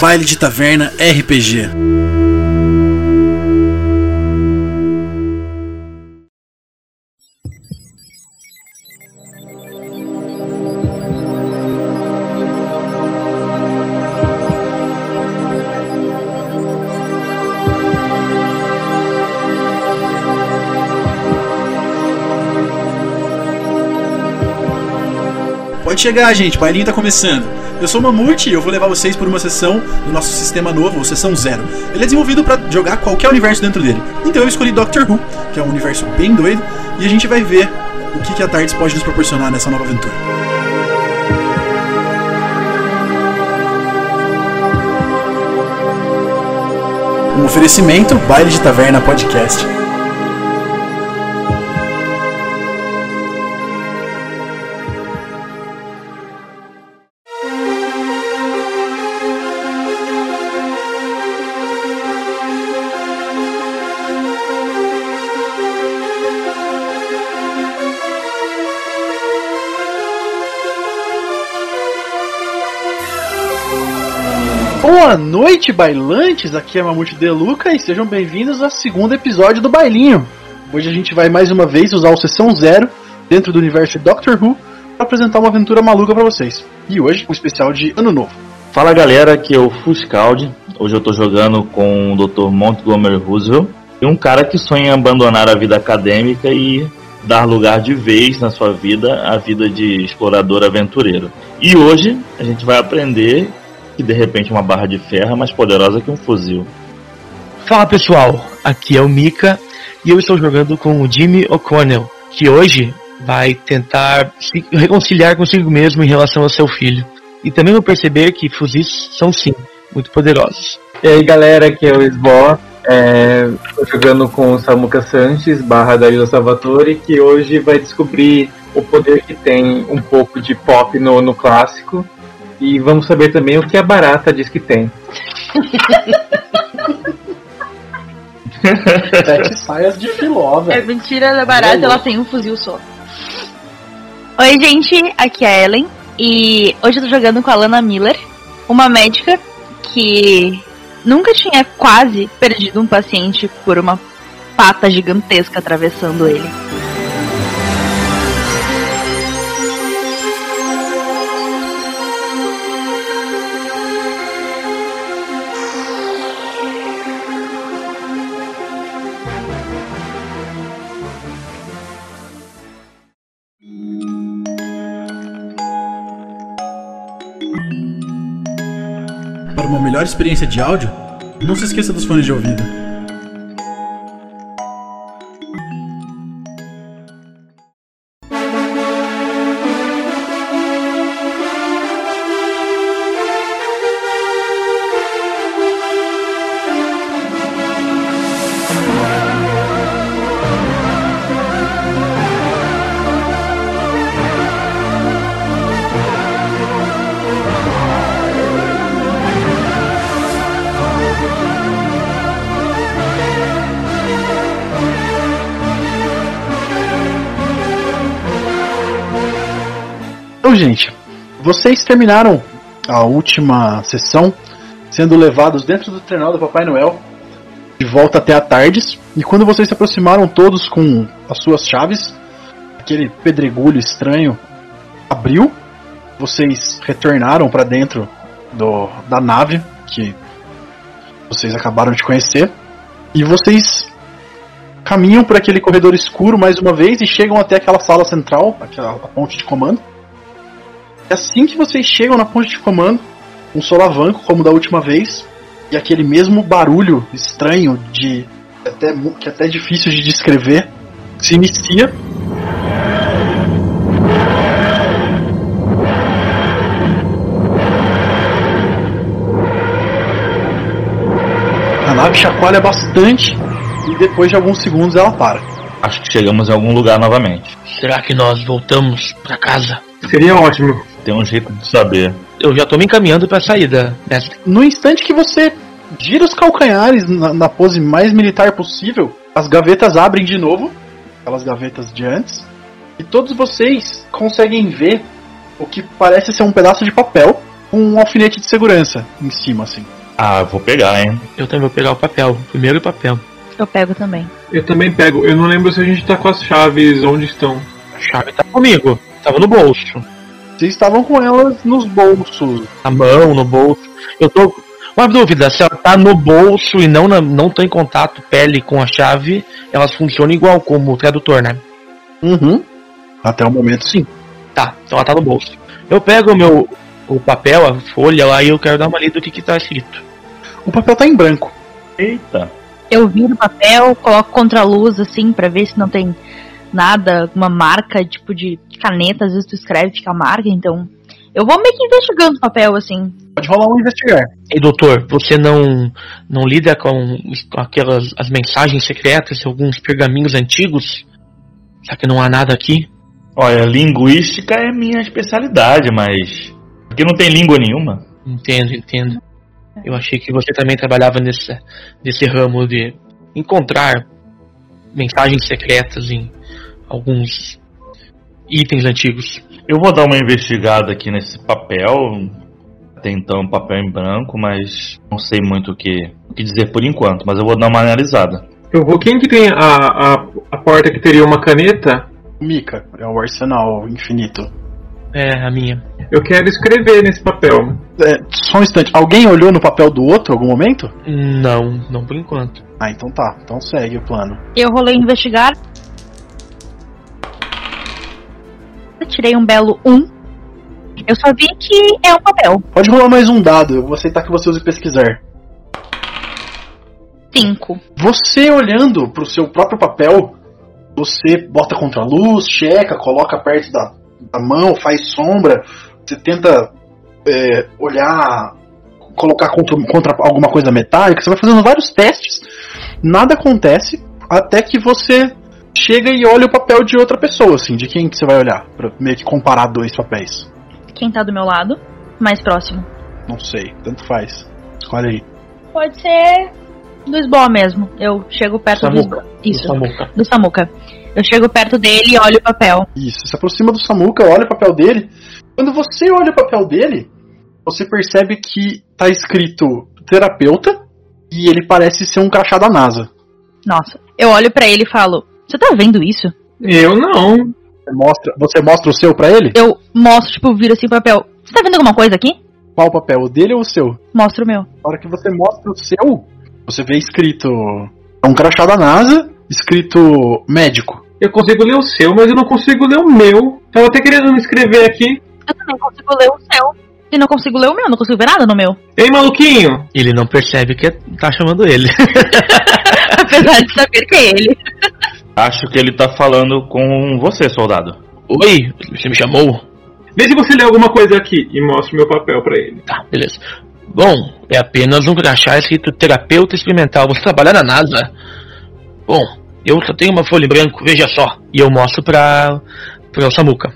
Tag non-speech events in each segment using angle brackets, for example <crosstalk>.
Baile de Taverna RPG. Pode chegar, gente, o bailinho tá começando. Eu sou o Mamute e eu vou levar vocês por uma sessão do nosso sistema novo, ou sessão zero. Ele é desenvolvido para jogar qualquer universo dentro dele. Então eu escolhi Doctor Who, que é um universo bem doido, e a gente vai ver o que, que a Tardes pode nos proporcionar nessa nova aventura. Um oferecimento Baile de Taverna Podcast. Noite, bailantes! Aqui é Mamute Deluca e sejam bem-vindos ao segundo episódio do Bailinho. Hoje a gente vai mais uma vez usar o Sessão Zero dentro do universo Doctor Who para apresentar uma aventura maluca para vocês. E hoje, um especial de Ano Novo. Fala galera, aqui é o Fuscaldi. Hoje eu tô jogando com o Dr. Montgomery Roosevelt e um cara que sonha em abandonar a vida acadêmica e dar lugar de vez na sua vida à vida de explorador aventureiro. E hoje a gente vai aprender que de repente uma barra de ferro é mais poderosa que um fuzil. Fala pessoal, aqui é o Mika e eu estou jogando com o Jimmy O'Connell, que hoje vai tentar se reconciliar consigo mesmo em relação ao seu filho. E também vou perceber que fuzis são sim muito poderosos. E aí galera, aqui é o Esbó, é, jogando com o Samuka Sanches, barra Danilo Salvatore, que hoje vai descobrir o poder que tem um pouco de pop no, no clássico. E vamos saber também o que a barata diz que tem. Sete saias de filó, É velho. mentira da barata, ela tem um fuzil só. Oi, gente, aqui é a Ellen. E hoje eu tô jogando com a Lana Miller, uma médica que nunca tinha quase perdido um paciente por uma pata gigantesca atravessando ele. Melhor experiência de áudio, não se esqueça dos fones de ouvido. Gente, vocês terminaram a última sessão sendo levados dentro do trenó do Papai Noel de volta até a Tardes. E quando vocês se aproximaram todos com as suas chaves, aquele pedregulho estranho abriu. Vocês retornaram para dentro do, da nave que vocês acabaram de conhecer. E vocês caminham por aquele corredor escuro mais uma vez e chegam até aquela sala central, aquela ponte de comando. E assim que vocês chegam na ponte de comando, um solavanco, como da última vez, e aquele mesmo barulho estranho de. Até, que é até difícil de descrever, se inicia. A nave chacoalha bastante e depois de alguns segundos ela para. Acho que chegamos em algum lugar novamente. Será que nós voltamos pra casa? Seria ótimo. Tem um jeito de saber. Eu já tô me encaminhando pra saída. No instante que você gira os calcanhares na, na pose mais militar possível, as gavetas abrem de novo, aquelas gavetas de antes, e todos vocês conseguem ver o que parece ser um pedaço de papel com um alfinete de segurança em cima, assim. Ah, vou pegar, hein? Eu também vou pegar o papel, o primeiro papel. Eu pego também. Eu também pego. Eu não lembro se a gente tá com as chaves onde estão. A chave tá comigo, tava no bolso. Vocês estavam com elas nos bolsos. Na mão, no bolso. Eu tô. Uma dúvida, se ela tá no bolso e não, na, não tô em contato pele com a chave, elas funcionam igual como tradutor, né? Uhum. Até o momento, sim. Tá, então ela tá no bolso. Eu pego o meu o papel, a folha lá e eu quero dar uma lida do que que tá escrito. O papel tá em branco. Eita. Eu viro o papel, coloco contra a luz, assim, pra ver se não tem nada, alguma marca, tipo de caneta, às vezes tu escreve, fica a marca, então. Eu vou meio que investigando o papel, assim. Pode rolar um investigar. Ei, doutor, você não não lida com, com aquelas as mensagens secretas, alguns pergaminhos antigos? Será que não há nada aqui? Olha, linguística é minha especialidade, mas. Aqui não tem língua nenhuma. Entendo, entendo. Eu achei que você também trabalhava nesse, nesse ramo de encontrar mensagens secretas em alguns itens antigos. Eu vou dar uma investigada aqui nesse papel. Tem então um papel em branco, mas não sei muito o que, o que dizer por enquanto, mas eu vou dar uma analisada. Eu vou. Quem que tem a, a, a porta que teria uma caneta? Mika, é o arsenal infinito. É, a minha. Eu quero escrever nesse papel. É, só um instante, alguém olhou no papel do outro em algum momento? Não, não por enquanto. Ah, então tá. Então segue o plano. Eu rolei investigar. Tirei um belo 1. Eu só vi que é um papel. Pode rolar mais um dado, eu vou aceitar que você use pesquisar. 5. Você olhando pro seu próprio papel, você bota contra a luz, checa, coloca perto da, da mão, faz sombra, você tenta é, olhar, colocar contra, contra alguma coisa metálica, você vai fazendo vários testes, nada acontece, até que você chega e olha o papel de outra pessoa, assim, de quem que você vai olhar, pra meio que comparar dois papéis. Quem tá do meu lado? Mais próximo. Não sei, tanto faz. Escolhe aí. Pode ser do Esbó mesmo. Eu chego perto do Samuca. Esbó. Isso, Do Samuca. do Samuca. Eu chego perto dele e olho o papel. Isso, se aproxima do Samuka, olha o papel dele. Quando você olha o papel dele, você percebe que tá escrito terapeuta e ele parece ser um crachá da NASA. Nossa. Eu olho pra ele e falo: Você tá vendo isso? Eu não. Você mostra, você mostra o seu pra ele? Eu mostro, tipo, viro assim o papel. Você tá vendo alguma coisa aqui? Qual papel, o dele ou o seu? Mostro o meu. Na hora que você mostra o seu, você vê escrito é um crachá da NASA, escrito médico. Eu consigo ler o seu, mas eu não consigo ler o meu. Tava até querendo me escrever aqui. Eu também consigo ler o seu. E não consigo ler o meu, não consigo ver nada no meu. Ei, maluquinho! Ele não percebe que tá chamando ele. <laughs> Apesar de saber que é ele. <laughs> Acho que ele tá falando com você, soldado. Oi, você me chamou? Vê se você lê alguma coisa aqui e mostra o meu papel pra ele. Tá, beleza. Bom, é apenas um crachá escrito terapeuta experimental. Você trabalha na NASA? Bom, eu só tenho uma folha em branco, veja só. E eu mostro pra, pra o Samuka.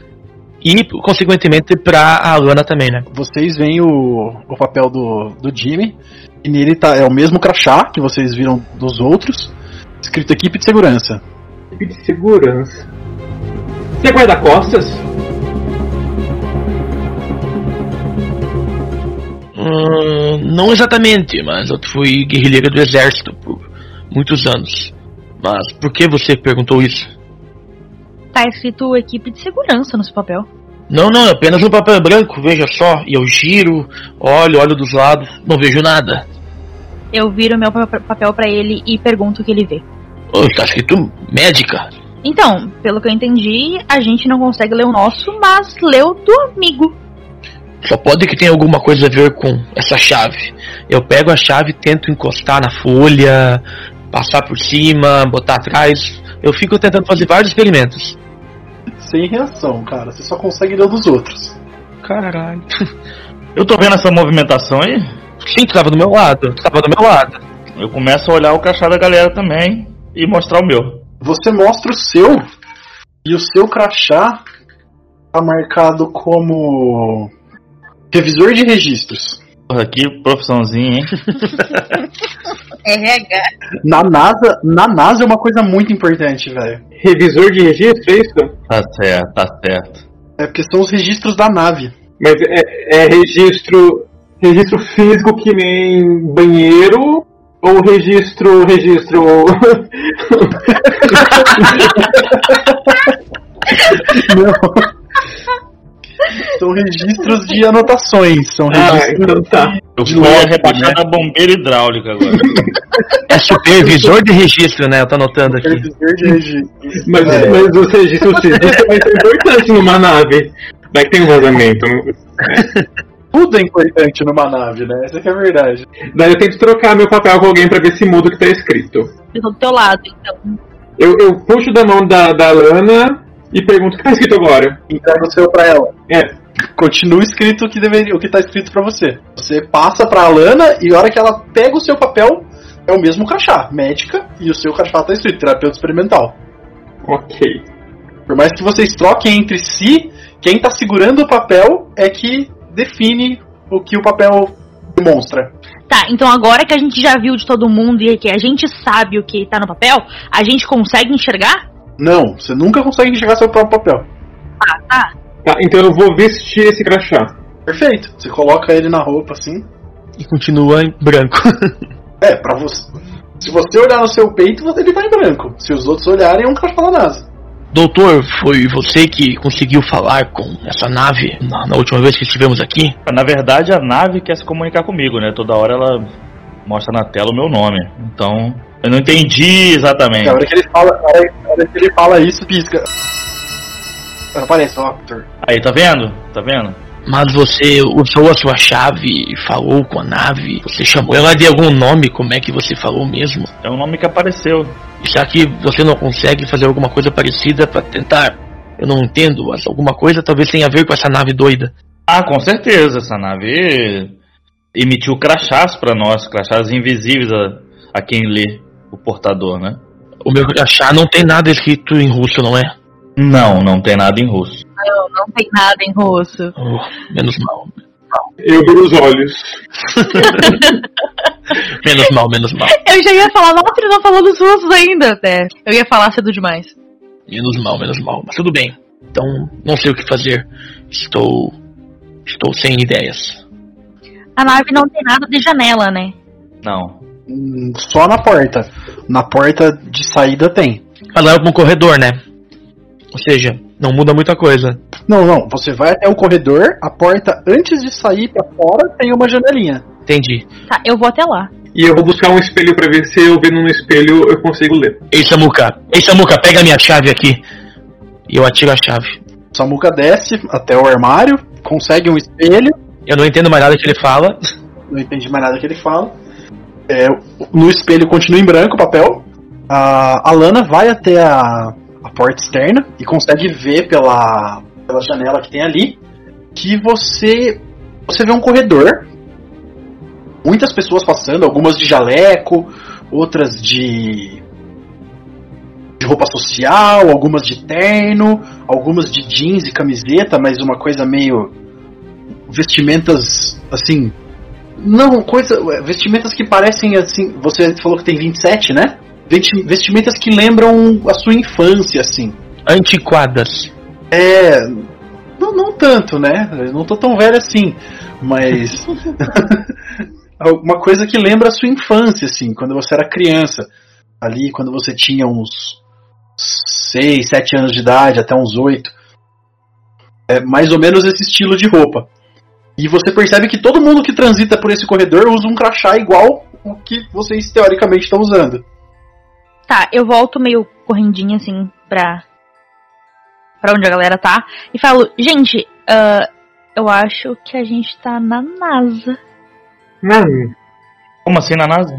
E, consequentemente, pra Alana também, né? Vocês veem o, o papel do, do Jimmy, e nele tá, é o mesmo crachá que vocês viram dos outros, escrito equipe de segurança. Equipe de segurança. Você é guarda-costas? Hum, não exatamente, mas eu fui guerrilheiro do exército por muitos anos. Mas por que você perguntou isso? Tá escrito equipe de segurança no seu papel. Não, não, é apenas um papel branco, veja só. E eu giro, olho, olho dos lados, não vejo nada. Eu viro meu pa- papel pra ele e pergunto o que ele vê. Oh, tá escrito médica. Então, pelo que eu entendi, a gente não consegue ler o nosso, mas leu do amigo. Só pode que tenha alguma coisa a ver com essa chave. Eu pego a chave, tento encostar na folha, passar por cima, botar atrás. Eu fico tentando fazer vários experimentos. Sem reação, cara, você só consegue ler o dos outros. Caralho. <laughs> Eu tô vendo essa movimentação aí. Sim, tu tava do meu lado. Tu tava do meu lado. Eu começo a olhar o crachá da galera também. E mostrar o meu. Você mostra o seu e o seu crachá tá marcado como revisor de registros. Porra, que profissãozinha, hein? <laughs> RH. Na NASA, na NASA é uma coisa muito importante, velho. Revisor de registro, é isso? tá certo, tá certo. É porque são os registros da nave. Mas é, é registro. Registro físico que nem banheiro ou registro. registro. Não. São registros de anotações. São ah, registros então tá. Eu De fui log, rebaixado né? a bombeira hidráulica agora. <laughs> É supervisor de registro, né? Eu tô anotando aqui. revisor de registros. Mas, É. mas os registros também são importantes numa nave. Vai que tem um vazamento. <laughs> Tudo é importante numa nave, né? Essa que é a verdade. Daí eu tento trocar meu papel com alguém pra ver se muda o que tá escrito. Eu tô do teu lado, então. Eu, eu puxo da mão da, da Lana e pergunto o que tá escrito agora. Entrega o seu pra ela. É, Continua escrito o que deveria, o que tá escrito pra você. Você passa pra Alana e a hora que ela pega o seu papel, é o mesmo crachá, médica, e o seu crachá tá escrito terapeuta experimental. ok. Por mais que vocês troquem entre si, quem tá segurando o papel é que define o que o papel demonstra. Tá, então agora que a gente já viu de todo mundo e que a gente sabe o que tá no papel, a gente consegue enxergar? Não, você nunca consegue enxergar seu próprio papel. Ah, tá. Tá, então eu vou vestir esse crachá. Perfeito. Você coloca ele na roupa assim. E continua em branco. É, pra você. Se você olhar no seu peito, ele tá em branco. Se os outros olharem, é um crachá da NASA. Doutor, foi você que conseguiu falar com essa nave na, na última vez que estivemos aqui? Na verdade, a nave quer se comunicar comigo, né? Toda hora ela mostra na tela o meu nome. Então, eu não entendi exatamente. É, a hora que ele fala, a hora, que ele fala isso, pisca. Aparece, ó. Aí, tá vendo? Tá vendo? Mas você usou a sua chave e falou com a nave? Você chamou ela de algum nome? Como é que você falou mesmo? É um nome que apareceu. E será que você não consegue fazer alguma coisa parecida pra tentar? Eu não entendo, mas alguma coisa talvez tenha a ver com essa nave doida. Ah, com certeza. Essa nave emitiu crachás pra nós, crachás invisíveis a, a quem lê o portador, né? O meu achar não tem nada escrito em russo, não é? Não, não tem nada em russo. Não, não tem nada em russo. Oh, menos mal. Eu abro os olhos. <laughs> Menos mal, menos mal. Eu já ia falar, nossa, ele não falou dos russos ainda, até. Eu ia falar cedo demais. Menos mal, menos mal. Mas tudo bem. Então, não sei o que fazer. Estou. Estou sem ideias. A nave não tem nada de janela, né? Não. Hum, Só na porta. Na porta de saída tem. Ela é um corredor, né? Ou seja, não muda muita coisa. Não, não. Você vai até o corredor, a porta, antes de sair pra fora, tem uma janelinha. Entendi. Tá, eu vou até lá. E eu vou buscar um espelho pra ver se eu vendo no espelho eu consigo ler. Ei, Samuka. Ei, Samuka, pega a minha chave aqui. E eu atiro a chave. Samuka desce até o armário, consegue um espelho. Eu não entendo mais nada que ele fala. Não entendi mais nada que ele fala. É, no espelho continua em branco o papel. A Alana vai até a, a porta externa e consegue ver pela, pela janela que tem ali que você você vê um corredor. Muitas pessoas passando, algumas de jaleco, outras de de roupa social, algumas de terno, algumas de jeans e camiseta, mas uma coisa meio vestimentas assim não, coisa. Vestimentas que parecem assim. Você falou que tem 27, né? Vesti- Vestimentas que lembram a sua infância, assim. Antiquadas. É. Não, não tanto, né? Eu não tô tão velho assim. Mas. <laughs> Uma coisa que lembra a sua infância, assim, quando você era criança. Ali, quando você tinha uns 6, 7 anos de idade, até uns 8. É mais ou menos esse estilo de roupa. E você percebe que todo mundo que transita por esse corredor usa um crachá igual o que vocês teoricamente estão usando. Tá, eu volto meio correndinha assim pra. pra onde a galera tá. E falo, gente, ah, eu acho que a gente tá na NASA. Não, Como assim na NASA?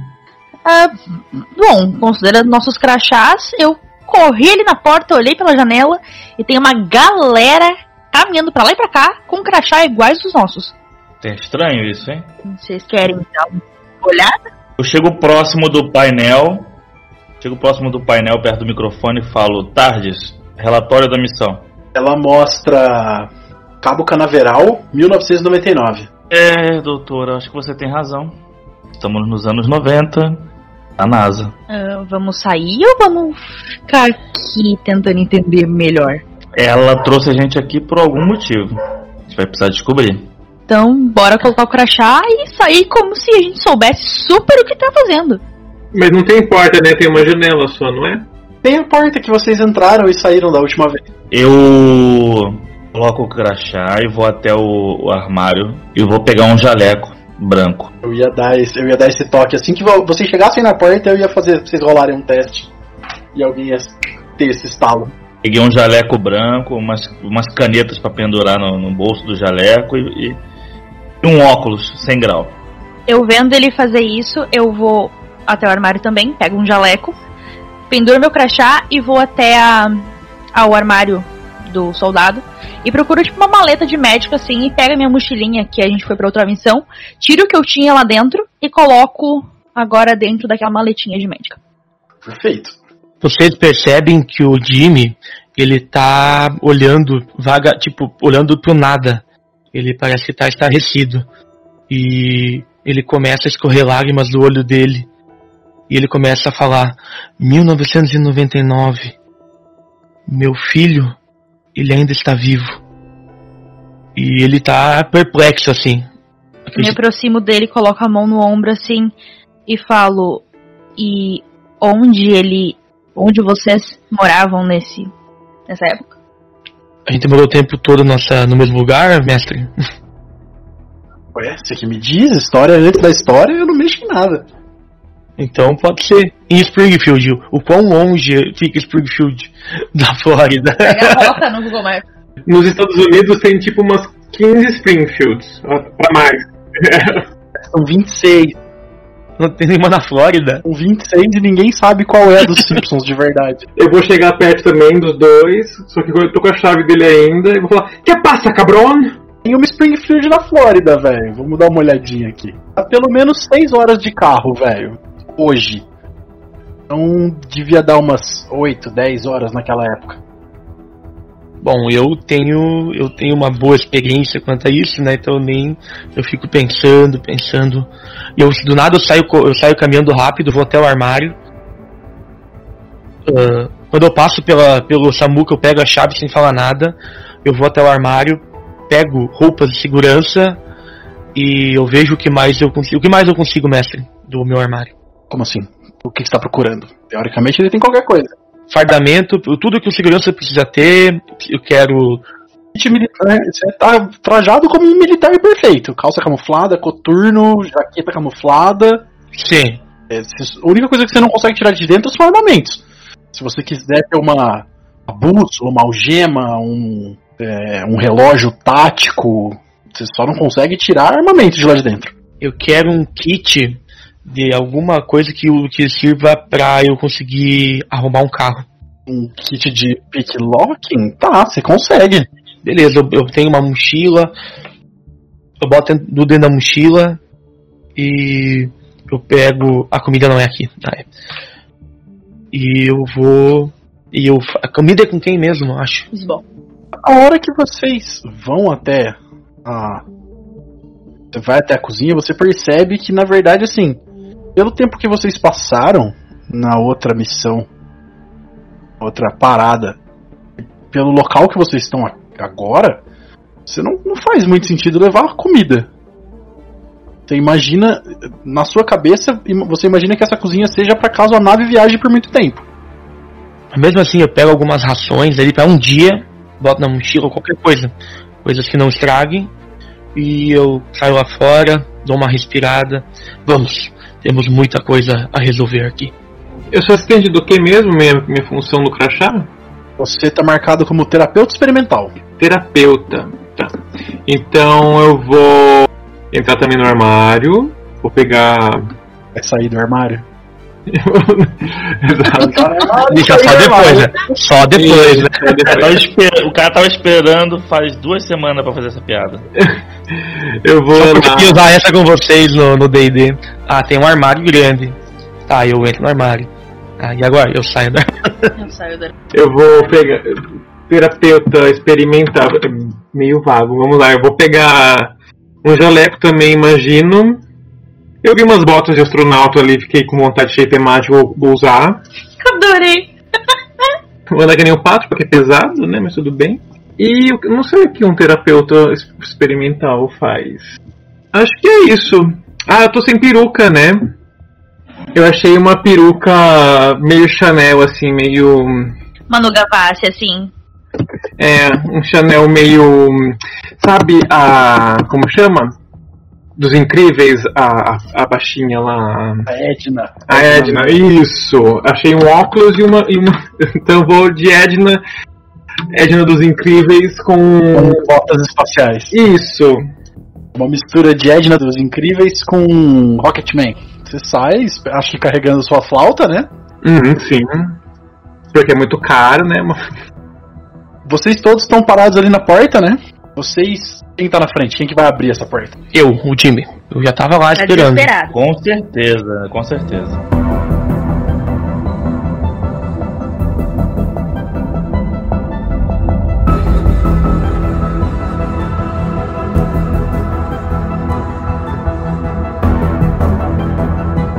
Ah, bom, considerando nossos crachás, eu corri ali na porta, olhei pela janela e tem uma galera caminhando pra lá e pra cá com crachá iguais dos nossos. É estranho isso, hein? Vocês querem dar uma olhada? Eu chego próximo do painel, Chego próximo do painel, perto do microfone e falo: Tardes, relatório da missão. Ela mostra Cabo Canaveral, 1999. É, doutora, acho que você tem razão. Estamos nos anos 90, a NASA. Ah, vamos sair ou vamos ficar aqui tentando entender melhor? Ela trouxe a gente aqui por algum motivo. A gente vai precisar descobrir. Então, bora colocar o crachá e sair como se a gente soubesse super o que tá fazendo. Mas não tem porta, né? Tem uma janela só, não é? Tem a porta que vocês entraram e saíram da última vez. Eu coloco o crachá e vou até o, o armário e vou pegar um jaleco branco. Eu ia dar esse, eu ia dar esse toque. Assim que vo- vocês chegassem na porta, eu ia fazer vocês rolarem um teste. E alguém ia ter esse estalo. Peguei um jaleco branco, umas, umas canetas pra pendurar no, no bolso do jaleco e, e- e um óculos sem grau. Eu vendo ele fazer isso, eu vou até o armário também, pego um jaleco, penduro meu crachá e vou até a, ao armário do soldado e procuro tipo uma maleta de médico assim e pego a minha mochilinha que a gente foi pra outra missão, tiro o que eu tinha lá dentro e coloco agora dentro daquela maletinha de médica. Perfeito. Vocês percebem que o Jimmy, ele tá olhando vaga, tipo, olhando pro nada. Ele parece estar estarrecido. E ele começa a escorrer lágrimas do olho dele. E ele começa a falar: 1999. Meu filho, ele ainda está vivo. E ele tá perplexo assim. Me aproximo dele, coloco a mão no ombro assim e falo: "E onde ele, onde vocês moravam nesse nessa época?" A gente morou o tempo todo nossa, no mesmo lugar, mestre? Ué, você que me diz história antes da história, eu não mexo em nada. Então pode ser em Springfield. O quão longe fica Springfield <laughs> da Flórida? Pega a rota no Google Maps. Nos Estados Unidos tem tipo umas 15 Springfields, pra mais. <laughs> São 26. Não tem nenhuma na Flórida. São 26 e ninguém sabe qual é a dos Simpsons de verdade. <laughs> Eu vou chegar perto também dos dois, só que eu tô com a chave dele ainda, e vou falar: Que passa, cabrão? Tem uma Springfield na Flórida, velho. Vamos dar uma olhadinha aqui. Há pelo menos 6 horas de carro, velho. Hoje. Então devia dar umas 8, 10 horas naquela época. Bom, eu tenho eu tenho uma boa experiência quanto a isso, né? Então eu nem eu fico pensando, pensando. E eu do nada eu saio eu saio caminhando rápido, vou até o armário. Ah, quando eu passo pela pelo Samuca, eu pego a chave sem falar nada. Eu vou até o armário, pego roupas de segurança e eu vejo o que mais eu consigo. O que mais eu consigo, mestre, do meu armário? Como assim? O que você está procurando? Teoricamente ele tem qualquer coisa. Fardamento, tudo que o segurança precisa ter. Eu quero Kit militar, Você tá trajado como um militar perfeito. Calça camuflada, coturno, jaqueta camuflada. Sim. É, a única coisa que você não consegue tirar de dentro os armamentos. Se você quiser ter uma, uma bússola, uma algema, um, é, um relógio tático, você só não consegue tirar armamento de lá de dentro. Eu quero um kit de alguma coisa que, o- que sirva pra eu conseguir arrumar um carro. Um kit de picklocking? Tá, você consegue. Beleza, eu, eu tenho uma mochila. Eu boto dentro- dentro da mochila e eu pego. A comida não é aqui. Ah, é. E eu vou. E eu. A comida é com quem mesmo, eu acho? Bom, A hora que vocês vão até a. Você vai até a cozinha, você percebe que, na verdade, assim, pelo tempo que vocês passaram na outra missão, outra parada, pelo local que vocês estão agora, você não, não faz muito sentido levar comida. Você imagina, na sua cabeça, você imagina que essa cozinha seja para caso a nave viaje por muito tempo. Mesmo assim, eu pego algumas rações ali pra um dia, boto na mochila, qualquer coisa. Coisas que não estraguem. E eu saio lá fora, dou uma respirada. Vamos, temos muita coisa a resolver aqui. Eu sou assistente do que mesmo, minha, minha função no crachá? Você está marcado como terapeuta experimental. Terapeuta. Tá. Então eu vou entrar também no armário, vou pegar. Vai sair do armário. <laughs> Exato. Deixa só depois, né? Só depois, né? O cara tava esper- O cara tava esperando faz duas semanas pra fazer essa piada. <laughs> Eu vou Só usar essa com vocês no no D&D. Ah, tem um armário grande. Tá, eu entro no armário. Ah, e agora? Eu saio da. <laughs> Eu saio da. Eu vou pegar. Terapeuta experimental. é Meio vago. Vamos lá, eu vou pegar um jaleco também, imagino. Eu vi umas botas de astronauta ali, fiquei com vontade de cheio temático, vou, vou usar. <laughs> Adorei. Vou andar que nem o pato, porque é pesado, né? Mas tudo bem. E eu não sei o que um terapeuta experimental faz. Acho que é isso. Ah, eu tô sem peruca, né? Eu achei uma peruca meio Chanel, assim, meio. Manu Gavassi, assim. É, um Chanel meio. Sabe a. Como chama? Dos incríveis, a, a, a baixinha lá. A Edna. A Edna, isso. Achei um óculos e uma. E uma... <laughs> Então vou de Edna. Edna dos Incríveis com. Com botas espaciais. Isso. Uma mistura de Edna dos Incríveis com Rocketman. Você sai, acho que carregando sua flauta, né? Uhum, sim. Porque é muito caro, né? <laughs> Vocês todos estão parados ali na porta, né? Vocês. Quem tá na frente? Quem que vai abrir essa porta? Eu, o Jimmy. Eu já tava lá Tá esperando. Com certeza, com certeza.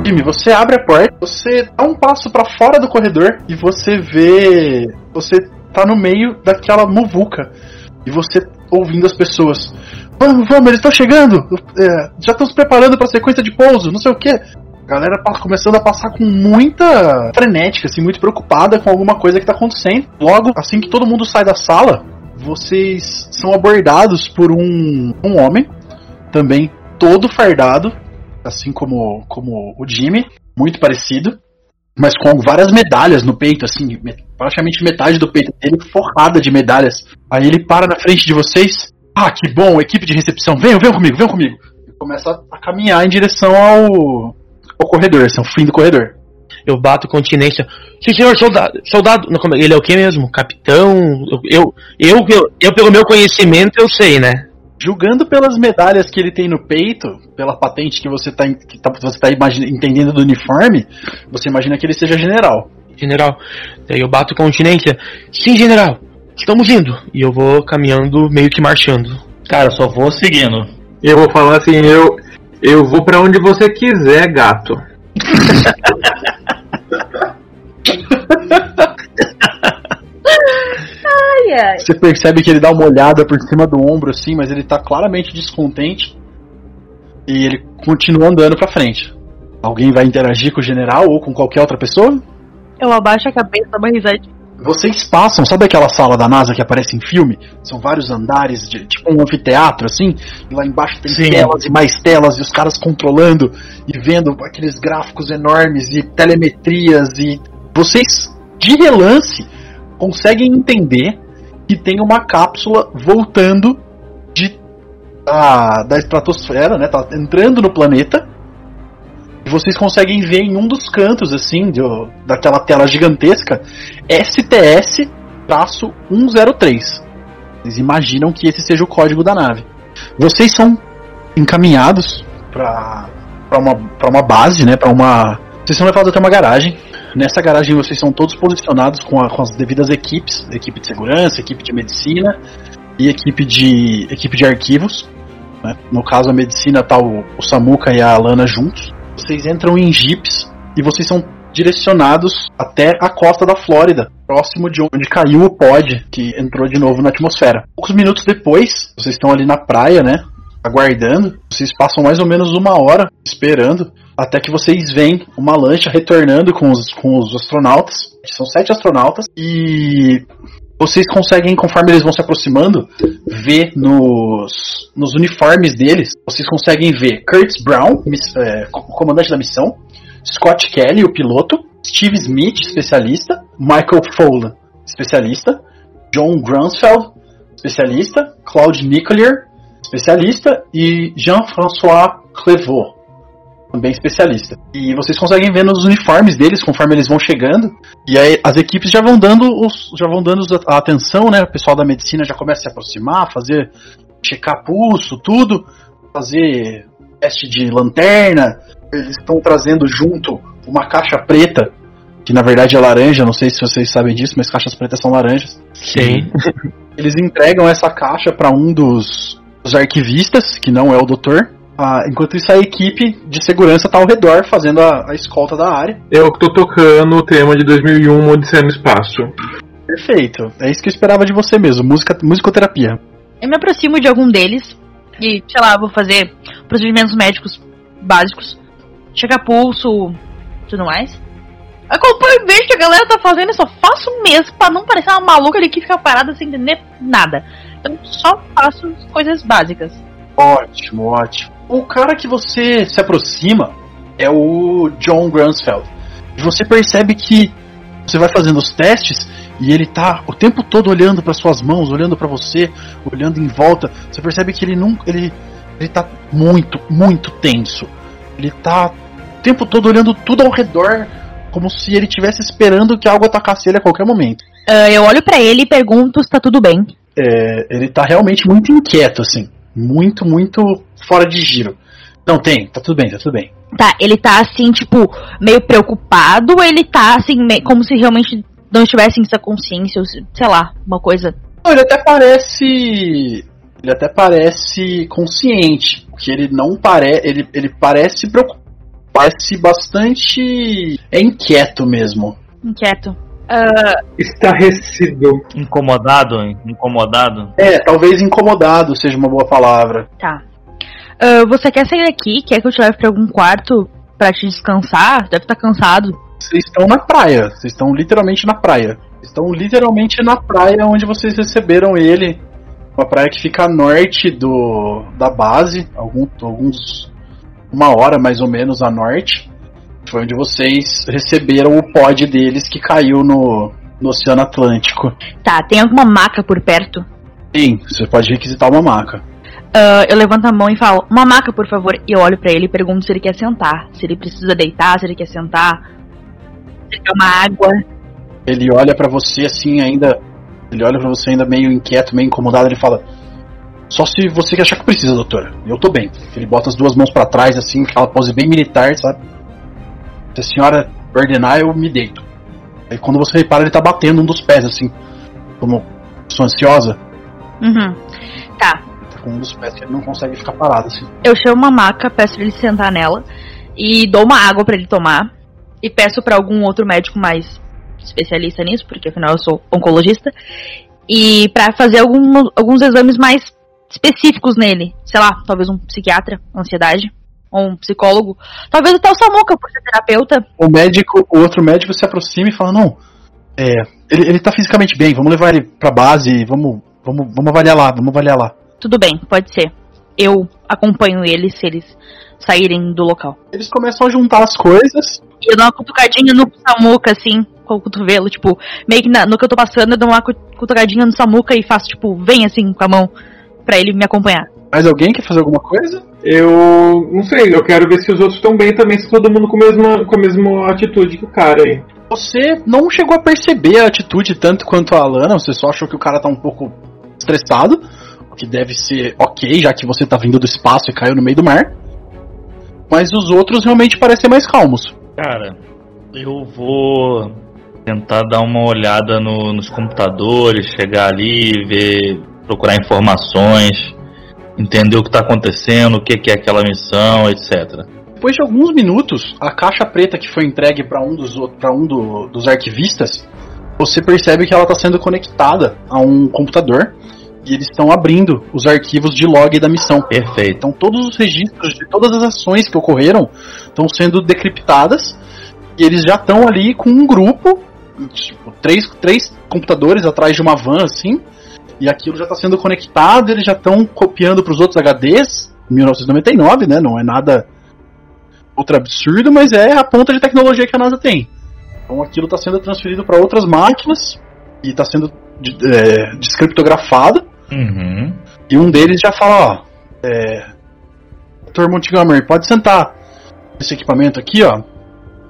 Jimmy, você abre a porta, você dá um passo pra fora do corredor e você vê. Você tá no meio daquela muvuca. E você ouvindo as pessoas. Vamos, vamos, eles estão chegando! É, já estão se preparando pra sequência de pouso, não sei o que. A galera começando a passar com muita frenética, assim, muito preocupada com alguma coisa que tá acontecendo. Logo, assim que todo mundo sai da sala, vocês são abordados por um, um homem, também todo fardado, assim como, como o Jimmy, muito parecido, mas com várias medalhas no peito, assim, me- praticamente metade do peito dele forrada de medalhas. Aí ele para na frente de vocês. Ah, que bom, equipe de recepção, venham, venham comigo, venham comigo. E começa a, caminhar em direção ao, ao corredor, assim, ao fim do corredor. Eu bato continência. Sim, senhor soldado. Soldado. Não, é- ele é o que mesmo? Capitão? Eu, eu, eu, eu, pelo meu conhecimento, eu sei, né? Julgando pelas medalhas que ele tem no peito, pela patente que você está que tá, você tá imagina- entendendo do uniforme, você imagina que ele seja general. General. Daí eu bato continência. Sim, general. Estamos indo. E eu vou caminhando, meio que marchando. Cara, eu só vou seguindo. Eu vou falar assim, eu. Eu vou pra onde você quiser, gato. <laughs> Você percebe que ele dá uma olhada por cima do ombro assim, mas ele tá claramente descontente. E ele continua andando pra frente. Alguém vai interagir com o general ou com qualquer outra pessoa? Eu abaixo a cabeça, dou uma risadinha. Vocês passam, sabe aquela sala da NASA que aparece em filme? São vários andares, de, tipo um anfiteatro, assim. E lá embaixo tem Sim. telas e mais telas, e os caras controlando e vendo aqueles gráficos enormes e telemetrias. E vocês, de relance, conseguem entender que tem uma cápsula voltando de, da, da estratosfera, né? Tá entrando no planeta. E vocês conseguem ver em um dos cantos, assim, do- daquela tela gigantesca, STS-103. Vocês imaginam que esse seja o código da nave. Vocês são encaminhados para uma, uma base, né? Para uma. Vocês são levados até uma garagem. Nessa garagem vocês são todos posicionados com, a- com as devidas equipes, equipe de segurança, equipe de medicina e equipe de equipe de arquivos. né? No caso a medicina tá o, o Samuka e a Alana juntos. Vocês entram em jeeps e vocês são direcionados até a costa da Flórida, próximo de onde caiu o pod que entrou de novo na atmosfera. Poucos minutos depois, vocês estão ali na praia, né? Aguardando. Vocês passam mais ou menos uma hora esperando até que vocês veem uma lancha retornando com os, com os astronautas. São sete astronautas e vocês conseguem, conforme eles vão se aproximando, ver nos, nos uniformes deles, vocês conseguem ver Curtis Brown, miss- é, co- comandante da missão, Scott Kelly, o piloto, Steve Smith, especialista, Michael Fowler, especialista, John Grunsfeld, especialista, Claude Nicolier, especialista, e Jean-François Clevaux, também especialista. E vocês conseguem ver nos uniformes deles conforme eles vão chegando. E aí as equipes já vão dando os, já vão dando a atenção, né? O pessoal da medicina já começa a se aproximar, fazer checar pulso, tudo, fazer teste de lanterna. Eles estão trazendo junto uma caixa preta que na verdade é laranja, não sei se vocês sabem disso, mas caixas pretas são laranjas. Sim. Eles entregam essa caixa para um dos, dos arquivistas, que não é o doutor. Ah, enquanto isso, a equipe de segurança tá ao redor fazendo a, a escolta da área. Eu que tô tocando o tema de 2001, Odisseia no Espaço. Perfeito. É isso que eu esperava de você mesmo, música, musicoterapia. Eu me aproximo de algum deles e, sei lá, vou fazer procedimentos médicos básicos. Checar pulso, tudo mais. Acompanho e vejo que a galera tá fazendo e só faço mesmo pra não parecer uma maluca ali que fica parada sem entender nada. Então só faço coisas básicas. Ótimo, ótimo. O cara que você se aproxima é o John Grunsfeld. E você percebe que você vai fazendo os testes e ele tá o tempo todo olhando para suas mãos, olhando para você, olhando em volta. Você percebe que ele não ele ele tá muito, muito tenso. Ele tá o tempo todo olhando tudo ao redor como se ele estivesse esperando que algo atacasse ele a qualquer momento. Ah, eu olho pra ele e pergunto se tá tudo bem. É, ele tá realmente muito inquieto, assim. Muito, muito fora de giro. Não, tem, tá tudo bem, tá tudo bem. Tá, ele tá assim, tipo, meio preocupado ou ele tá assim, como se realmente não estivesse em sua consciência, ou se- sei lá, uma coisa. Não, ele até parece. Ele até parece consciente. Que ele não parece. Ele, ele parece preocupado. Parece bastante. É inquieto mesmo. Inquieto. Estarrecido. Incomodado, incomodado. É, talvez incomodado seja uma boa palavra. Tá. Ah, você quer sair daqui? Quer que eu te leve pra algum quarto pra te descansar? Deve estar cansado. Vocês estão na praia. Vocês estão literalmente na praia. Estão literalmente na praia onde vocês receberam ele. Uma praia que fica a norte do da base, algum, alguns uma hora mais ou menos a norte. Foi onde vocês receberam o pod deles que caiu no, no Oceano Atlântico. Tá, tem alguma maca por perto? Sim, você pode requisitar uma maca. Ah, eu levanto a mão e falo, uma maca, por favor. E eu olho pra ele e pergunto se ele quer sentar. Se ele precisa deitar, se ele quer sentar. Se ele quer uma água. Ele olha pra você assim ainda. Ele olha pra você ainda meio inquieto, meio incomodado, ele fala: Só se você achar que precisa, doutora. Eu tô bem. Ele bota as duas mãos pra trás, assim, aquela pose bem militar, sabe? Se a senhora ordenar, eu me deito. Aí quando você repara, ele tá batendo um dos pés, assim. Como pessoa ansiosa. Uhum. Tá. Tá com um dos pés que ele não consegue ficar parado, assim. Eu chamo uma maca, peço pra ele sentar nela. E dou uma água pra ele tomar. E peço pra algum outro médico mais especialista nisso, porque afinal eu sou oncologista. E pra fazer algum, alguns exames mais específicos nele. Sei lá, talvez um psiquiatra, ansiedade. Um psicólogo. Talvez até o Samuca, por ser terapeuta. O médico, o outro médico se aproxima e fala: Não, é, ele, ele tá fisicamente bem, vamos levar ele pra base, vamos, vamos, vamos avaliar lá, vamos avaliar lá. Tudo bem, pode ser. Eu acompanho eles se eles saírem do local. Eles começam a juntar as coisas. E eu dou uma cutucadinha no Samuca, assim, com o cotovelo, tipo, meio que na- no que eu tô passando, eu dou uma cu- cutucadinha no Samuca e faço, tipo, vem assim com a mão pra ele me acompanhar. Mais alguém quer fazer alguma coisa? Eu não sei, eu quero ver se os outros estão bem também, se todo mundo com a mesma, com a mesma atitude que o cara aí. Você não chegou a perceber a atitude tanto quanto a Alana, você só achou que o cara tá um pouco estressado, o que deve ser ok, já que você tá vindo do espaço e caiu no meio do mar. Mas os outros realmente parecem mais calmos. Cara, eu vou tentar dar uma olhada no- nos computadores, chegar ali, ver, procurar informações, entender o que está acontecendo, o que, que é aquela missão, etc. Depois de alguns minutos, a caixa preta que foi entregue para um, dos, um do- dos arquivistas, você percebe que ela está sendo conectada a um computador e eles estão abrindo os arquivos de log da missão. Perfeito. Então todos os registros de todas as ações que ocorreram estão sendo decriptadas e eles já estão ali com um grupo, tipo, três, três computadores atrás de uma van assim, e aquilo já está sendo conectado, eles já estão copiando para os outros HDs, 1999, né? Não é nada ultra absurdo, mas é a ponta de tecnologia que a NASA tem. Então aquilo está sendo transferido para outras máquinas e está sendo é, descriptografado. Uhum. E um deles já fala, ó, é, Dr. Montgomery, pode sentar nesse equipamento aqui, ó.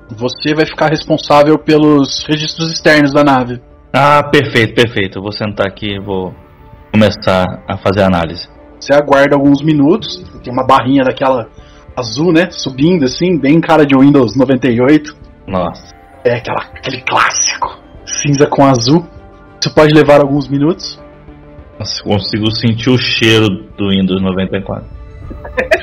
Você vai ficar responsável pelos registros externos da nave. Ah, perfeito, perfeito. Eu vou sentar aqui e vou começar a fazer a análise. Você aguarda alguns minutos, tem uma barrinha daquela azul, né, subindo assim, bem cara de Windows 98. Nossa. É aquela, aquele clássico. Cinza com azul. Isso pode levar alguns minutos. Nossa, consigo sentir o cheiro do Windows 94.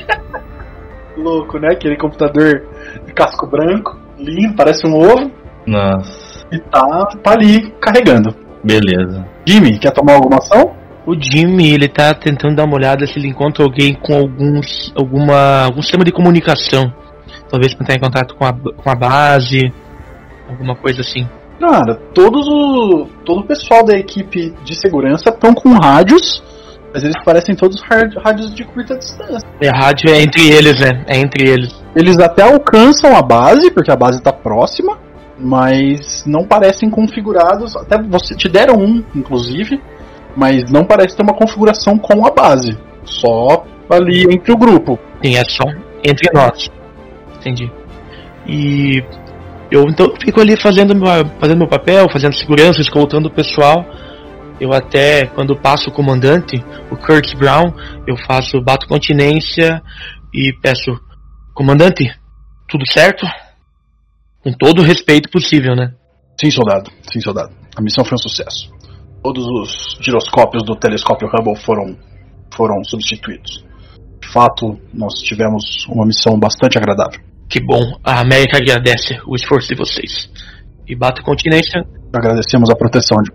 <laughs> Louco, né? Aquele computador de casco branco, lindo, parece um ovo. Nossa, E tá, tá ali carregando. beleza. Jimmy, quer tomar alguma ação? O Jimmy, ele tá tentando dar uma olhada se ele encontra alguém com alguns, alguma, algum sistema de comunicação. Talvez pra entrar em contato com a, com a base, alguma coisa assim. Cara, todos o, todo o pessoal da equipe de segurança estão com rádios, mas eles parecem todos rád- rádios de curta distância. É, a rádio é entre eles, né? É entre eles. Eles até alcançam a base, porque a base está próxima, mas não parecem configurados. Até você te deram um, inclusive, mas não parece ter uma configuração com a base. Só ali entre o grupo. Tem é só entre nós. Entendi. E eu então fico ali fazendo meu, fazendo meu papel, fazendo segurança, escoltando o pessoal. Eu até, quando passo o comandante, o Kurt Brown, eu faço, bato continência e peço, comandante, tudo certo? Com todo o respeito possível, né? Sim, soldado. Sim, soldado. A missão foi um sucesso. Todos os giroscópios do telescópio Hubble foram, foram substituídos. De fato, nós tivemos uma missão bastante agradável. Que bom, a América agradece o esforço de vocês. E bato continência, Agradecemos a proteção de...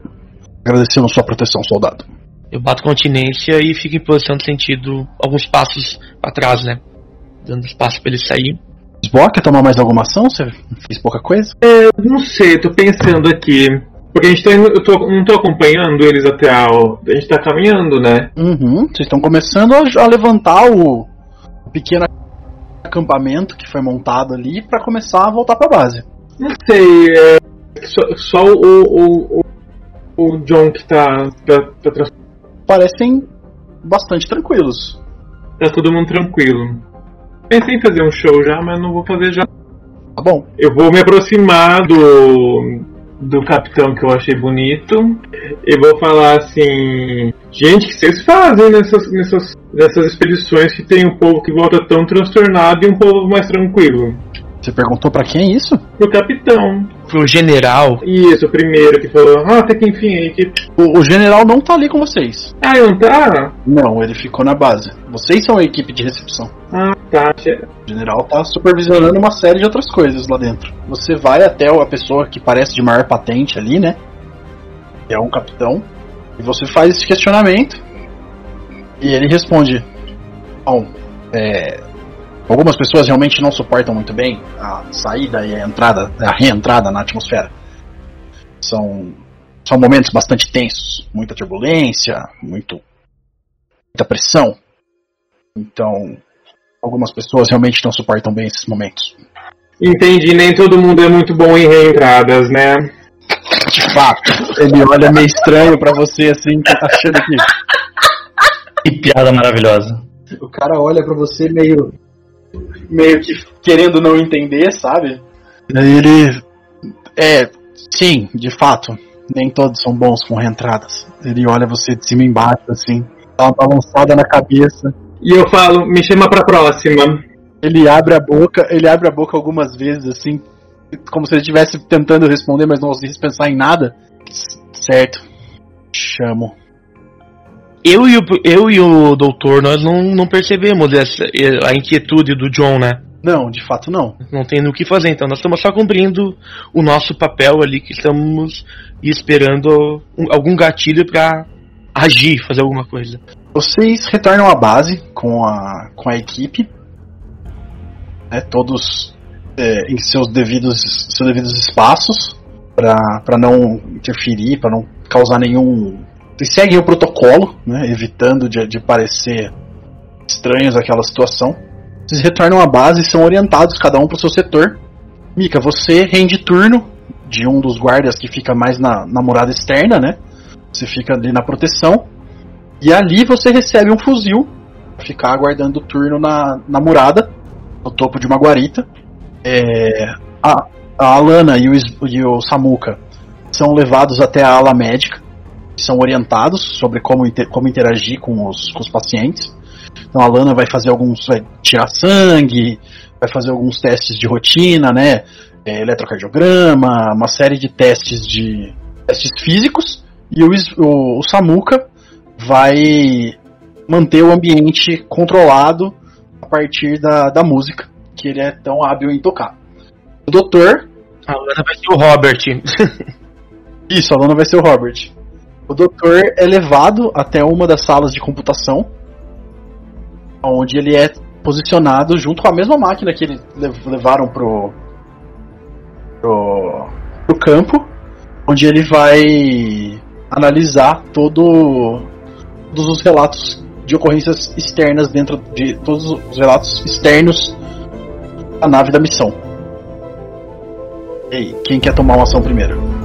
Agradecemos sua proteção, soldado. Eu bato continência e fico em posição de sentido alguns passos pra trás, né? Dando espaço pra ele sair. Lisboa, quer tomar mais alguma ação? Você fez pouca coisa? Não sei, tô pensando aqui. Porque a gente tá indo, eu tô, não tô acompanhando eles até a. A gente tá caminhando, né? Uhum. Vocês estão começando a, a levantar o pequeno acampamento que foi montado ali para começar a voltar pra base. Não sei, é. Só, só o, o, o, o John que tá, tá, tá, Parecem bastante tranquilos. tá todo mundo tranquilo. Pensei em fazer um show já, mas não vou fazer já. Tá bom. Eu vou me aproximar do, do capitão que eu achei bonito e vou falar assim: Gente, o que vocês fazem nessas, nessas, nessas expedições que tem um povo que volta tão transtornado e um povo mais tranquilo? Você perguntou pra quem isso? Pro capitão. Pro general, Isso, o primeiro que falou: Ah, até que enfim aí que. O, o general não tá ali com vocês. Ah, não tá? Não, ele ficou na base. Vocês são a equipe de recepção. Ah, tá. O general tá supervisionando uma série de outras coisas lá dentro. Você vai até a pessoa que parece de maior patente ali, né? Que é um capitão. E você faz esse questionamento. E ele responde: Bom, é, algumas pessoas realmente não suportam muito bem a saída e a entrada, a reentrada na atmosfera. São, são momentos bastante tensos, muita turbulência, muito, muita pressão. Então, algumas pessoas realmente não suportam bem esses momentos. Entendi, nem todo mundo é muito bom em reentradas, né? De fato, ele olha meio estranho pra você assim, tá achando que Que piada maravilhosa. o cara olha pra você meio meio que querendo não entender, sabe? Ele é, sim, de fato, nem todos são bons com reentradas. Ele olha você de cima e embaixo assim, dá uma balançada na cabeça. E eu falo: Me chama pra próxima. Ele abre a boca, ele abre a boca algumas vezes assim, como se ele estivesse tentando responder, mas não conseguisse pensar em nada. Certo. Chamo. eu e o, eu e o doutor, nós não, não percebemos essa, a inquietude do John, né? Não, de fato não. Não tem no que fazer, então nós estamos só cumprindo o nosso papel ali que estamos esperando um- algum gatilho pra agir, fazer alguma coisa. Vocês retornam à base com a, com a equipe, né, todos é, em seus devidos, seus devidos espaços, para não interferir, para não causar nenhum. Vocês seguem o protocolo, né, evitando de, de parecer estranhos aquela situação. Vocês retornam à base e são orientados, cada um para o seu setor. Mika, você rende turno de um dos guardas que fica mais na, na murada externa, né? Você fica ali na proteção. E ali você recebe um fuzil ficar aguardando o turno na, na murada, no topo de uma guarita. É, a, a Alana e o, e o Samuka são levados até a ala médica, são orientados sobre como, inter- como interagir com os, com os pacientes. Então a Alana vai fazer alguns. vai tirar sangue, vai fazer alguns testes de rotina, né? é, eletrocardiograma, uma série de testes de testes físicos e o, o, o Samuka vai manter o ambiente controlado a partir da, da música que ele é tão hábil em tocar. O doutor. A Lana vai ser o Robert. <laughs> Isso, a Lana vai ser o Robert. O doutor é levado até uma das salas de computação, onde ele é posicionado junto com a mesma máquina que eles levaram pro, pro, pro campo, onde ele vai analisar todo, todos os relatos de ocorrências externas dentro de todos os relatos externos da nave da missão. E aí, quem quer tomar uma ação primeiro?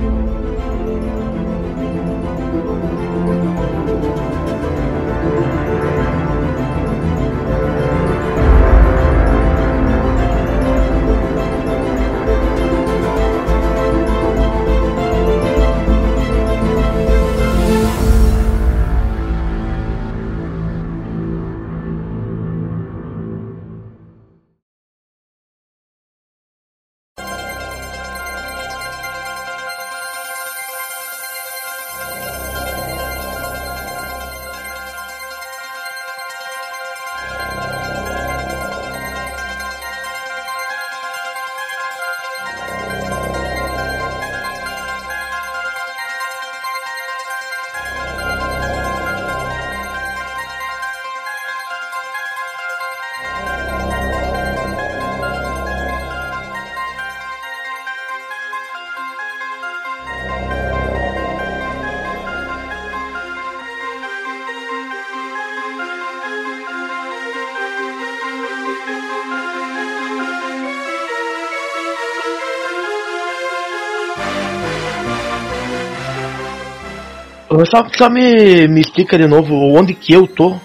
Só, só me, me explica de novo onde que eu tô,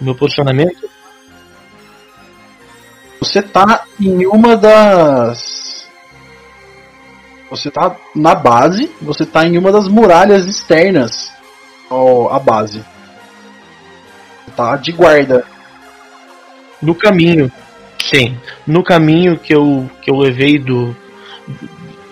meu posicionamento. Você tá em uma das. Você tá na base, você tá em uma das muralhas externas ao, à base. Tá de guarda. No caminho, sim. No caminho que eu, que eu levei do,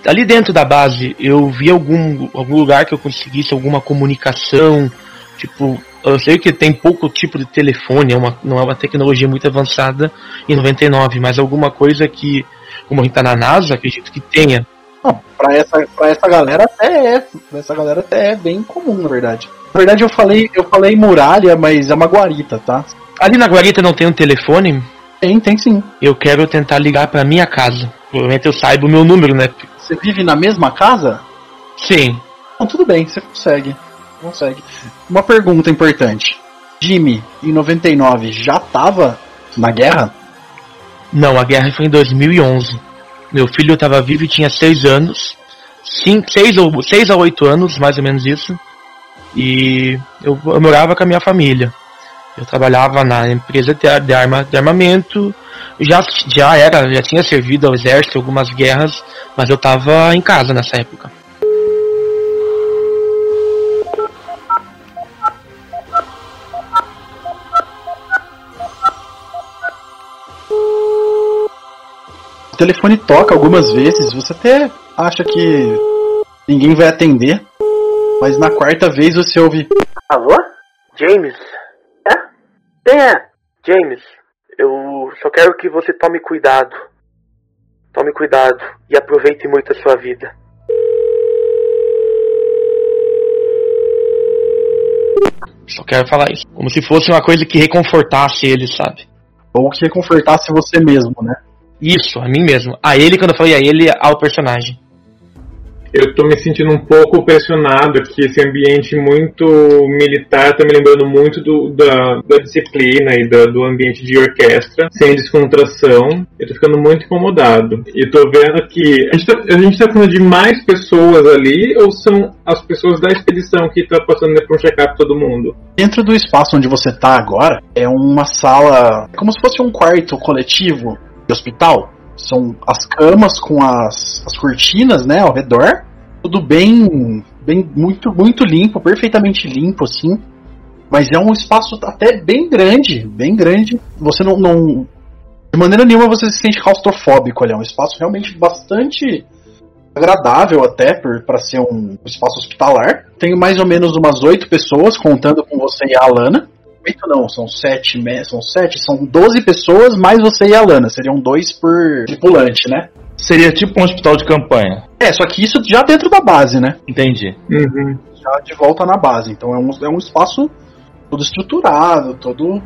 ali dentro da base, eu vi algum, algum lugar que eu conseguisse alguma comunicação, tipo, eu sei que tem pouco tipo de telefone, é uma, não é uma tecnologia muito avançada em 99, mas alguma coisa que, como a gente tá na NASA, acredito que tenha. Não, pra essa, pra essa galera até é. Pra essa galera até é bem comum, na verdade. Na verdade eu falei, eu falei muralha, mas é uma guarita, tá? Ali na guarita não tem um telefone? Tem, tem sim. Eu quero tentar ligar pra minha casa. Provavelmente eu saiba o meu número, né? Você vive na mesma casa? Sim. Então tudo bem, você consegue. Consegue. Uma pergunta importante. Jimmy, em 99, já tava na guerra? Não, a guerra foi em 2011. Meu filho estava vivo e tinha 6 anos. 6 ou 6 a 8 anos, mais ou menos isso. E eu, eu morava com a minha família. Eu trabalhava na empresa de, de, arma, de armamento já, já era, já tinha servido ao exército algumas guerras, mas eu tava em casa nessa época. O telefone toca algumas vezes, você até acha que ninguém vai atender, mas na quarta vez você ouve: Alô? James? É? Quem é? James. Eu só quero que você tome cuidado. Tome cuidado e aproveite muito a sua vida. Só quero falar isso. Como se fosse uma coisa que reconfortasse ele, sabe? Ou que reconfortasse você mesmo, né? Isso, a mim mesmo. A ele, quando eu falei a ele, ao personagem eu tô me sentindo um pouco pressionado aqui, esse ambiente muito militar tá me lembrando muito do, da, da disciplina e da, do ambiente de orquestra, sem descontração. Eu tô ficando muito incomodado. E tô vendo que a gente, tá, gente tá falando de mais pessoas ali ou são as pessoas da expedição que tá passando por um check-up todo mundo? Dentro do espaço onde você tá agora, é uma sala, como se fosse um quarto coletivo de hospital são as camas com as, as cortinas, né, ao redor. Tudo bem, bem muito muito limpo, perfeitamente limpo assim. Mas é um espaço até bem grande, bem grande. Você não, não De maneira nenhuma você se sente claustrofóbico ali. É um espaço realmente bastante agradável até para ser um espaço hospitalar. Tem mais ou menos umas oito pessoas, contando com você e a Alana. Oito não, são sete, são sete, são doze pessoas, mais você e a Alana. Seriam dois por tripulante, né? Seria tipo um hospital de campanha. É, só que isso já dentro da base, né? Entendi. Uhum. Já de volta na base. Então é um, é um espaço todo estruturado, todo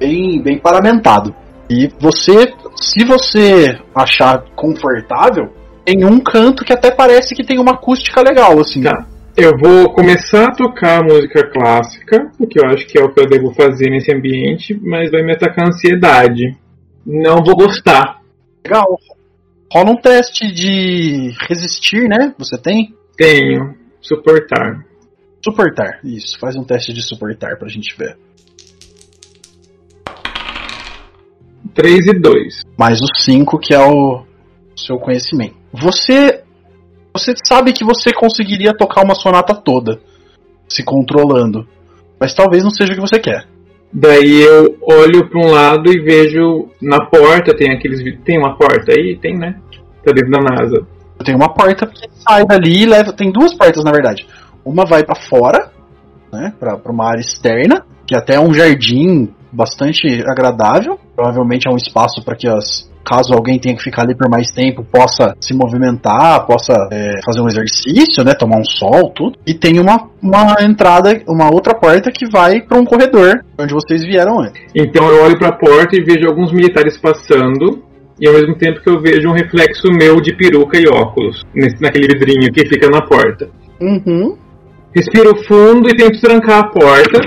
bem, bem paramentado. E você, se você achar confortável, tem um canto que até parece que tem uma acústica legal, assim. Tá. Eu vou começar a tocar música clássica, porque eu acho que é o que eu devo fazer nesse ambiente, mas vai me atacar a ansiedade. Não vou gostar. Legal. Rola um teste de resistir, né? Você tem? Tenho. Suportar. Suportar, isso. Faz um teste de suportar pra gente ver. 3 e 2. Mais o 5, que é o seu conhecimento. Você você sabe que você conseguiria tocar uma sonata toda se controlando, mas talvez não seja o que você quer. Daí eu olho para um lado e vejo na porta tem aqueles tem uma porta aí, tem, né? Tá dentro da NASA. Tem uma porta que sai dali e leva, tem duas portas na verdade. Uma vai para fora, né, para uma área externa, que até é um jardim bastante agradável. Provavelmente é um espaço para que as caso alguém tenha que ficar ali por mais tempo, possa se movimentar, possa é, fazer um exercício, né, tomar um sol, tudo. E tem uma, uma entrada, uma outra porta que vai para um corredor, onde vocês vieram antes. Então eu olho para a porta e vejo alguns militares passando. E ao mesmo tempo que eu vejo um reflexo meu de peruca e óculos nesse, naquele vidrinho que fica na porta. Uhum. Respiro fundo e tento trancar a porta.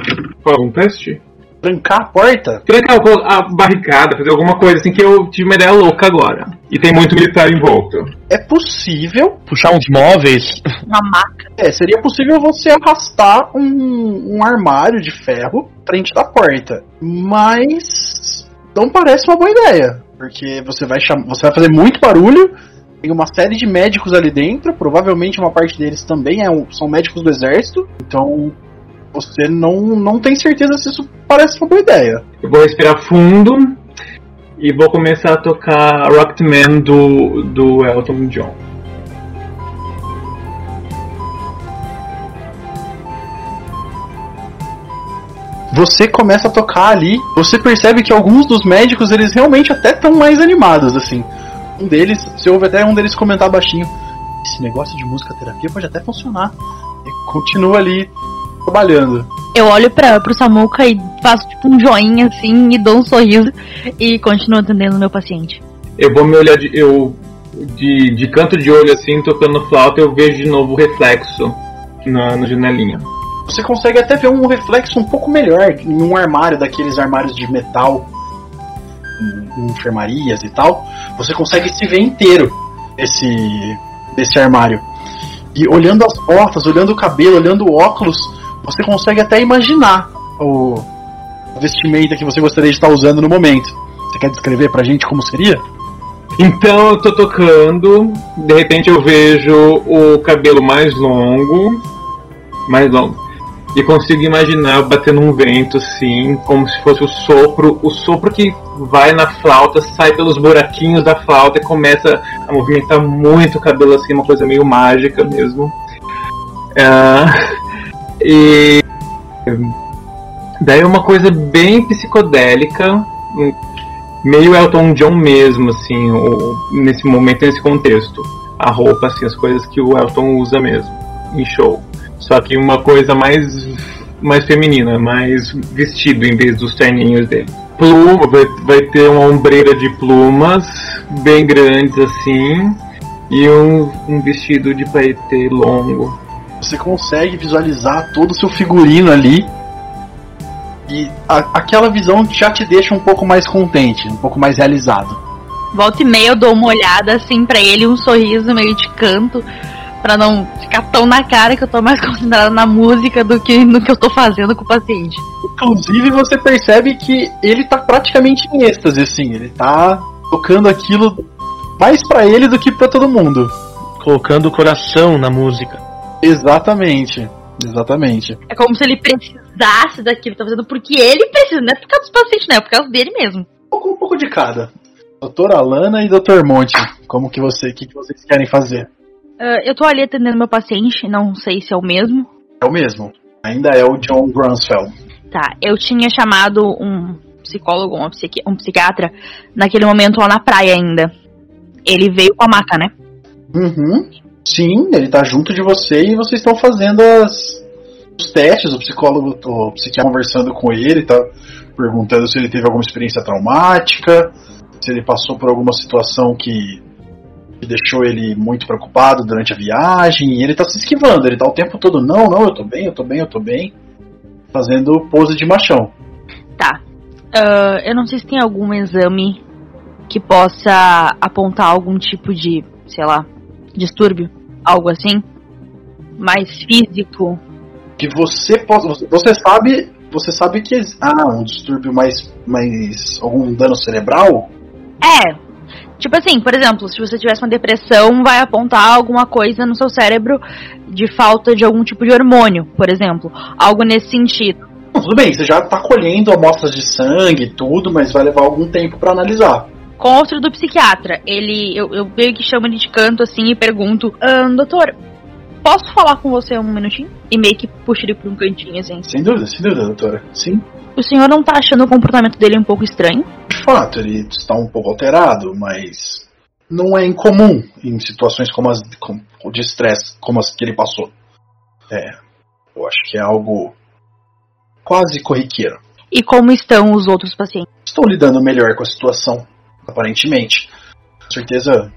Qual um teste? Trancar a porta? Trancar a barricada, fazer alguma coisa assim que eu tive uma ideia louca agora. E tem muito militar em volta. É possível. Puxar uns móveis. Uma maca. É, seria possível você arrastar um, um armário de ferro frente da porta. Mas. Não parece uma boa ideia. Porque você vai, cham... você vai fazer muito barulho. Tem uma série de médicos ali dentro. Provavelmente uma parte deles também é um... são médicos do exército. Então você não, não tem certeza se isso parece uma boa ideia. Eu vou respirar fundo e vou começar a tocar Rocketman do, do Elton John. Você começa a tocar ali, você percebe que alguns dos médicos eles realmente até estão mais animados assim. Um deles, você ouve até um deles comentar baixinho: esse negócio de música terapia pode até funcionar. E continua ali trabalhando. Eu olho pra, pro Samuka e faço tipo um joinha assim e dou um sorriso e continuo atendendo meu paciente. Eu vou me olhar de, eu, de, de canto de olho assim, tocando flauta, eu vejo de novo o reflexo na, na janelinha. Você consegue até ver um reflexo um pouco melhor em um armário daqueles armários de metal em, em enfermarias e tal. Você consegue se ver inteiro desse armário. E olhando as portas, olhando o cabelo, olhando o óculos, você consegue até imaginar o vestimenta que você gostaria de estar usando no momento. Você quer descrever pra gente como seria? Então eu tô tocando, de repente eu vejo o cabelo mais longo, mais longo. E consigo imaginar batendo um vento assim, como se fosse o sopro, o sopro que vai na flauta, sai pelos buraquinhos da flauta e começa a movimentar muito o cabelo assim, uma coisa meio mágica mesmo. Uh, e daí uma coisa bem psicodélica, meio Elton John mesmo, assim, nesse momento, nesse contexto. A roupa, assim, as coisas que o Elton usa mesmo em show. Só que uma coisa mais mais feminina, mais vestido em vez dos terninhos dele. Pluma, vai, vai ter uma ombreira de plumas bem grandes assim e um, um vestido de paetê longo você consegue visualizar todo o seu figurino ali. E a, aquela visão já te deixa um pouco mais contente, um pouco mais realizado. Volta e meia eu dou uma olhada assim para ele, um sorriso meio de canto, para não ficar tão na cara que eu tô mais <laughs> concentrada na música do que no que eu tô fazendo com o paciente. Inclusive você percebe que ele tá praticamente em êxtase, assim, ele tá tocando aquilo mais para ele do que para todo mundo. Colocando o coração na música. Exatamente. Exatamente. É como se ele precisasse daquilo que tá fazendo, porque ele precisa, não é por causa dos pacientes, não, é por causa dele mesmo. Um pouco, um pouco de cada. Doutora Alana e Dr. Monte, como que você, que, que vocês querem fazer? Ah, eu tô ali atendendo meu paciente, não sei se é o mesmo. É o mesmo. Ainda é o John Grunsfeld. Tá, eu tinha chamado um psicólogo, um, psiqui um psiquiatra, naquele momento lá na praia ainda. Ele veio com a maca, né? Uhum. Sim, ele tá junto de você e vocês estão fazendo as, os testes. O psicólogo, o psiquiatra conversando com ele, tá perguntando se ele teve alguma experiência traumática, se ele passou por alguma situação que, deixou ele muito preocupado durante a viagem. E ele tá se esquivando, ele tá o tempo todo: não, não, eu tô bem, eu tô bem, eu tô bem. Fazendo pose de machão. Tá. Ah, eu não sei se tem algum exame que possa apontar algum tipo de, sei lá, distúrbio, algo assim. Mais físico. que você possa. Você, sabe. Você sabe que. Ah, um distúrbio mais. mais. algum dano cerebral? É. Tipo assim, por exemplo, se você tivesse uma depressão, vai apontar alguma coisa no seu cérebro de falta de algum tipo de hormônio, por exemplo. Algo nesse sentido. Não, tudo bem, você já tá colhendo amostras de sangue e tudo, mas vai levar algum tempo pra analisar. Com o auxílio do psiquiatra, ele. Eu, eu meio que chamo ele de canto assim e pergunto: "Ahn, doutor, posso falar com você um minutinho? E meio que puxo ele pra um cantinho assim. Sem dúvida, sem dúvida, doutora. Sim. O senhor não tá achando o comportamento dele um pouco estranho? De fato, ele está um pouco alterado, mas. não é incomum em situações como as com, de estresse como as que ele passou. É. Eu acho que é algo. quase corriqueiro. E como estão os outros pacientes? estão lidando melhor com a situação, aparentemente. Com certeza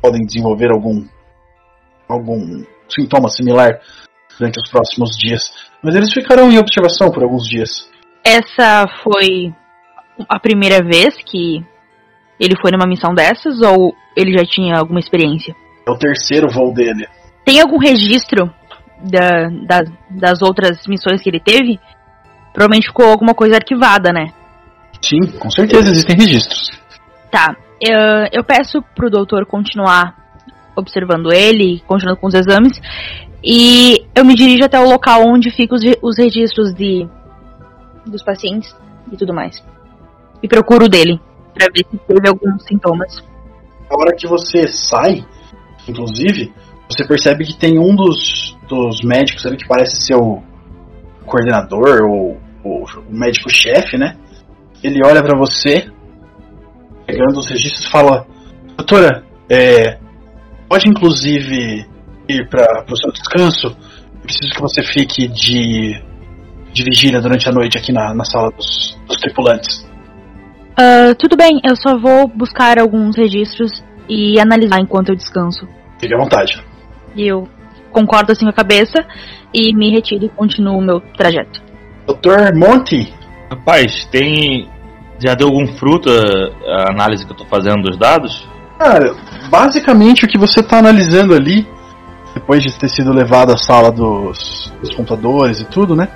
podem desenvolver algum algum sintoma similar durante os próximos dias, mas eles ficarão em observação por alguns dias. Essa foi a primeira vez que ele foi numa missão dessas ou ele já tinha alguma experiência? É o terceiro voo dele. Tem algum registro da, da- das outras missões que ele teve? Provavelmente ficou alguma coisa arquivada, né? Sim, com certeza existem registros. Tá. Eu, eu peço pro doutor continuar observando ele, continuando com os exames. E eu me dirijo até o local onde ficam os, os registros de dos pacientes e tudo mais. E procuro dele, pra ver se teve alguns sintomas. Na hora que você sai, inclusive, você percebe que tem um dos, dos médicos ali que parece ser o coordenador ou o, o médico-chefe, né? Ele olha pra você, pegando os registros e fala: Doutora, é, pode inclusive ir para o seu descanso? Eu preciso que você fique de, de vigília durante a noite aqui na, na sala dos, dos tripulantes. Ah, tudo bem, eu só vou buscar alguns registros e analisar enquanto eu descanso. Fique à vontade. E eu concordo assim com a cabeça e me retiro e continuo o meu trajeto. Doutor Monty, Rapaz, tem. Já deu algum fruto a, a análise que eu tô fazendo dos dados? Cara, basicamente o que você está analisando ali, depois de ter sido levado à sala dos, dos computadores e tudo, né?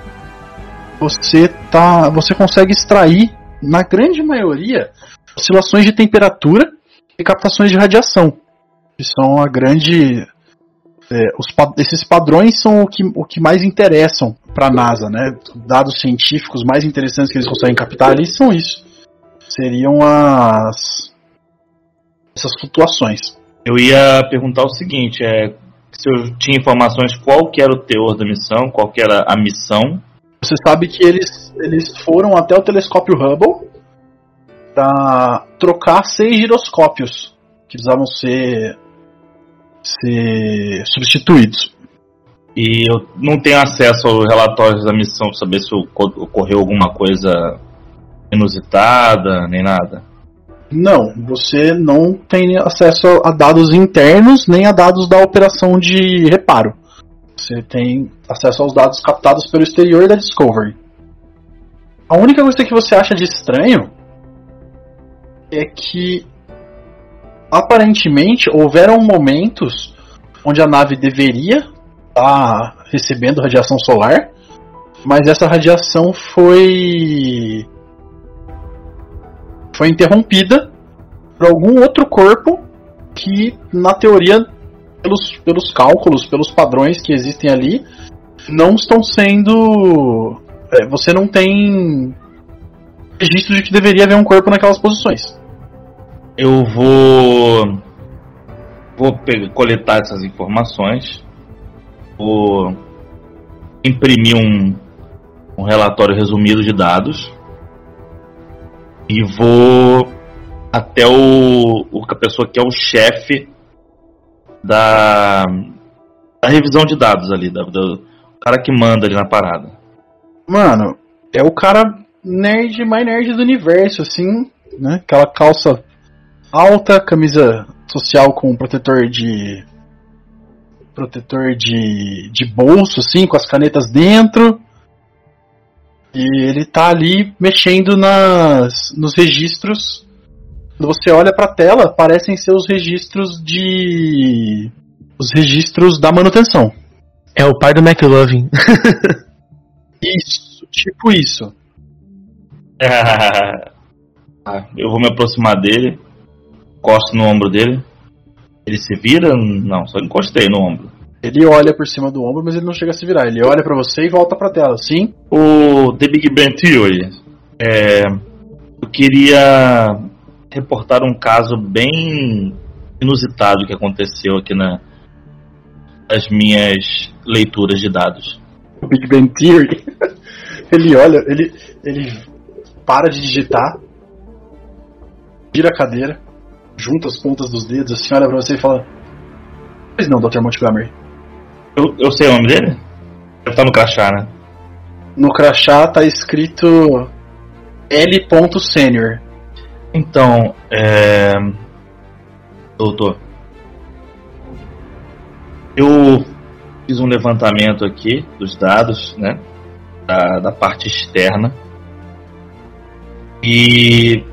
Você tá, você consegue extrair, na grande maioria, oscilações de temperatura e captações de radiação, que são a grande, é, os, esses padrões são o que, o que mais interessam para a NASA, né? Dados científicos mais interessantes que eles conseguem captar ali são isso. Seriam as essas flutuações. Eu ia perguntar o seguinte, é, se eu tinha informações qual que era o teor da missão, qual que era a missão. Você sabe que eles, eles foram até o telescópio Hubble para trocar seis giroscópios que precisavam ser, ser substituídos. E eu não tenho acesso aos relatórios da missão para saber se oco- ocorreu alguma coisa inusitada, nem nada. Não, você não tem acesso a dados internos nem a dados da operação de reparo. Você tem acesso aos dados captados pelo exterior da Discovery. A única coisa que você acha de estranho é que aparentemente houveram momentos onde a nave deveria estar recebendo radiação solar, mas essa radiação foi foi interrompida por algum outro corpo que, na teoria, pelos, pelos cálculos, pelos padrões que existem ali, não estão sendo. é, você não tem registro de que deveria haver um corpo naquelas posições. eu vou vou pegar, coletar essas informações, vou imprimir um, um relatório resumido de dados e vou até o, o a pessoa que é o chefe da, da revisão de dados ali, da, do cara que manda ali na parada. Mano, é o cara nerd mais nerd do universo, assim, né? Aquela calça alta, camisa social com protetor de. protetor de, de bolso, assim, com as canetas dentro. E ele tá ali mexendo nas, nos registros. Quando você olha pra tela, parecem ser os registros de. os registros da manutenção. É o pai do McLovin. <laughs> Isso, tipo isso. <laughs> Ah, eu vou me aproximar dele, encosto no ombro dele. Ele se vira? Não, só encostei no ombro. Ele olha por cima do ombro, mas ele não chega a se virar. Ele olha pra você e volta pra tela, sim? O The Big Bang Theory. É, eu queria reportar um caso bem inusitado que aconteceu aqui na, nas minhas leituras de dados. O Big Bang Theory. <laughs> ele olha, ele, ele para de digitar, vira a cadeira, junta as pontas dos dedos, assim, olha pra você e fala: Pois não, Dr. Montgomery. Eu, eu sei o nome dele? Deve estar no crachá, né? No crachá tá escrito L. Senior. Então, é. Doutor. Eu fiz um levantamento aqui dos dados, né? Da, da parte externa. E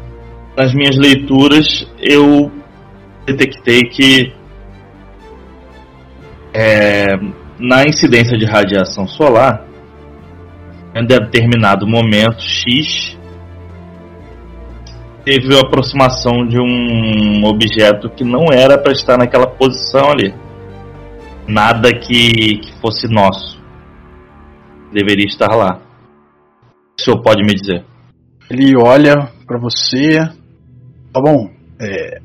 nas minhas leituras eu detectei que é, na incidência de radiação solar, em determinado momento X, teve a aproximação de um objeto que não era para estar naquela posição ali. Nada que, que fosse nosso deveria estar lá. O senhor pode me dizer? Ele olha para você. Tá bom. É,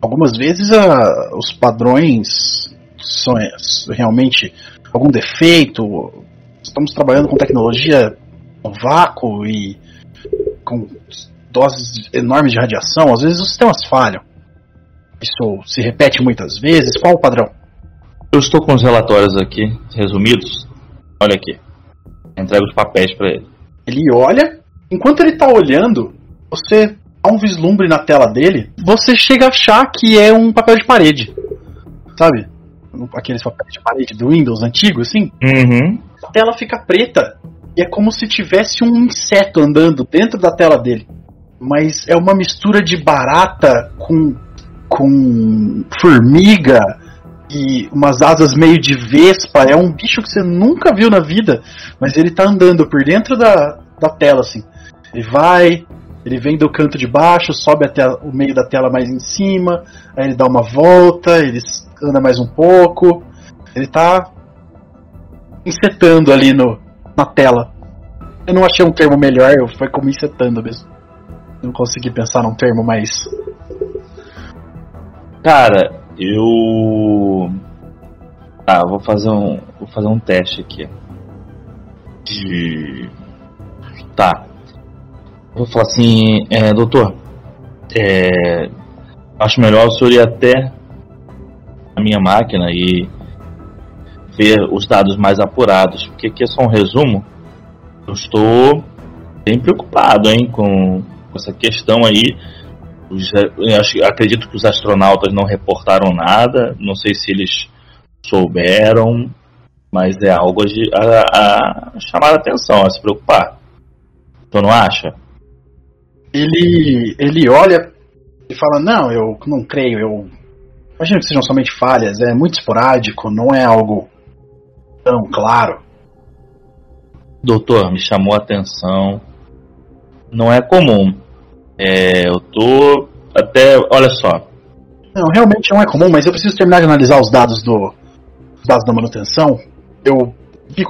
algumas vezes a, os padrões são é, realmente algum defeito. Estamos trabalhando com tecnologia no vácuo e com doses enormes de radiação. Às vezes os sistemas falham. Isso se repete muitas vezes. Qual o padrão? Eu estou com os relatórios aqui, resumidos. Olha aqui. Entrego os papéis para ele. Ele olha. Enquanto ele tá olhando, você dá um vislumbre na tela dele. Você chega a achar que é um papel de parede. Sabe? Aqueles papéis de parede do Windows antigo, assim. Uhum. A tela fica preta. E é como se tivesse um inseto andando dentro da tela dele. Mas é uma mistura de barata com, com formiga e umas asas meio de vespa. É um bicho que você nunca viu na vida, mas ele tá andando por dentro da, da tela, assim. Ele vai, ele vem do canto de baixo, sobe até o meio da tela mais em cima, aí ele dá uma volta, ele anda mais um pouco. Ele tá insetando ali no, na tela. Eu não achei um termo melhor, eu foi como insetando mesmo. Não consegui pensar num termo mais. Cara, eu. Tá, vou fazer um. Vou fazer um teste aqui. De. Tá. Vou falar assim, é, doutor. É, acho melhor o senhor ir até a minha máquina e ver os dados mais apurados, porque aqui é só um resumo. Eu estou bem preocupado, hein, com essa questão aí. Os, acho, acredito que os astronautas não reportaram nada. Não sei se eles souberam, mas é algo a, a chamar a atenção, a se preocupar. Tu não acha? Ele, ele olha e fala: Não, eu não creio. Eu imagino que sejam somente falhas. É muito esporádico, não é algo tão claro. Doutor, me chamou a atenção. Não é comum. É, eu tô até. Olha só. Não, realmente não é comum, mas eu preciso terminar de analisar os dados do. Os dados da manutenção. Eu.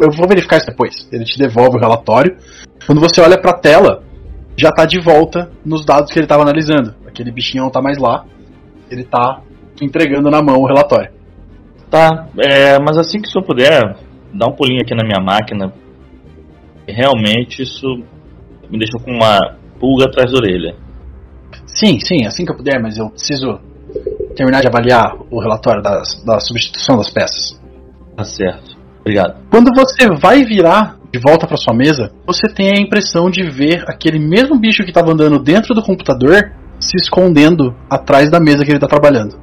Eu vou verificar isso depois. Ele te devolve o relatório. Quando você olha para a tela, já tá de volta nos dados que ele tava analisando. Aquele bichinho não tá mais lá. Ele tá entregando na mão o relatório. Tá, é, mas assim que o senhor puder, dá um pulinho aqui na minha máquina. Realmente isso me deixou com uma pulga atrás da orelha. Sim, sim, assim que eu puder, mas eu preciso terminar de avaliar o relatório das, da substituição das peças. Tá certo. Obrigado. Quando você vai virar de volta para sua mesa, você tem a impressão de ver aquele mesmo bicho que estava andando dentro do computador se escondendo atrás da mesa que ele está trabalhando.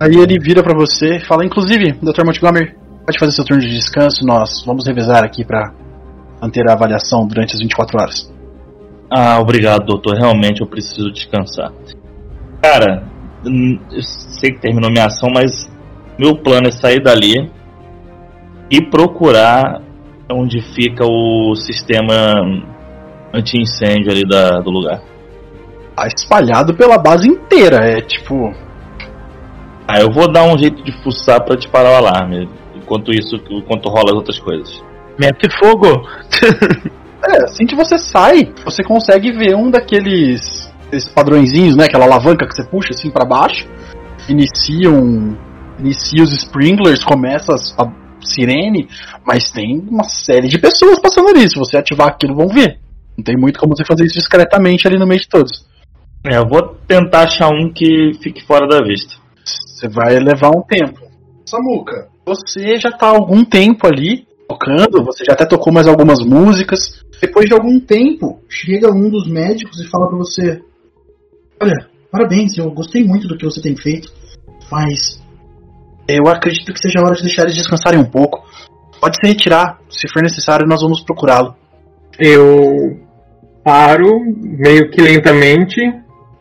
Aí ele vira para você e fala: Inclusive, Dr. Montgomery, pode fazer seu turno de descanso, nós vamos revezar aqui para manter a avaliação durante as 24 horas. Ah, obrigado, doutor. Realmente eu preciso descansar. Cara, hum, eu sei que terminou minha ação, mas meu plano é sair dali e procurar onde fica o sistema anti-incêndio ali da, do lugar. Tá espalhado pela base inteira, é tipo. Ah, eu vou dar um jeito de fuçar pra te parar o alarme. Enquanto isso, enquanto rola as outras coisas. Mete fogo! É, assim que você sai, você consegue ver um daqueles esses padrõezinhos, né? Aquela alavanca que você puxa assim para baixo. Inicia um. Inicia os sprinklers, começa a sirene, mas tem uma série de pessoas passando ali. Se você ativar aquilo, vão ver. Não tem muito como você fazer isso discretamente ali no meio de todos. É, eu vou tentar achar um que fique fora da vista. Você vai levar um tempo. Samuca, você já tá há algum tempo ali tocando, você já até tocou mais algumas músicas. Depois de algum tempo, chega um dos médicos e fala para você: Olha, parabéns, eu gostei muito do que você tem feito, mas eu acredito que seja hora de deixar eles descansarem um pouco. Pode se retirar, se for necessário, nós vamos procurá-lo. Eu paro, meio que lentamente.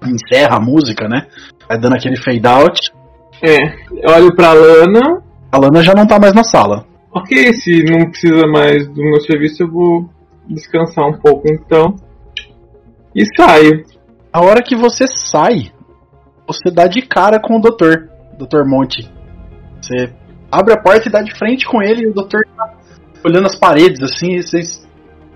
Encerra a música, né? Vai dando aquele fade out. É, olho pra Lana. A Lana já não tá mais na sala. Ok, se não precisa mais do meu serviço, eu vou descansar um pouco então. E saio. A hora que você sai, você dá de cara com o doutor, Dr. Monte. Você abre a porta e dá de frente com ele e o doutor tá olhando as paredes assim, e vocês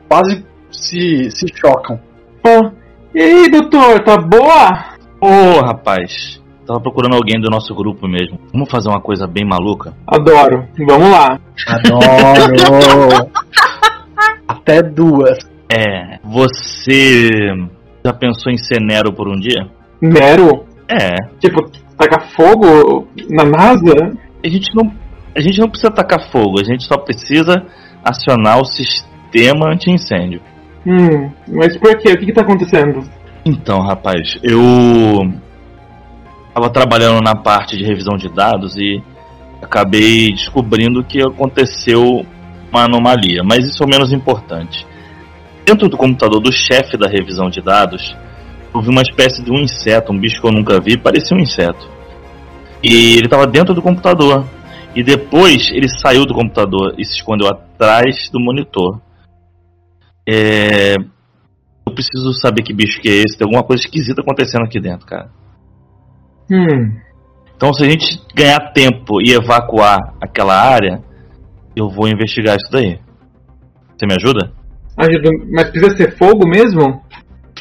quase se, se chocam. Oh, e aí, doutor, tá boa? Ô, oh, rapaz. Tava procurando alguém do nosso grupo mesmo. Vamos fazer uma coisa bem maluca? Adoro. Vamos lá. Adoro. <laughs> Até duas. É. Você já pensou em ser Nero por um dia? Nero? É. Tipo, tacar fogo na NASA? A gente não. A gente não precisa tacar fogo, a gente só precisa acionar o sistema anti-incêndio. Hum, mas por quê? O que, que tá acontecendo? Então, rapaz, eu estava trabalhando na parte de revisão de dados e acabei descobrindo que aconteceu uma anomalia, mas isso é o menos importante. Dentro do computador do chefe da revisão de dados, vi uma espécie de um inseto, um bicho que eu nunca vi, parecia um inseto. E ele estava dentro do computador. E depois ele saiu do computador e se escondeu atrás do monitor. É... Eu preciso saber que bicho que é esse. Tem alguma coisa esquisita acontecendo aqui dentro, cara. Hum. Então, se a gente ganhar tempo e evacuar aquela área, eu vou investigar isso daí. Você me ajuda? Ajuda, mas precisa ser fogo mesmo?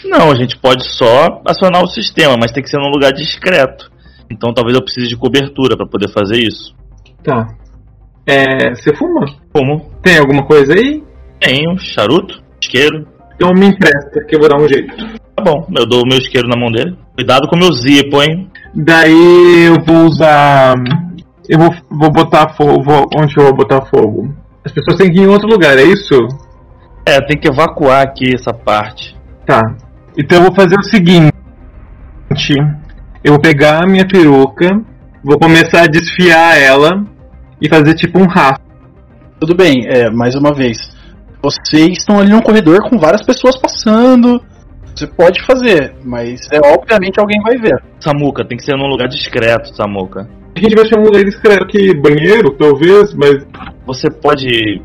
Não, a gente pode só acionar o sistema, mas tem que ser num lugar discreto. Então talvez eu precise de cobertura para poder fazer isso. Tá. É, você fuma? Fumo. Tem alguma coisa aí? Tenho, charuto, isqueiro. Então me empresta, que eu vou dar um jeito. Tá bom, eu dou o meu isqueiro na mão dele. Cuidado com o meu zipo, hein? Daí eu vou usar. Eu vou, vou botar fogo. Vou, onde eu vou botar fogo? As pessoas têm que ir em outro lugar, é isso? É, tem que evacuar aqui essa parte. Tá. Então eu vou fazer o seguinte. Eu vou pegar a minha peruca, vou começar a desfiar ela e fazer tipo um rastro. Tudo bem, é, mais uma vez. Vocês estão ali num corredor com várias pessoas passando. Você pode fazer, mas é obviamente alguém vai ver. Samuca, tem que ser num lugar discreto, Samuca. A gente vai chamar um lugar discreto aqui, banheiro, talvez, mas. Você pode.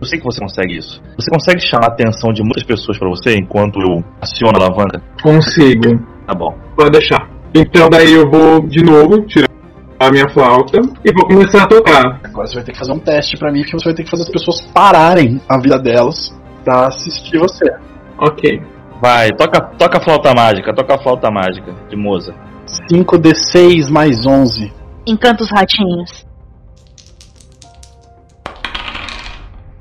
Eu sei que você consegue isso. Você consegue chamar a atenção de muitas pessoas para você enquanto eu aciono a alavanca? Consigo. Tá bom. Pode deixar. Então daí eu vou de novo tirar a minha flauta e vou começar a tocar. Agora você vai ter que fazer um teste para mim, porque você vai ter que fazer as pessoas pararem a vida delas pra assistir você. Ok. Vai, toca, toca a flauta mágica, toca a flauta mágica de Moza. 5d6 mais 11. Encanta os ratinhos.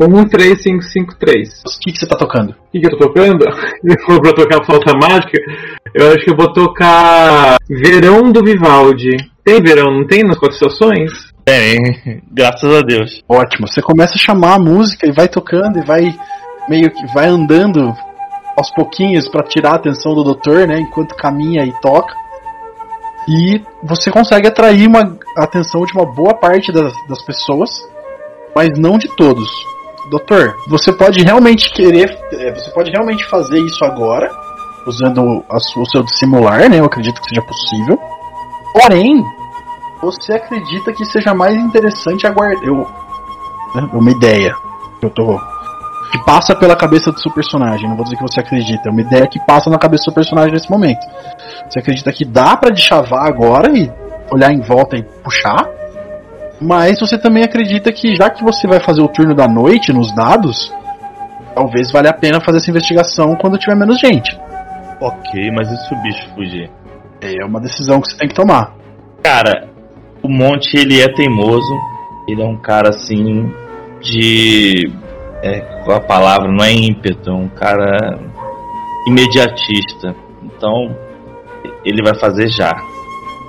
13553. O que, que você tá tocando? O que, que eu tô tocando? <laughs> Se for pra tocar flauta mágica, eu acho que eu vou tocar Verão do Vivaldi. Tem verão, não tem nas quatro estações? Bem, graças a Deus. Ótimo. Você começa a chamar a música e vai tocando e vai meio que vai andando aos pouquinhos para tirar a atenção do doutor, né? Enquanto caminha e toca. E você consegue atrair uma a atenção de uma boa parte das, das pessoas, mas não de todos. Doutor, você pode realmente querer, é, você pode realmente fazer isso agora, usando a o seu dissimular, né? Eu acredito que seja possível. Porém, você acredita que seja mais interessante aguardar. Eu, né, uma ideia que eu tô que passa pela cabeça do seu personagem. Não vou dizer que você acredita, é uma ideia que passa na cabeça do seu personagem nesse momento. Você acredita que dá pra deschavar agora e olhar em volta e puxar? Mas você também acredita que já que você vai fazer o turno da noite nos dados, talvez valha a pena fazer essa investigação quando tiver menos gente. Ok, mas e se o bicho fugir? É uma decisão que você tem que tomar. Cara, o Monte ele é teimoso. Ele é um cara assim de. É, qual a palavra? Não é ímpeto, é um cara imediatista. Então, ele vai fazer já.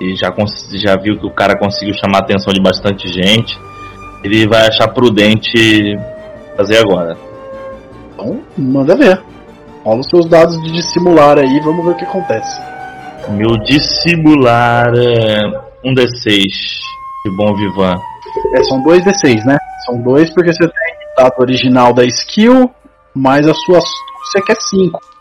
E já, já viu que o cara conseguiu chamar a atenção de bastante gente. Ele vai achar prudente fazer agora. Então, manda ver. Rola os seus dados de dissimular aí, vamos ver o que acontece. Meu dissimular é um D6 de bom vivan. É, são dois D6, né? São dois porque você tem o dado original da skill, mais a sua astúcia que é 5.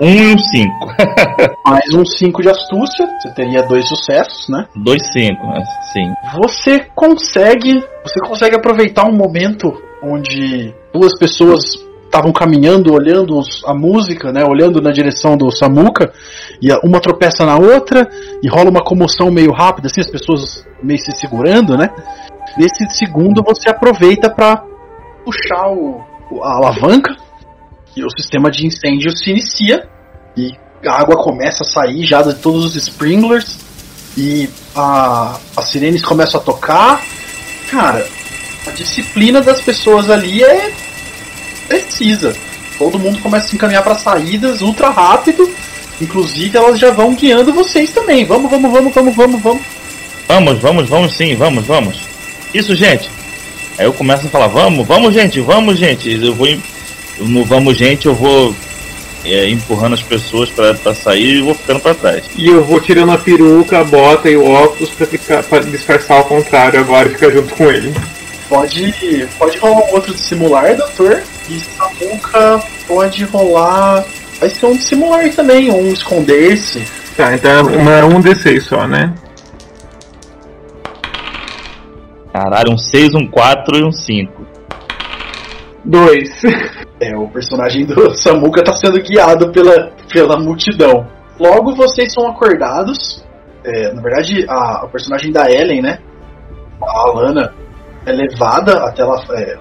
Um e um cinco. <laughs> Mais um 5 de astúcia, você teria dois sucessos, né? Dois cinco, né? sim. Você consegue. Você consegue aproveitar um momento onde duas pessoas estavam caminhando, olhando a música, né? Olhando na direção do Samuka, e uma tropeça na outra, e rola uma comoção meio rápida, assim, as pessoas meio se segurando, né? Nesse segundo você aproveita para puxar o- a alavanca e o sistema de incêndio se inicia e a água começa a sair já de todos os sprinklers e a, as sirenes começam a tocar. Cara, a disciplina das pessoas ali é precisa. Todo mundo começa a se encaminhar para saídas ultra rápido. Inclusive elas já vão guiando vocês também. Vamos, vamos, vamos, vamos, vamos, vamos. Vamos, vamos, vamos sim, vamos, vamos. Isso, gente. Aí eu começo a falar, vamos, vamos, gente, vamos, gente. Eu vou. No vamos, gente, eu vou é, empurrando as pessoas pra, pra sair e vou ficando pra trás. E eu vou tirando a peruca, a bota e o óculos pra, ficar, pra disfarçar ao contrário agora e ficar junto com ele. Pode, pode rolar um outro dissimular, doutor. E Samuka pode rolar. Vai ser um dissimular também, um esconder-se. Tá, então é uma- um D6 só, né? Caralho, um 6, um 4 e um 5. Dois. <laughs> É, o personagem do <laughs> Samuka tá sendo guiado pela, pela multidão. Logo vocês são acordados. É, na verdade, a, a personagem da Ellen, né? A Alana é levada até lá. É,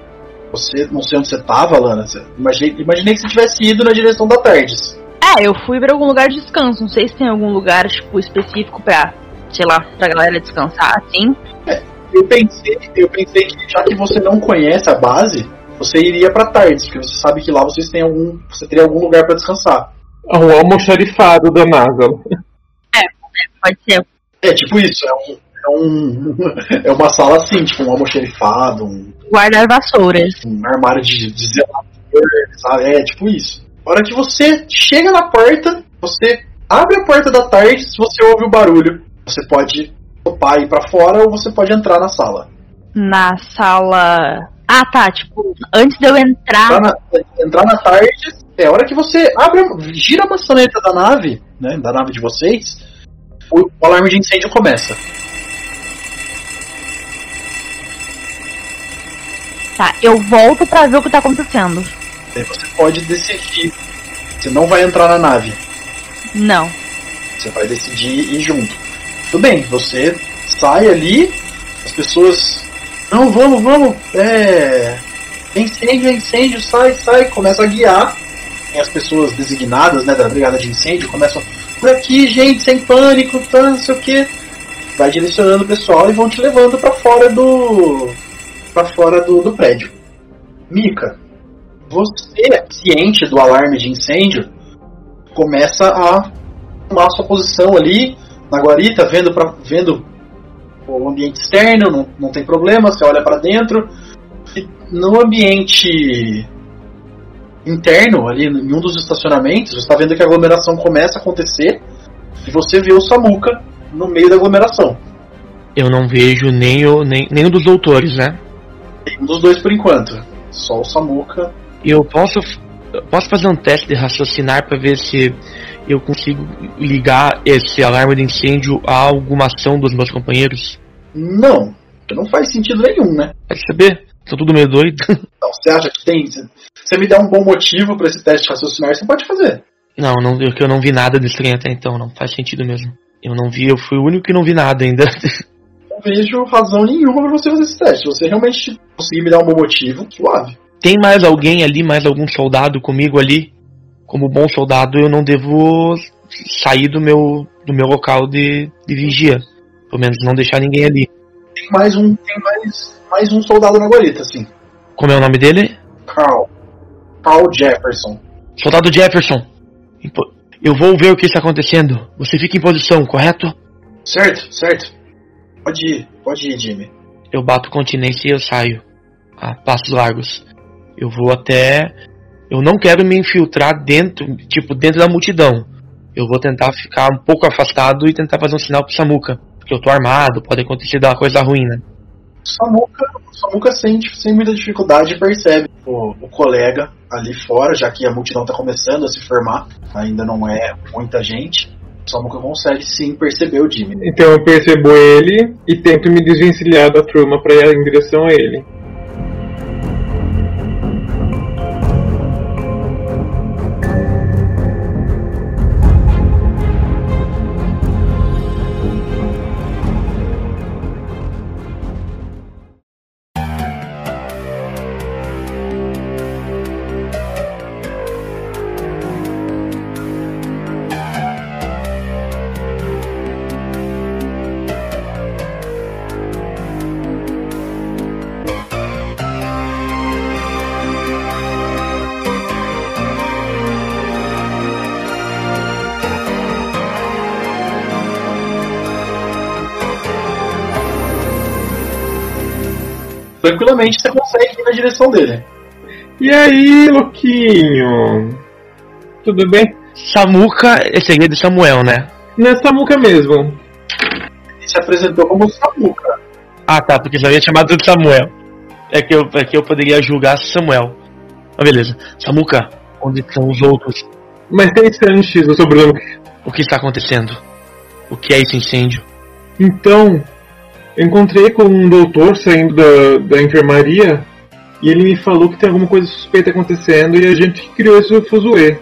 você, não sei onde você tava, Alana. Você, imaginei, imaginei que você tivesse ido na direção da Tardes. É, eu fui pra algum lugar de descanso. Não sei se tem algum lugar, tipo, específico pra, sei lá, pra galera descansar, assim. Eu pensei, eu pensei que já que você não conhece a base, você iria pra Tardes, porque você sabe que lá vocês têm algum, você teria algum lugar pra descansar. O almoxarifado da NASA. Pode ser. É tipo isso, é um, é um <laughs> é uma sala assim, tipo um almoxerifado, um, Guardar vassouras. um armário de, de zelador, sabe? É tipo isso. A hora que você chega na porta, você abre a porta da tarde, se você ouve o barulho, você pode topar e ir pra fora ou você pode entrar na sala. Na sala. Ah, tá. Tipo, antes de eu entrar. Entrar na, entrar na tarde, é a hora que você abre, gira a maçaneta da nave, né, da nave de vocês, o, o alarme de incêndio começa. Tá, eu volto pra ver o que tá acontecendo. Aí você pode decidir. Você não vai entrar na nave. Não. Você vai decidir ir junto. Tudo bem, você sai ali, as pessoas. Não, vamos, vamos. É. incêndio, é incêndio, sai, sai, começa a guiar. E as pessoas designadas, né, da brigada de incêndio começam por aqui, gente, sem pânico, tá, não sei o que. Vai direcionando o pessoal e vão te levando para fora do. para fora do, do prédio. Mika, você, ciente do alarme de incêndio, começa a tomar sua posição ali na guarita, vendo, pra, vendo o ambiente externo, não, não tem problema, você olha para dentro. E no ambiente interno, ali em um dos estacionamentos, você está vendo que a aglomeração começa a acontecer e você vê o Samuka no meio da aglomeração. Eu não vejo nem o nem nenhum dos doutores, né? Nenhum dos dois por enquanto. Só o Samuka. Eu posso posso fazer um teste de raciocinar para ver se eu consigo ligar esse alarme de incêndio a alguma ação dos meus companheiros? Não, porque não faz sentido nenhum, né? Vai saber? Tô tudo meio doido. <laughs> Então, você acha que tem. Se você me der um bom motivo para esse teste raciocinar, você pode fazer. Não, não, eu, eu não vi nada de estranho até então, não faz sentido mesmo. Eu não vi, eu fui o único que não vi nada ainda. <laughs> Não vejo razão nenhuma para você fazer esse teste. Se você realmente conseguir me dar um bom motivo, suave. Tem mais alguém ali, mais algum soldado comigo ali? Como bom soldado, eu não devo sair do meu, do meu local de, de vigia. Pelo menos não deixar ninguém ali. Tem mais um, tem mais, mais um soldado na guarita, sim. Como é o nome dele? Carl. Carl Jefferson. Soldado Jefferson. Eu vou ver o que está acontecendo. Você fica em posição, correto? Certo, certo. Pode ir, pode ir, Jimmy. Eu bato continência e eu saio. A passos largos. Eu vou até. Eu não quero me infiltrar dentro, tipo, dentro da multidão. Eu vou tentar ficar um pouco afastado e tentar fazer um sinal pro Samuka. Porque eu tô armado, pode acontecer uma coisa ruim, né? Samuka, Samuka sem, sem muita dificuldade percebe o, o colega ali fora, já que a multidão está começando a se formar, ainda não é muita gente. O Samuka consegue sim perceber o Jimmy. Então eu percebo ele e tento me desvencilhar da turma pra ir em direção a ele. Você consegue ir na direção dele. E aí, Louquinho? Tudo bem? Samuka é segredo de Samuel, né? Nessa muca mesmo. Ele se apresentou como Samuka. Ah tá, porque já havia chamado de Samuel. É que eu, é que eu poderia julgar Samuel. Mas beleza. Samuka, onde estão os outros? Mas tem Sanches no sobrenome. O que está acontecendo? O que é esse incêndio? Então, encontrei com um doutor saindo da, da enfermaria e ele me falou que tem alguma coisa suspeita acontecendo e a gente criou esse fuzuê.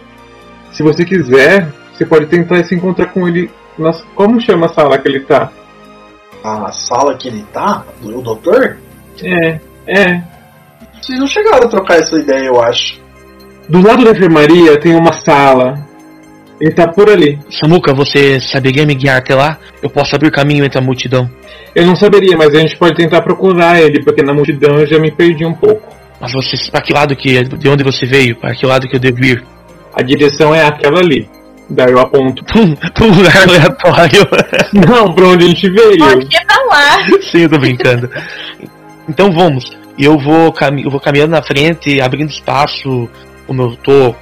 Se você quiser, você pode tentar se encontrar com ele. Como chama a sala que ele tá? A sala que ele tá, o doutor, É, é. vocês não chegaram a trocar essa ideia, eu acho. Do lado da enfermaria tem uma sala. Ele tá por ali. Samuka, você saberia me guiar até lá? Eu posso abrir caminho entre a multidão. Eu não saberia, mas a gente pode tentar procurar ele, porque na multidão eu já me perdi um pouco. Mas você, para que lado que, de onde você veio? Para que lado que eu devo ir? A direção é aquela ali. Daí eu aponto. Pra um lugar aleatório. <laughs> Não, pra onde a gente veio. Pode ir pra lá. <laughs> Sim, eu tô brincando. Então vamos. E eu vou, cami eu vou caminhando na frente, abrindo espaço, como eu tô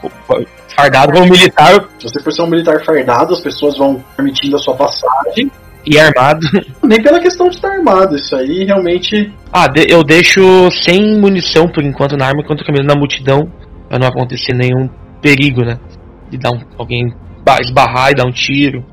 fardado como militar Se você for ser um militar fardado, as pessoas vão permitindo a sua passagem. e armado. <laughs> Nem pela questão de estar armado, isso aí realmente. Ah, eu deixo sem munição por enquanto na arma enquanto caminho na multidão, pra não acontecer nenhum perigo, né? De dar um, alguém ba- esbarrar e dar um tiro.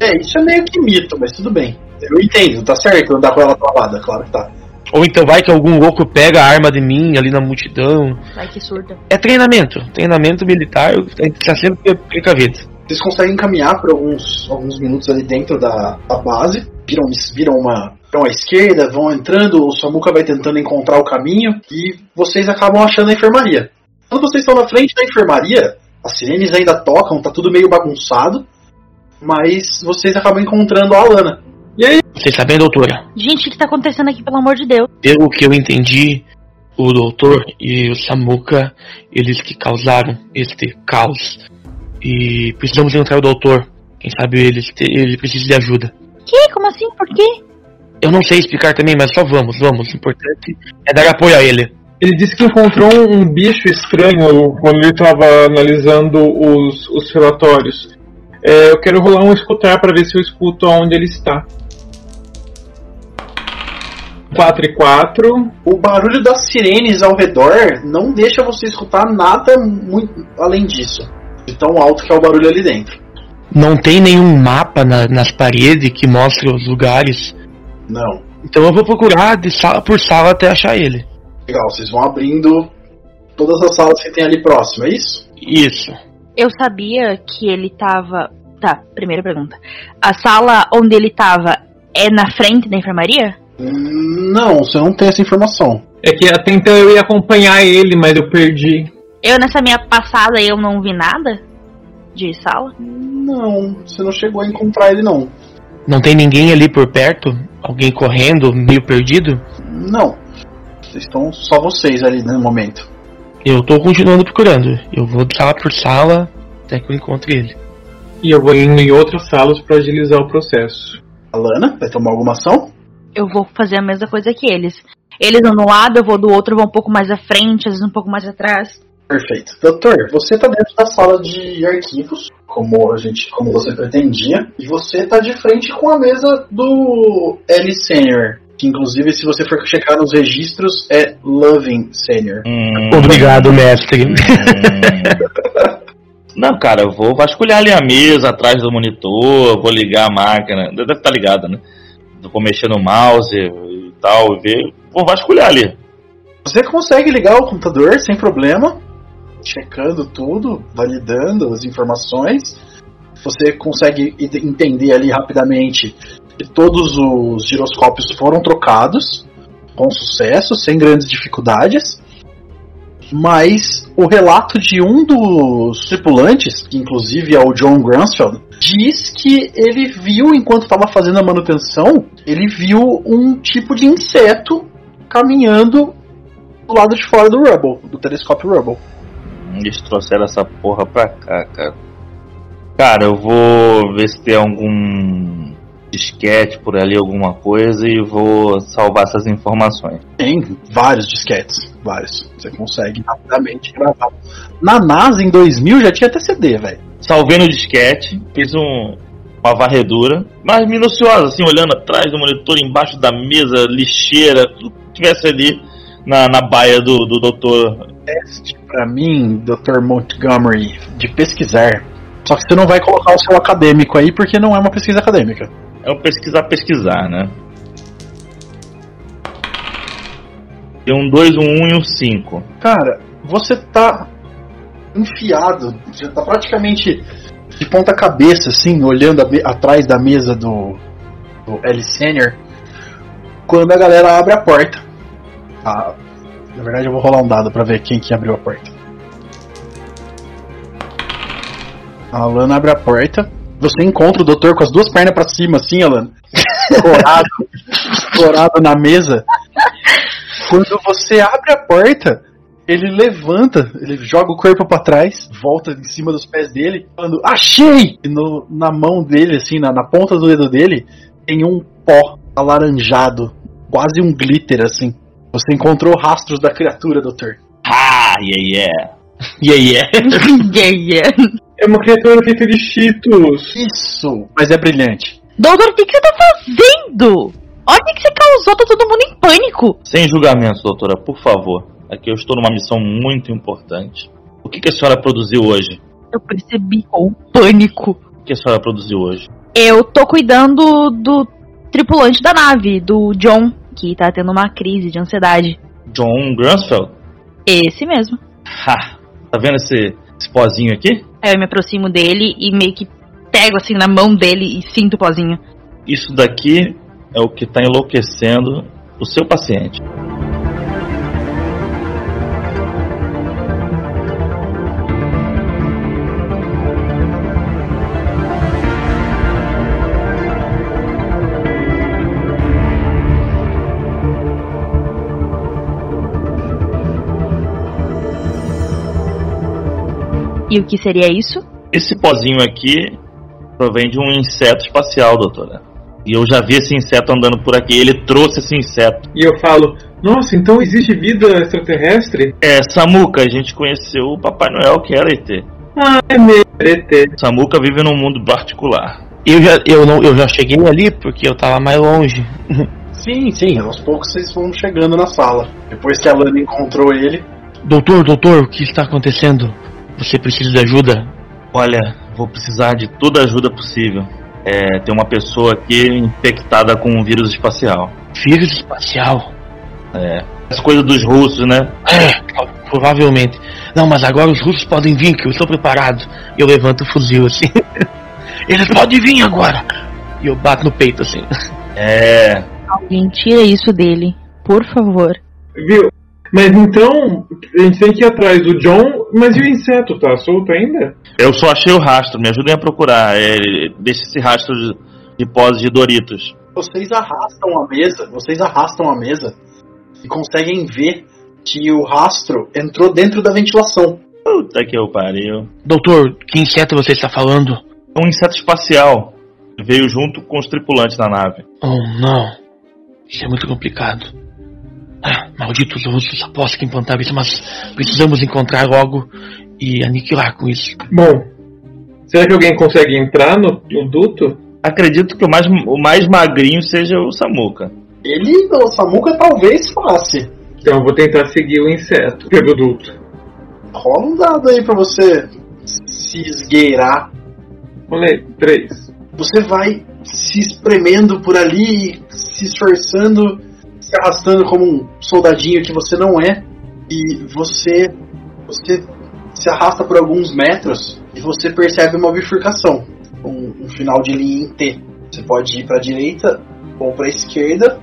É, isso é meio que mito, mas tudo bem. Eu entendo, tá certo andar com ela travada, claro que tá. Ou então vai que algum louco pega a arma de mim ali na multidão. Vai que surda. É treinamento. Treinamento militar, a gente tá sempre precavido. Vocês conseguem caminhar por alguns, alguns minutos ali dentro da, da base, viram, viram uma, vão à esquerda, vão entrando, o Samuka vai tentando encontrar o caminho e vocês acabam achando a enfermaria. Quando vocês estão na frente da enfermaria, as sirenes ainda tocam, tá tudo meio bagunçado, mas vocês acabam encontrando a Alana. Vocês sabem, doutora? Gente, o que tá acontecendo aqui, pelo amor de Deus? Pelo que eu entendi, o doutor e o Samuka, eles que causaram este caos. E precisamos encontrar o doutor. Quem sabe ele, ele precisa de ajuda. Que? Como assim? Por quê? Eu não sei explicar também, mas só vamos, vamos. O importante é dar apoio a ele. Ele disse que encontrou um bicho estranho quando ele estava analisando os, os relatórios. É, eu quero rolar um escutar para ver se eu escuto aonde ele está. 4 e 4. O barulho das sirenes ao redor não deixa você escutar nada muito além disso. De tão alto que é o barulho ali dentro. Não tem nenhum mapa na- nas paredes que mostre os lugares. Não. Então eu vou procurar de sala por sala até achar ele. Legal, vocês vão abrindo todas as salas que tem ali próximo, é isso? Isso. Eu sabia que ele tava. Tá, primeira pergunta. A sala onde ele tava é na frente da enfermaria? Hum, Não, você não tem essa informação. É que até então eu ia acompanhar ele, mas eu perdi. Eu, nessa minha passada, eu não vi nada de sala? Não, você não chegou a encontrar ele não. Não tem ninguém ali por perto? Alguém correndo, meio perdido? Não. Vocês estão só vocês ali no momento. Eu tô continuando procurando. Eu vou de sala por sala até que eu encontre ele. E eu vou indo em outras salas para agilizar o processo. A Lana vai tomar alguma ação? Eu vou fazer a mesma coisa que eles. Eles vão de um lado, eu vou do outro, eu vou um pouco mais à frente, às vezes um pouco mais atrás. Perfeito. Doutor, você tá dentro da sala de arquivos, como a gente, como você pretendia, e você tá de frente com a mesa do L Senior, que inclusive se você for checar nos registros é Loving Senior. Hum, Obrigado, mestre. hum. Não, cara, eu vou vasculhar ali a mesa atrás do monitor, vou ligar a máquina. Deve estar ligada, né? Vou mexer no mouse e tal, ver. Vou vasculhar ali. Você consegue ligar o computador sem problema, checando tudo, validando as informações. Você consegue entender ali rapidamente que todos os giroscópios foram trocados com sucesso, sem grandes dificuldades. Mas o relato de um dos tripulantes, que inclusive é o John Gransfeld, diz que ele viu, enquanto estava fazendo a manutenção, ele viu um tipo de inseto caminhando do lado de fora do Rubble, do telescópio Rubble. Eles trouxeram essa porra pra cá, cara. Cara, eu vou ver se tem algum disquete por ali, alguma coisa, e vou salvar essas informações. Tem vários disquetes, vários. Você consegue rapidamente gravar. Na NASA, em 2000, já tinha até CD, velho. Salvei no disquete, fiz um, uma varredura, mais minuciosa, assim, olhando atrás do monitor, embaixo da mesa, lixeira, tudo que tivesse ali na, na baia do, do doutor. Teste pra mim, Dr. Montgomery, de pesquisar. Só que você não vai colocar o seu acadêmico aí, porque não é uma pesquisa acadêmica. É o pesquisar, pesquisar, né? Tem um 2, um 1 um e um 5. Cara, você tá enfiado, você tá praticamente de ponta cabeça, assim, olhando a atrás da mesa do, do L Senior, quando a galera abre a porta. Ah, na verdade, eu vou rolar um dado pra ver quem que abriu a porta. A Alana abre a porta. Você encontra o doutor com as duas pernas pra cima, assim, Alana. <laughs> Corado, corado na mesa. Quando você abre a porta, ele levanta, ele joga o corpo pra trás, volta em cima dos pés dele, falando, achei! E no- na mão dele, assim, na, na ponta do dedo dele, tem um pó alaranjado, quase um glitter, assim. Você encontrou rastros da criatura, doutor. Ah, yeah, yeah. E aí é? yeah, <laughs> yeah. É uma criatura feita de cheetos. Isso! Mas é brilhante. Doutor, o que, que você tá fazendo? Olha o que você causou, tá todo mundo em pânico. Sem julgamento, doutora, por favor. Aqui eu estou numa missão muito importante. O que, que a senhora produziu hoje? Eu percebi com pânico. O que a senhora produziu hoje? Eu tô cuidando do tripulante da nave, do John, que tá tendo uma crise de ansiedade. John Grunsfeld? Esse mesmo. Ha! Tá vendo esse, esse pozinho aqui? Aí eu me aproximo dele e meio que pego assim na mão dele e sinto o pozinho. Isso daqui é o que está enlouquecendo o seu paciente. E o que seria isso? Esse pozinho aqui provém de um inseto espacial, doutora. E eu já vi esse inseto andando por aqui. Ele trouxe esse inseto. E eu falo, nossa, então existe vida extraterrestre? É, Samuca, a gente conheceu o Papai Noel, que era ET. Ah, é mesmo, ET. Samuca vive num mundo particular. Eu já, eu, não, eu já cheguei ali porque eu tava mais longe. <laughs> Sim, sim, aos poucos vocês vão chegando na sala. Depois que a Lana encontrou ele, doutor, doutor, o que está acontecendo? Você precisa de ajuda? Olha, vou precisar de toda a ajuda possível. É, tem uma pessoa aqui infectada com um vírus espacial. Vírus espacial? É. As coisas dos russos, né? É, provavelmente. Não, mas agora os russos podem vir, que eu estou preparado. E eu levanto o fuzil assim. <laughs> Eles podem vir agora! E eu bato no peito assim. É. Alguém tira isso dele, por favor. Viu? Mas então, a gente tem que ir atrás do John, mas e o inseto, tá solto ainda? Eu só achei o rastro, me ajudem a procurar. É, deixa esse rastro de, de pós de Doritos. vocês arrastam a mesa, vocês arrastam a mesa e conseguem ver que o rastro entrou dentro da ventilação. Puta que eu pariu. Doutor, que inseto você está falando? É um inseto espacial. Veio junto com os tripulantes da nave. Oh, não. Isso é muito complicado. Ah, malditos russos, aposto que implantaram isso, mas precisamos encontrar logo e aniquilar com isso. Bom, será que alguém consegue entrar no, no duto? Acredito que o mais, o mais magrinho seja o Samuca. Ele, o Samuka talvez passe. Então eu vou tentar seguir o inseto pelo duto. Rola um dado aí pra você se esgueirar. Olha três. Você vai se espremendo por ali, se esforçando, se arrastando como um soldadinho que você não é. E você, você se arrasta por alguns metros e você percebe uma bifurcação, um, um final de linha em T. Você pode ir para a direita ou para a esquerda.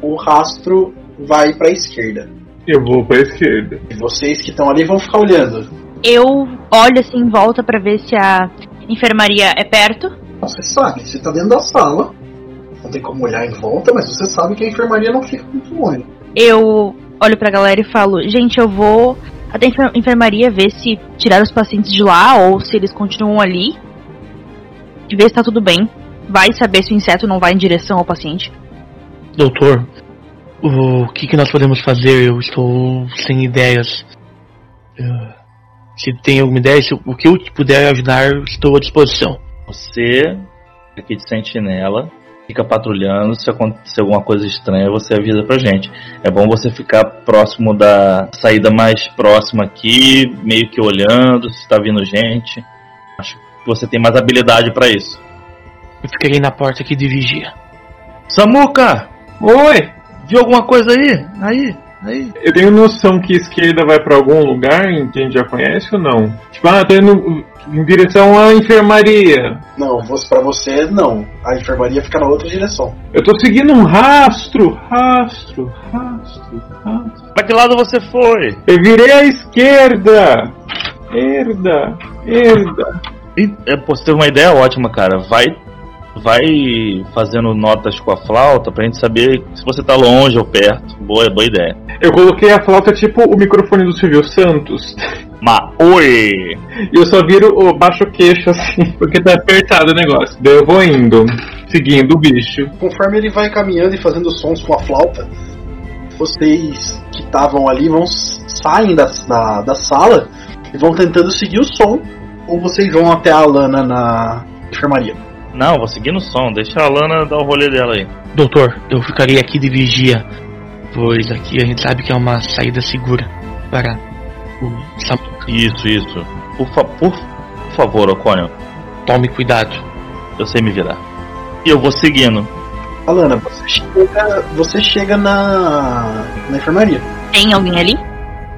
O rastro vai para a esquerda. Eu vou pra esquerda. E vocês que estão ali vão ficar olhando. Eu olho assim em volta pra ver se a enfermaria é perto. Você sabe, você tá dentro da sala. Não tem como olhar em volta, mas você sabe que a enfermaria não fica muito longe. Eu olho pra galera e falo: Gente, eu vou até a enfer- enfermaria ver se tiraram os pacientes de lá ou se eles continuam ali. E ver se tá tudo bem. Vai saber se o inseto não vai em direção ao paciente. Doutor, o que, que nós podemos fazer? Eu estou sem ideias. Se tem alguma ideia, se o que eu puder ajudar, estou à disposição. Você, aqui de sentinela, fica patrulhando. Se acontecer alguma coisa estranha, você avisa pra gente. É bom você ficar próximo da saída mais próxima aqui, meio que olhando se tá vindo gente. Acho que você tem mais habilidade pra isso. Eu ficarei na porta aqui de vigia. Samuca! Oi! Viu alguma coisa aí? Aí, aí. Eu tenho noção que esquerda vai pra algum lugar em que a gente já conhece ou não? Tipo, ah, tô indo em direção à enfermaria. Não, pra você, não. A enfermaria fica na outra direção. Eu tô seguindo um rastro, rastro, rastro, rastro. Pra que lado você foi? Eu virei à esquerda! Herda, herda. E, é, pô, você teve uma ideia ótima, cara. Vai, vai fazendo notas com a flauta pra gente saber se você tá longe ou perto. Boa, boa ideia. Eu coloquei a flauta tipo o microfone do Silvio Santos. Ma, oi! E eu só viro o baixo queixo assim, porque tá apertado o negócio. Daí eu vou indo, seguindo o bicho. Conforme ele vai caminhando e fazendo sons com a flauta, vocês que estavam ali vão saem da, da, da sala e vão tentando seguir o som, ou vocês vão até a Lana na enfermaria. Não, vou seguir no som. Deixa a Lana dar o rolê dela aí. Doutor, eu ficarei aqui de vigia, pois aqui a gente sabe que é uma saída segura para o. Isso, isso. Por, fa por favor, Ocônio. Tome cuidado. Eu sei me virar. E eu vou seguindo. Alana, você chega, você chega na, na enfermaria. Tem alguém ali?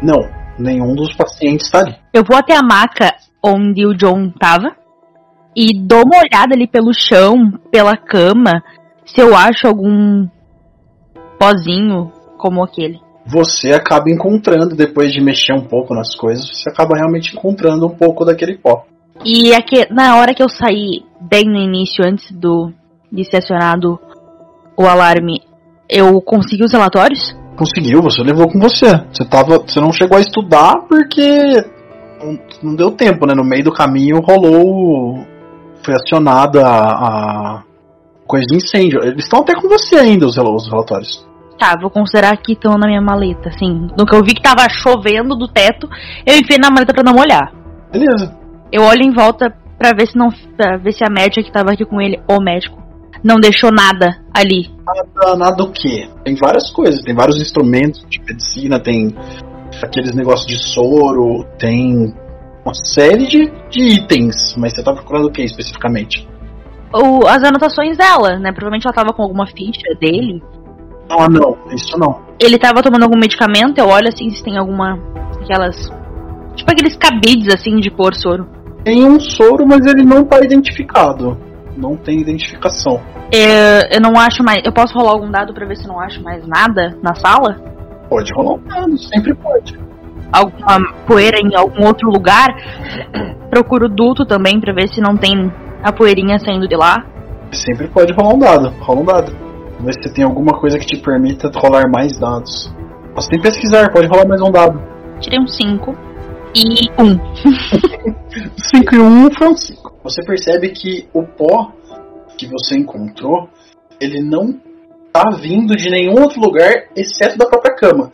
Não, nenhum dos pacientes está ali. Eu vou até a maca onde o John tava e dou uma olhada ali pelo chão, pela cama se eu acho algum pozinho como aquele. Você acaba encontrando, depois de mexer um pouco nas coisas, você acaba realmente encontrando um pouco daquele pó. E aqui, na hora que eu saí, bem no início, antes do de ser acionado o alarme, eu consegui os relatórios? Conseguiu, você levou com você. Você tava, você não chegou a estudar porque não, não deu tempo, né? No meio do caminho rolou, foi acionada a, a coisa de incêndio. Eles estão até com você ainda os, os relatórios. Tá, vou considerar que estão na minha maleta, assim. No que eu vi que tava chovendo do teto, eu enfiei na maleta pra não molhar. Beleza. Eu olho em volta pra ver se não. pra ver se a médica que tava aqui com ele, o médico, não deixou nada ali. Nada, nada o quê? Tem várias coisas, tem vários instrumentos de medicina, tem aqueles negócios de soro, tem uma série de, de itens, mas você tá procurando o que especificamente? O, as anotações dela, né? Provavelmente ela tava com alguma ficha dele. Ah, não, isso não. Ele tava tomando algum medicamento, eu olho assim se tem alguma. aquelas. Tipo aqueles cabides assim de pôr soro. Tem um soro, mas ele não tá identificado. Não tem identificação. Eu, eu não acho mais. Eu posso rolar algum dado pra ver se eu não acho mais nada na sala? Pode rolar um dado, sempre pode. Alguma poeira em algum outro lugar? Procuro o duto também pra ver se não tem a poeirinha saindo de lá. Sempre pode rolar um dado. Rola um dado. Vamos ver se você tem alguma coisa que te permita rolar mais dados. Você tem que pesquisar, pode rolar mais um dado. Tirei um 5 e um. <laughs> 5 e 1 um foi um 5. Você percebe que o pó que você encontrou, ele não tá vindo de nenhum outro lugar, exceto da própria cama.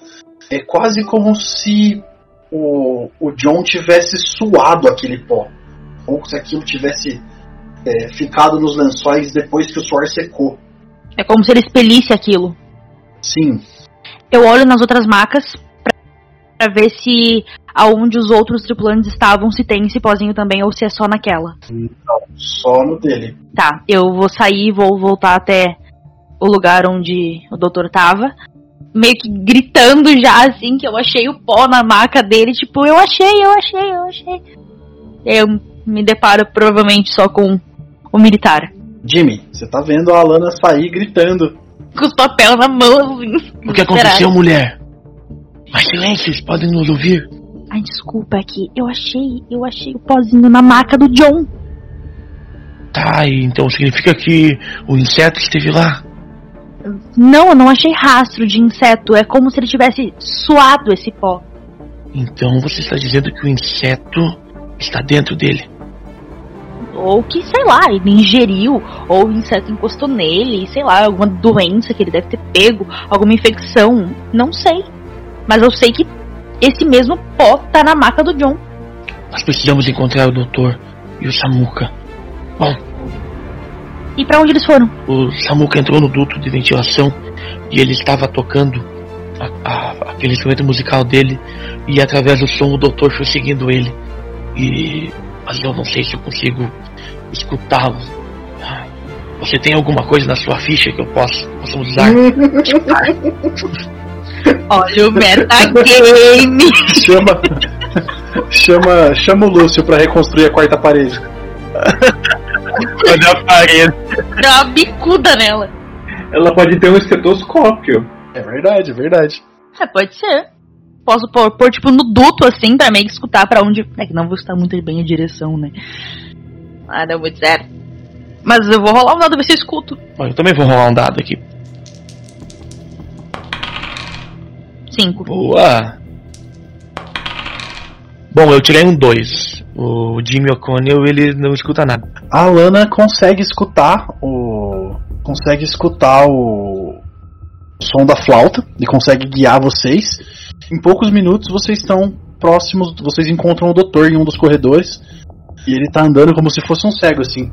É quase como se o, o John tivesse suado aquele pó. Ou se aquilo tivesse é, ficado nos lençóis depois que o suor secou. É como se ele expelisse aquilo. Sim, Eu olho nas outras macas pra ver se aonde os outros tripulantes estavam, se tem esse pozinho também ou se é só naquela. só no dele. Tá, eu vou sair, vou voltar até o lugar onde o doutor tava. Meio que gritando já, assim, que eu achei o pó na maca dele. Tipo, eu achei, eu achei, eu achei. Eu me deparo provavelmente só com o militar. Jimmy, você tá vendo a Alana sair gritando. Com os papéis na mão, assim. O que aconteceu, mulher? Mais silêncio, vocês podem nos ouvir. Ai, desculpa, é que eu achei, eu achei o pozinho na maca do John. Tá, então significa que o inseto esteve lá? Não, eu não achei rastro de inseto. É como se ele tivesse suado esse pó. Então você está dizendo que o inseto está dentro dele. Ou que, sei lá, ele ingeriu, ou o inseto encostou nele, sei lá, alguma doença que ele deve ter pego, alguma infecção, não sei. Mas eu sei que esse mesmo pó tá na maca do John. Nós precisamos encontrar o doutor e o Samuka. Bom, E pra onde eles foram? o Samuka entrou no duto de ventilação e ele estava tocando a- a- aquele instrumento musical dele e através do som o doutor foi seguindo ele. E mas eu não sei se eu consigo escutá-lo. Você tem alguma coisa na sua ficha que eu possa possamos usar? <laughs> Olha o metagame! chama, chama, chama o Lúcio pra reconstruir a quarta parede. Olha a parede. Dá uma bicuda nela. Ela pode ter um estetoscópio. É verdade, é verdade. É, pode ser. Posso pôr, pôr, tipo, no duto, assim, pra meio que escutar pra onde... É que não vou escutar muito bem a direção, né? Ah, não, muito zero. Mas eu vou rolar um dado pra ver se eu escuto. Eu também vou rolar um dado aqui. Cinco. Boa! Bom, eu tirei um 2. O Jimmy O'Connell, ele não escuta nada. A Alana consegue escutar o. consegue escutar o, som da flauta e consegue guiar vocês. Em poucos minutos vocês estão próximos, vocês encontram o doutor em um dos corredores e ele tá andando como se fosse um cego assim.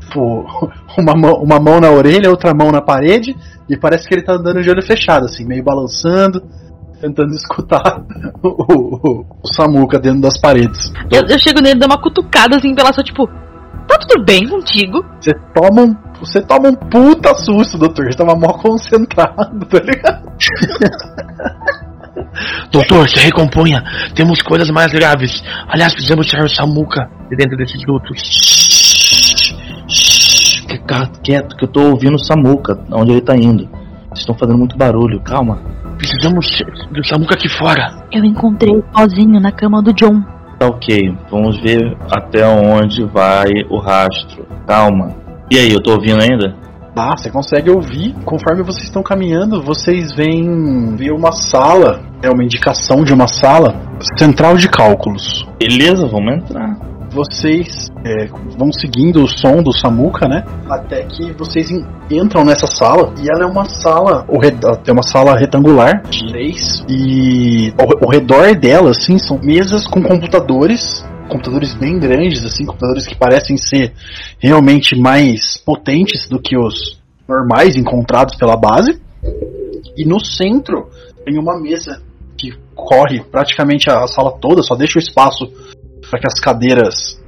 Tipo, <laughs> uma mão, uma mão na orelha, outra mão na parede e parece que ele tá andando de olho fechado assim, meio balançando, tentando escutar <laughs> o, o, o Samuka dentro das paredes. Eu, eu chego nele, dou uma cutucada, assim, pela sua, tipo... Tá tudo bem contigo? Você toma um, você toma um puta susto, doutor. Você tava mó concentrado, tá ligado? <laughs> Doutor, se recomponha. Temos coisas mais graves. Aliás, precisamos tirar o Samuka de dentro desses dutos. ficar quieto que eu tô ouvindo o Samuka, onde ele tá indo. Vocês estão fazendo muito barulho, calma. Precisamos do Samuka aqui fora. Eu encontrei sozinho na cama do John. Tá ok, vamos ver até onde vai o rastro. Calma. E aí, eu tô ouvindo ainda? Ah, você consegue ouvir. Conforme vocês estão caminhando, vocês veem, veem uma sala, é uma indicação de uma sala, central de cálculos. Beleza, vamos entrar. Vocês é, vão seguindo o som do Samuka, né? Até que vocês en- entram nessa sala e ela é uma sala, é uma sala retangular de três e ao, ao redor dela, assim, são mesas com computadores computadores bem grandes, assim, computadores que parecem ser realmente mais potentes do que os normais encontrados pela base. E no centro tem uma mesa que corre praticamente a sala toda, só deixa o espaço para que as cadeiras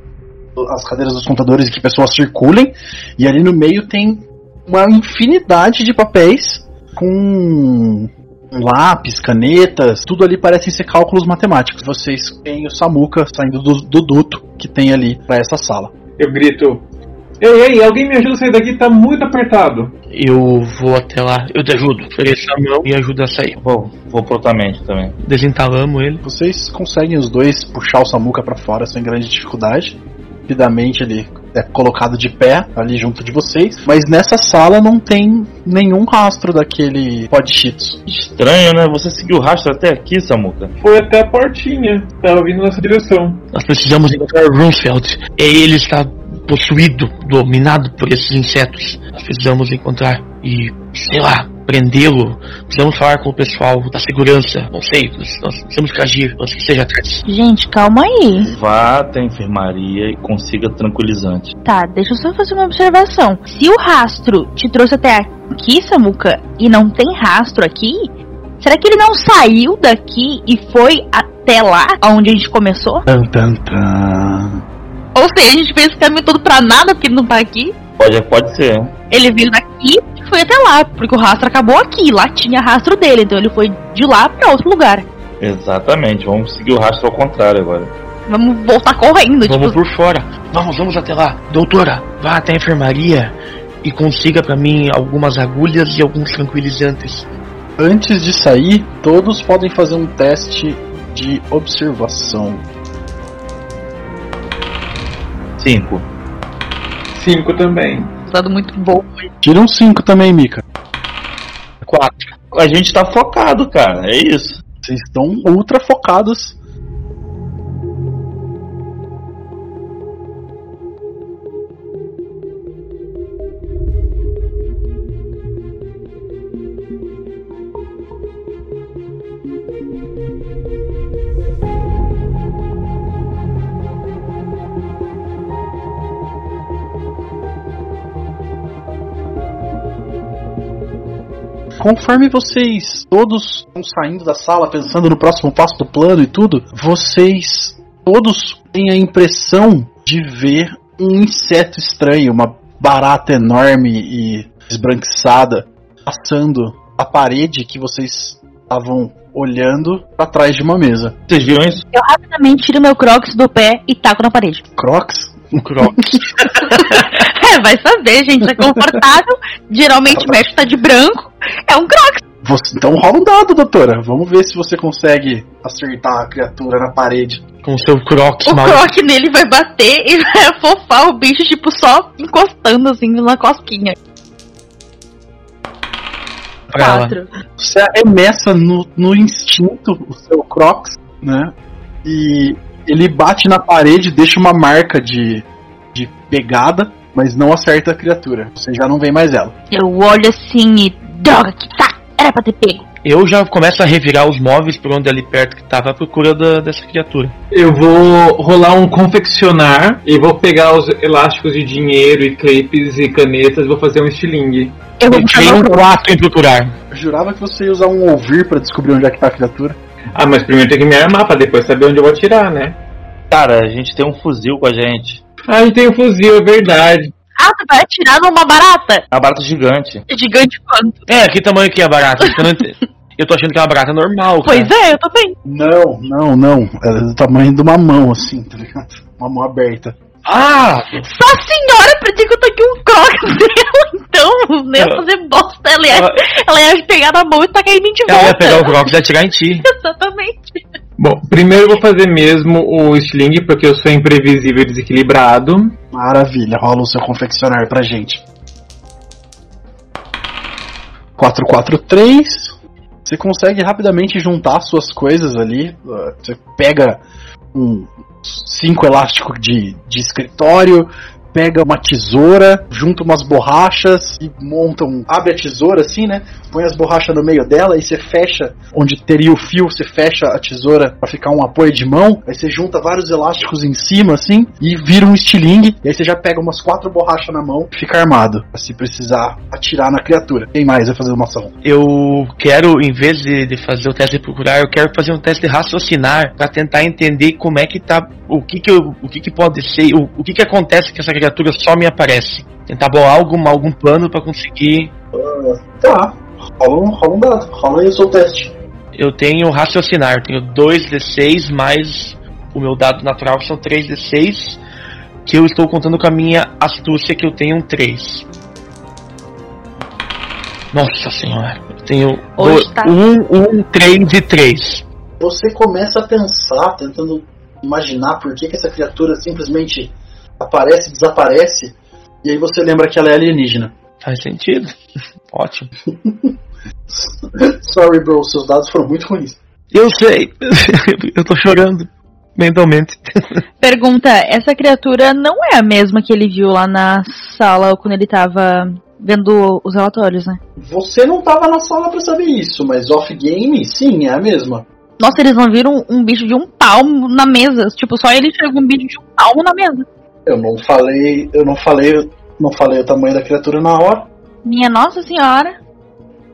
as cadeiras dos computadores e que pessoas circulem. E ali no meio tem uma infinidade de papéis com lápis, canetas, tudo ali parecem ser cálculos matemáticos. Vocês veem o Samuka saindo do, do duto que tem ali para essa sala. Eu grito: Ei, ei, alguém me ajuda a sair daqui, tá muito apertado. Eu vou até lá, eu te ajudo. Ofereço a mão e ajuda a sair. Vou, vou prontamente também. Desentalamos ele. Vocês conseguem os dois puxar o Samuka para fora sem grande dificuldade. Rapidamente ele é colocado de pé ali junto de vocês, mas nessa sala não tem nenhum rastro daquele pod cheetos. Estranho, né? Você seguiu o rastro até aqui, Samuka? Foi até a portinha, tava vindo nessa direção. Nós precisamos encontrar Runfeld. Ele está possuído, dominado por esses insetos. Nós precisamos encontrar e, sei lá, prendê-lo. Precisamos falar com o pessoal da segurança. Não sei, nós, nós temos que agir antes que seja tarde. Gente, calma aí. Vá até a enfermaria e consiga tranquilizante. Tá, deixa eu só fazer uma observação. Se o rastro te trouxe até aqui, Samuka, e não tem rastro aqui, será que ele não saiu daqui e foi até lá, onde a gente começou? Tan, tan, tan. Ou seja, a gente fez esse caminho todo pra nada porque ele não tá aqui. Pode, pode ser. Ele veio daqui e foi até lá, porque o rastro acabou aqui. Lá tinha rastro dele, então ele foi de lá pra outro lugar. Exatamente, vamos seguir o rastro ao contrário agora. Vamos voltar correndo, Vamos tipo. por fora. Vamos, vamos até lá. Doutora, vá até a enfermaria e consiga pra mim algumas agulhas e alguns tranquilizantes. Antes de sair, todos podem fazer um teste de observação. Cinco. Cinco também. Dado muito bom. Tira um 5 também, Mika. Quatro. A gente tá focado, cara. É isso. Vocês estão ultra focados. Conforme vocês todos estão saindo da sala pensando no próximo passo do plano e tudo, vocês todos têm a impressão de ver um inseto estranho, uma barata enorme e esbranquiçada passando a parede que vocês estavam olhando para trás de uma mesa. Vocês viram isso? Eu rapidamente tiro meu crocs do pé e taco na parede. Crocs? Crocs. <laughs> É, vai saber, gente. É confortável. Geralmente <laughs> o médico tá de branco. É um crocs. Você, então rola um dado, doutora. Vamos ver se você consegue acertar a criatura na parede. Com seu Crocs O mal. croc nele vai bater e vai afofar o bicho, tipo, só encostando assim na cosquinha. pra ela. Quatro. Você arremessa no, no instinto o seu Crocs, né? E ele bate na parede, deixa uma marca de, de pegada, mas não acerta a criatura. Você já não vê mais ela. Eu olho assim e. Droga, que tá! Era pra ter pego. Eu já começo a revirar os móveis por onde ali perto que tava à procura da- dessa criatura. Eu vou rolar um confeccionar e vou pegar os elásticos de dinheiro e clipes e canetas e vou fazer um estilingue. Eu vou meu um croc. 4 em procurar. Eu jurava que você ia usar um ouvir pra descobrir onde é que tá a criatura. Ah, mas primeiro tem que me armar pra depois saber onde eu vou atirar, né? Cara, a gente tem um fuzil com a gente. Ah, a gente tem um fuzil, é verdade. Ah, você vai atirar numa barata? É uma barata gigante. Gigante quanto? É, que tamanho que é a barata? Eu, não <laughs> tô achando que é uma barata normal, cara. Pois é, eu também. Não, não, não. É do tamanho de uma mão, assim, tá ligado? Uma mão aberta. Ah! Só a senhora dizer que eu tô aqui um crocs <laughs> dela, então, nem ia fazer bosta. Ela ia, Ela- ela ia pegar na mão e tacar em mim de Ela volta. ia pegar o Crocs e atirar em ti. <laughs> Exatamente. Bom, primeiro eu vou fazer mesmo o Sling, porque eu sou imprevisível e desequilibrado. Maravilha, rola o seu confeccionar pra gente. 443. Você consegue rapidamente juntar suas coisas ali. Você pega um cinco elásticos de, de escritório, pega uma tesoura, junta umas borrachas e monta um. Abre a tesoura assim, né? Põe as borrachas no meio dela e você fecha onde teria o fio, você fecha a tesoura pra ficar um apoio de mão. Aí você junta vários elásticos em cima assim e vira um estilingue. E aí você já pega umas quatro borrachas na mão fica armado. Se precisar atirar na criatura. Quem mais vai fazer uma ação? Eu quero, em vez de, de fazer o teste de procurar, eu quero fazer um teste de raciocinar pra tentar entender como é que tá, o que que, eu, o que, que pode ser, o, o que que acontece que essa criatura só me aparece. Tentar bolar algum, algum plano pra conseguir. Tá. Rola um, rola um dado. Rola aí o seu teste. Eu tenho raciocinar, eu tenho 2d6 mais o meu dado natural que são 3d6, que eu estou contando com a minha astúcia que eu tenho um 3. Nossa senhora, eu tenho Hoje do- tá. um, um, 3 e 3. Você começa a pensar, tentando imaginar por que, que essa criatura simplesmente aparece desaparece. E aí você lembra que ela é alienígena. Faz sentido. <laughs> Ótimo. <laughs> Sorry, bro, seus dados foram muito ruins. Eu sei. <laughs> eu tô chorando mentalmente. Pergunta: essa criatura não é a mesma que ele viu lá na sala quando ele tava vendo os relatórios, né? Você não tava na sala pra saber isso, mas off-game, sim, é a mesma. Nossa, eles não viram um bicho de um palmo na mesa. Tipo, só ele chegou um bicho de um palmo na mesa. Eu não falei, eu não falei, não falei o tamanho da criatura na hora. Minha Nossa Senhora.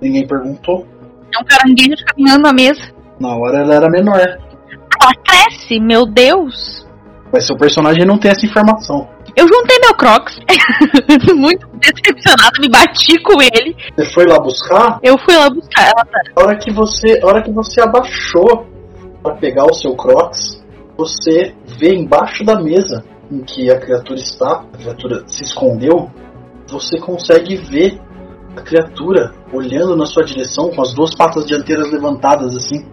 Ninguém perguntou. É um caranguejo caminhando na mesa. Na hora ela era menor. Ela cresce, meu Deus. Mas seu personagem não tem essa informação. Eu juntei meu Crocs. <laughs> Muito decepcionada, me bati com ele. Você foi lá buscar? Eu fui lá buscar ela. A hora que você, a hora que você abaixou para pegar o seu Crocs, você vê embaixo da mesa em que a criatura está, a criatura se escondeu, você consegue ver a criatura olhando na sua direção com as duas patas dianteiras levantadas assim,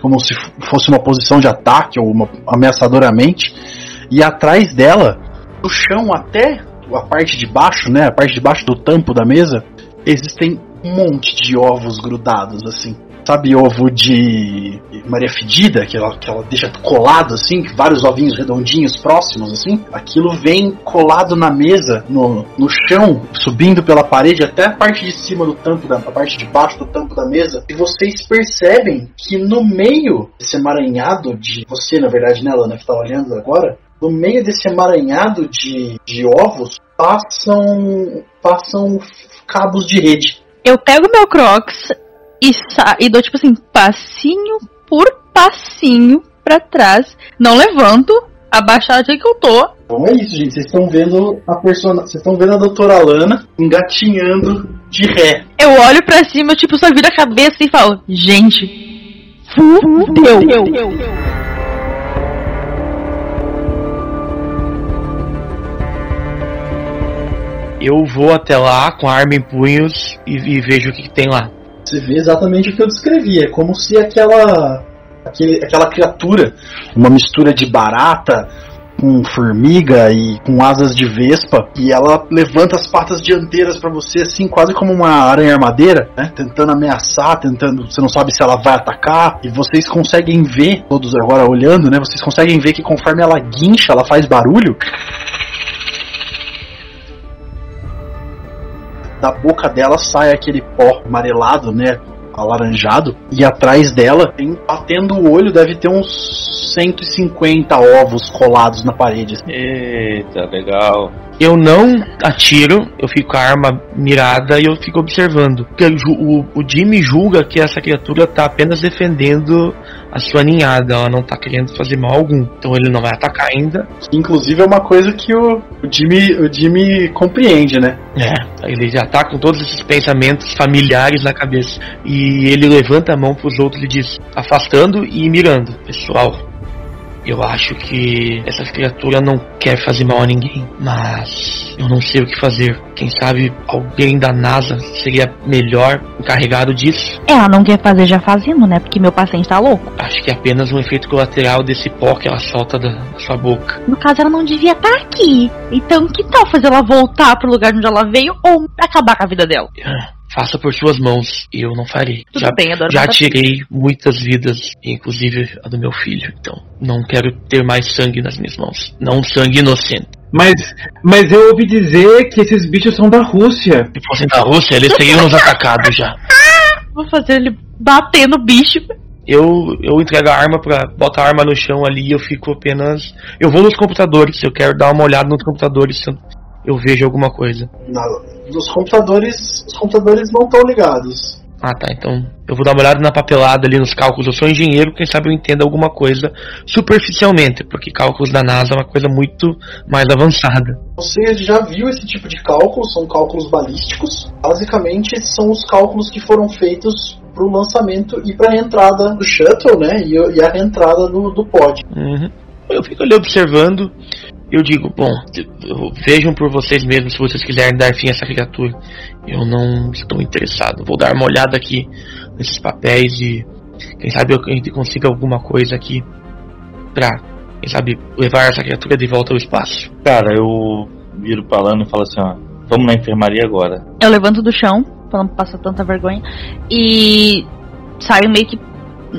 como se fosse uma posição de ataque ou uma ameaçadoramente, e atrás dela, do chão até a parte de baixo, né, a parte de baixo do tampo da mesa, existem um monte de ovos grudados, assim. Sabe ovo de Maria Fedida, que ela, que ela deixa colado, assim, vários ovinhos redondinhos próximos, assim? Aquilo vem colado na mesa, no, no chão, subindo pela parede até a parte de cima do tampo, da, a parte de baixo do tampo da mesa. E vocês percebem que no meio desse emaranhado de. Você, na verdade, né, Lana, que tá olhando agora? No meio desse emaranhado de, de ovos passam, passam cabos de rede. Eu pego meu Crocs e, sa e dou, tipo assim, passinho por passinho pra trás. Não levanto, abaixadinha que eu tô. Então é isso, gente. Vocês estão vendo a persona... Vocês estão vendo a doutora Lana engatinhando de ré. Eu olho pra cima, tipo, só viro a cabeça e falo, gente, fudeu. Eu vou até lá com a arma em punhos e, e vejo o que, que tem lá. Você vê exatamente o que eu descrevi. É como se aquela. Aquele, aquela criatura, uma mistura de barata com formiga e com asas de vespa, e ela levanta as patas dianteiras pra você, assim, quase como uma aranha armadeira, né? Tentando ameaçar, tentando. Você não sabe se ela vai atacar, e vocês conseguem ver, todos agora olhando, né? Vocês conseguem ver que conforme ela guincha, ela faz barulho. Da boca dela sai aquele pó amarelado, né? Alaranjado, e atrás dela, tem, batendo o olho, deve ter uns 150 ovos colados na parede. Eita, legal. Eu não atiro, eu fico com a arma mirada e eu fico observando. Porque o, o, o Jimmy julga que essa criatura tá apenas defendendo a sua ninhada, ela não tá querendo fazer mal algum. Então ele não vai atacar ainda. Inclusive é uma coisa que o, o Jimmy, o Jimmy compreende, né? É, ele já tá com todos esses pensamentos familiares na cabeça. E ele levanta a mão pros outros e diz, afastando e mirando. Pessoal, Eu acho que essa criatura não quer fazer mal a ninguém, mas eu não sei o que fazer. Quem sabe alguém da NASA seria melhor encarregado disso? Ela não quer fazer já fazendo, né? Porque meu paciente tá louco. Acho que é apenas um efeito colateral desse pó que ela solta da, da sua boca. No caso, ela não devia estar aqui. Então, que tal fazer ela voltar pro lugar onde ela veio ou acabar com a vida dela? Faça por suas mãos, eu não farei. Tudo já bem, adoro já tirei muitas vidas, inclusive a do meu filho. Então, não quero ter mais sangue nas minhas mãos. Não sangue inocente. Mas, mas eu ouvi dizer que esses bichos são da Rússia. Se fossem da Rússia, eles teriam nos atacado já. <laughs> Vou fazer ele bater no bicho. Eu, eu entrego a arma pra botar a arma no chão ali e eu fico apenas. Eu vou nos computadores, eu quero dar uma olhada nos computadores se eu, eu vejo alguma coisa. Na- nos computadores, os computadores não estão ligados. Ah tá, então eu vou dar uma olhada na papelada ali nos cálculos. Eu sou engenheiro, quem sabe eu entenda alguma coisa superficialmente, porque cálculos da NASA é uma coisa muito mais avançada. Você já viu esse tipo de cálculo, são cálculos balísticos. Basicamente, são os cálculos que foram feitos para o lançamento e para a entrada do shuttle, né? E, a reentrada do, do pod. Uhum. Eu fico ali observando. Eu digo, bom, eu- vejam por vocês mesmos se vocês quiserem dar fim a essa criatura. Eu não estou interessado. Vou dar uma olhada aqui nesses papéis e quem sabe eu- a gente consiga alguma coisa aqui pra, quem sabe, levar essa criatura de volta ao espaço. Cara, eu viro pra Lana e falo assim, ó, vamos na enfermaria agora. Eu levanto do chão, pra não passar tanta vergonha, e saio meio que.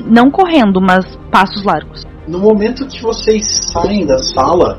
Não correndo, mas passos largos. No momento que vocês saem da sala,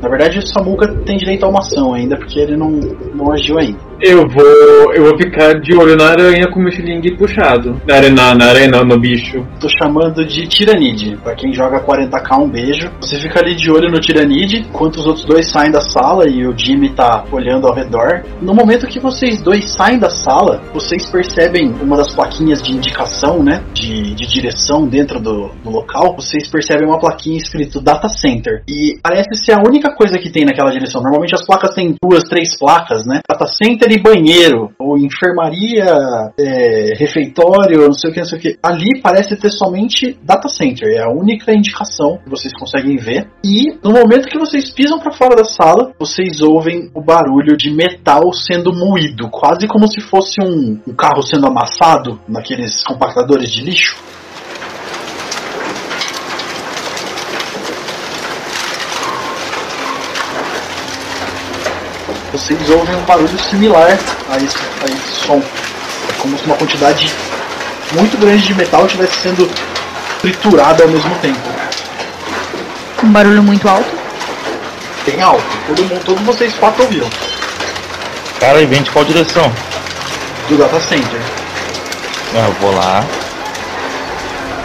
na verdade o Samuka tem direito a uma ação ainda, porque ele não, não agiu ainda. Eu vou. Eu vou ficar de olho na aranha com o meu xilingue puxado. Na aranha, na, na aranha não, no bicho. Tô chamando de Tiranide. Pra quem joga 40k, um beijo. Você fica ali de olho no Tiranide, enquanto os outros dois saem da sala e o Jimmy tá olhando ao redor. No momento que vocês dois saem da sala, vocês percebem uma das plaquinhas de indicação, né? De, de direção dentro do, do local. Vocês percebem uma plaquinha escrito Data Center. E parece ser a única coisa que tem naquela direção. Normalmente as placas têm duas, três placas, né? Data Center e banheiro. Ou enfermaria, é, refeitório, não sei o que, não sei o que. Ali parece ter somente data center, é a única indicação que vocês conseguem ver. E no momento que vocês pisam para fora da sala, vocês ouvem o barulho de metal sendo moído, quase como se fosse um, um carro sendo amassado naqueles compactadores de lixo. Vocês ouvem um barulho similar a esse, a esse som. É como se uma quantidade muito grande de metal estivesse sendo triturada ao mesmo tempo. Um barulho muito alto. Bem alto. Todo mundo, todos vocês quatro ouviram. Cara, e vem de qual direção? Do data center. Ah, eu vou lá.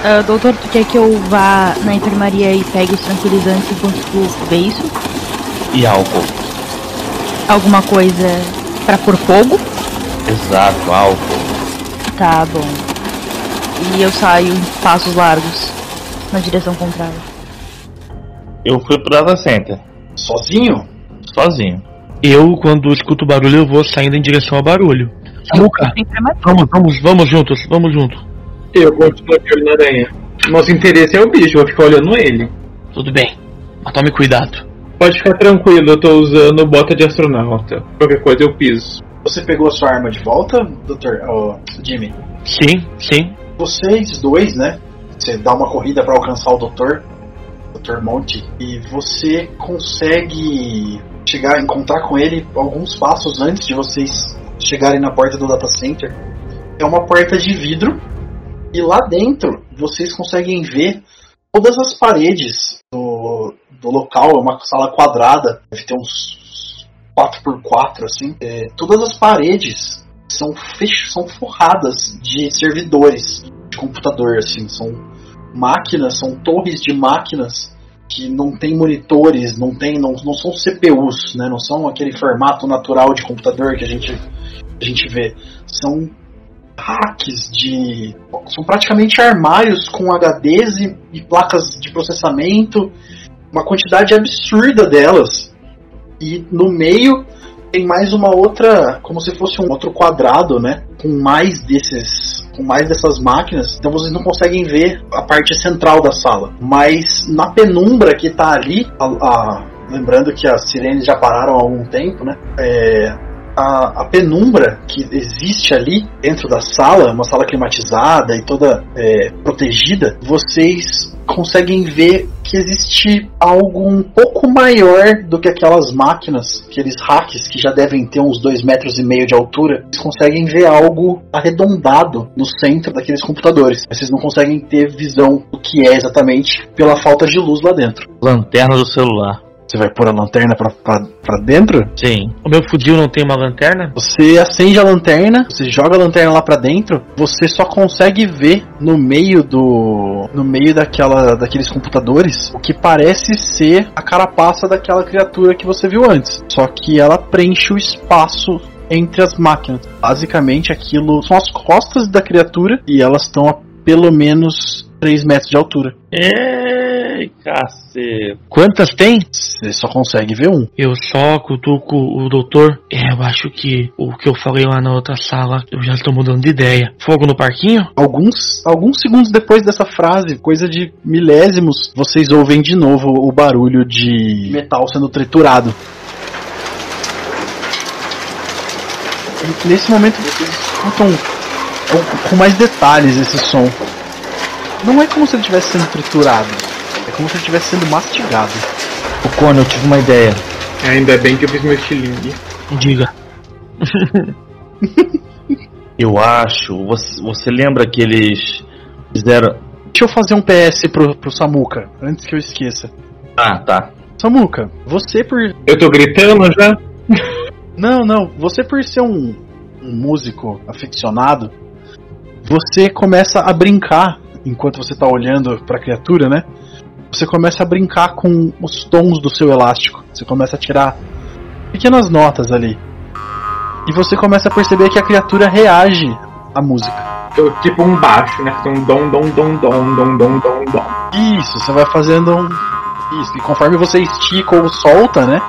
Ah, doutor, tu quer que eu vá na enfermaria e pegue os tranquilizantes enquanto tu vê isso? E álcool. Alguma coisa pra pôr fogo? Exato, álcool. Tá bom. E eu saio em passos largos na direção contrária. Eu fui pro data center, Sozinho? sozinho. Eu, quando escuto barulho, eu vou saindo em direção ao barulho. Na enfermaria. vamos, vamos, vamos juntos, vamos juntos. Eu continuo de olho na aranha. Nosso interesse é o bicho, eu vou ficar olhando ele. Tudo bem, mas tome cuidado. Pode ficar tranquilo, eu tô usando bota de astronauta. Qualquer coisa eu piso. Você pegou a sua arma de volta, Dr. oh, Jimmy? Sim, sim. Vocês dois, né? Você dá uma corrida para alcançar o doutor, Dr. Monte, e você consegue chegar, encontrar com ele alguns passos antes de vocês chegarem na porta do data center. É uma porta de vidro e lá dentro vocês conseguem ver todas as paredes do, do local. É uma sala quadrada, deve ter uns 4x4 assim. É, todas as paredes são, fech são forradas de servidores de computador, assim, são máquinas, são torres de máquinas que não tem monitores, não tem, não, não são CPUs, né? Não são aquele formato natural de computador que a gente a gente vê. São racks de são praticamente armários com HDs e, e placas de processamento, uma quantidade absurda delas. E no meio tem mais uma outra, como se fosse um outro quadrado, né? Com mais desses com mais dessas máquinas, então vocês não conseguem ver a parte central da sala. Mas na penumbra que tá ali, a, a- lembrando que as sirenes já pararam há algum tempo, né? É, a, a penumbra que existe ali dentro da sala, uma sala climatizada e toda é, protegida, vocês conseguem ver que existe algo um pouco maior do que aquelas máquinas, aqueles hacks que já devem ter uns dois metros e meio de altura. Vocês conseguem ver algo arredondado no centro daqueles computadores. Vocês não conseguem ter visão do que é exatamente pela falta de luz lá dentro. Lanterna do celular. Você vai pôr a lanterna pra, pra, pra dentro? Sim. O meu fuzil não tem uma lanterna? Você acende a lanterna, você joga a lanterna lá pra dentro, você só consegue ver no meio do no meio daquela daqueles computadores o que parece ser a carapaça daquela criatura que você viu antes. Só que ela preenche o espaço entre as máquinas. Basicamente aquilo são as costas da criatura e elas estão a pelo menos 3 metros de altura. Ei, cacete. Quantas tem? Você só consegue ver um. Eu só cutuco o doutor. É, eu acho que o que eu falei lá na outra sala, eu já estou mudando de ideia. Fogo no parquinho? Alguns, alguns segundos depois dessa frase, coisa de milésimos, vocês ouvem de novo o barulho de metal sendo triturado. E nesse momento vocês escutam com- com mais detalhes esse som. Não é como se ele estivesse sendo triturado, como se ele estivesse sendo mastigado. O Cone, eu tive uma ideia. Ainda bem que eu fiz meu estilingue. Diga. <laughs> Eu acho. Você, você lembra que eles fizeram. Deixa eu fazer um PS pro, pro Samuka, antes que eu esqueça. Ah, tá. Samuka, você por Eu tô gritando já? <laughs> Não, não. Você por ser um, um músico aficionado, você começa a brincar enquanto você tá olhando pra criatura, né? Você começa a brincar com os tons do seu elástico. Você começa a tirar pequenas notas ali. E você começa a perceber que a criatura reage à música. Eu, tipo um baixo, né? Tem um dom, dom, dom, dom, dom, dom, dom, dom. Isso, você vai fazendo um. Isso, e conforme você estica ou solta, né?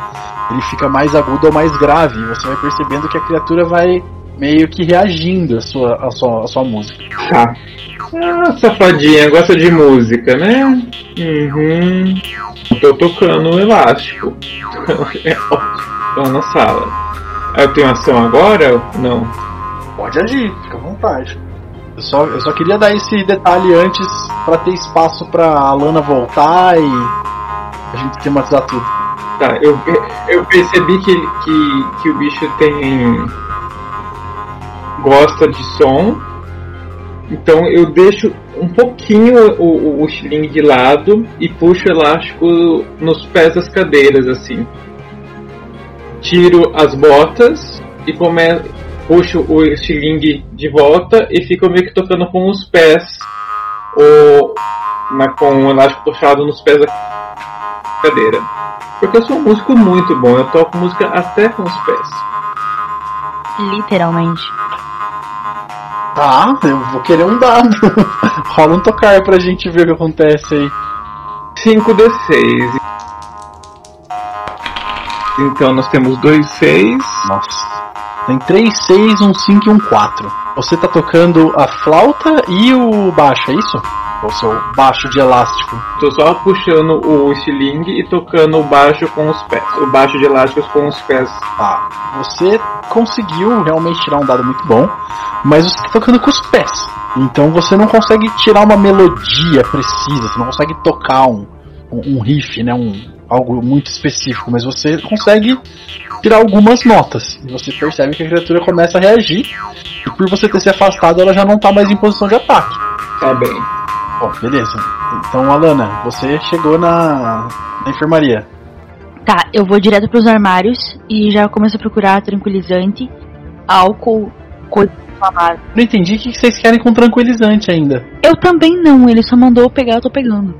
Ele fica mais agudo ou mais grave. E você vai percebendo que a criatura vai meio que reagindo à sua, à sua, à sua música. Tá. Ah, safadinha, gosta de música, né? Uhum. Tô tocando o elástico. <laughs> É ótimo. Tô na sala. Eu tenho ação agora? Não. Pode agir, fica à vontade. Eu só, eu só queria dar esse detalhe antes pra ter espaço pra Alana voltar e a gente esquematizar tudo. Tá, eu, eu percebi que, que, que o bicho tem. Gosta de som. Então eu deixo um pouquinho o, o, o estilingue de lado e puxo o elástico nos pés das cadeiras, assim. Tiro as botas e come, puxo o estilingue de volta e fico meio que tocando com os pés. O, na, com o elástico puxado nos pés da cadeira. Porque eu sou um músico muito bom, eu toco música até com os pés. Literalmente. Tá, eu vou querer um dado. <laughs> Rola um tocar pra gente ver o que acontece aí. 5d6. Então nós temos dois 6. Nossa. Tem 3, 6, um 5 e um 4. Você tá tocando a flauta e o baixo, é isso? O seu baixo de elástico. Tô só puxando o estilingue e tocando o baixo com os pés. O baixo de elásticos com os pés. Tá. Você conseguiu realmente tirar um dado muito bom, mas você tá tocando com os pés. Então você não consegue tirar uma melodia precisa, você não consegue tocar um, um, um riff, né? Um, algo muito específico, mas você consegue tirar algumas notas. E você percebe que a criatura começa a reagir. E por você ter se afastado, ela já não tá mais em posição de ataque. Tá bem. Bom, beleza. Então, Alana, você chegou na, na enfermaria. Tá, eu vou direto pros armários e já começo a procurar tranquilizante, álcool, coisa inflamável. Não entendi o que vocês querem com tranquilizante ainda. Eu também não, ele só mandou eu pegar, eu tô pegando.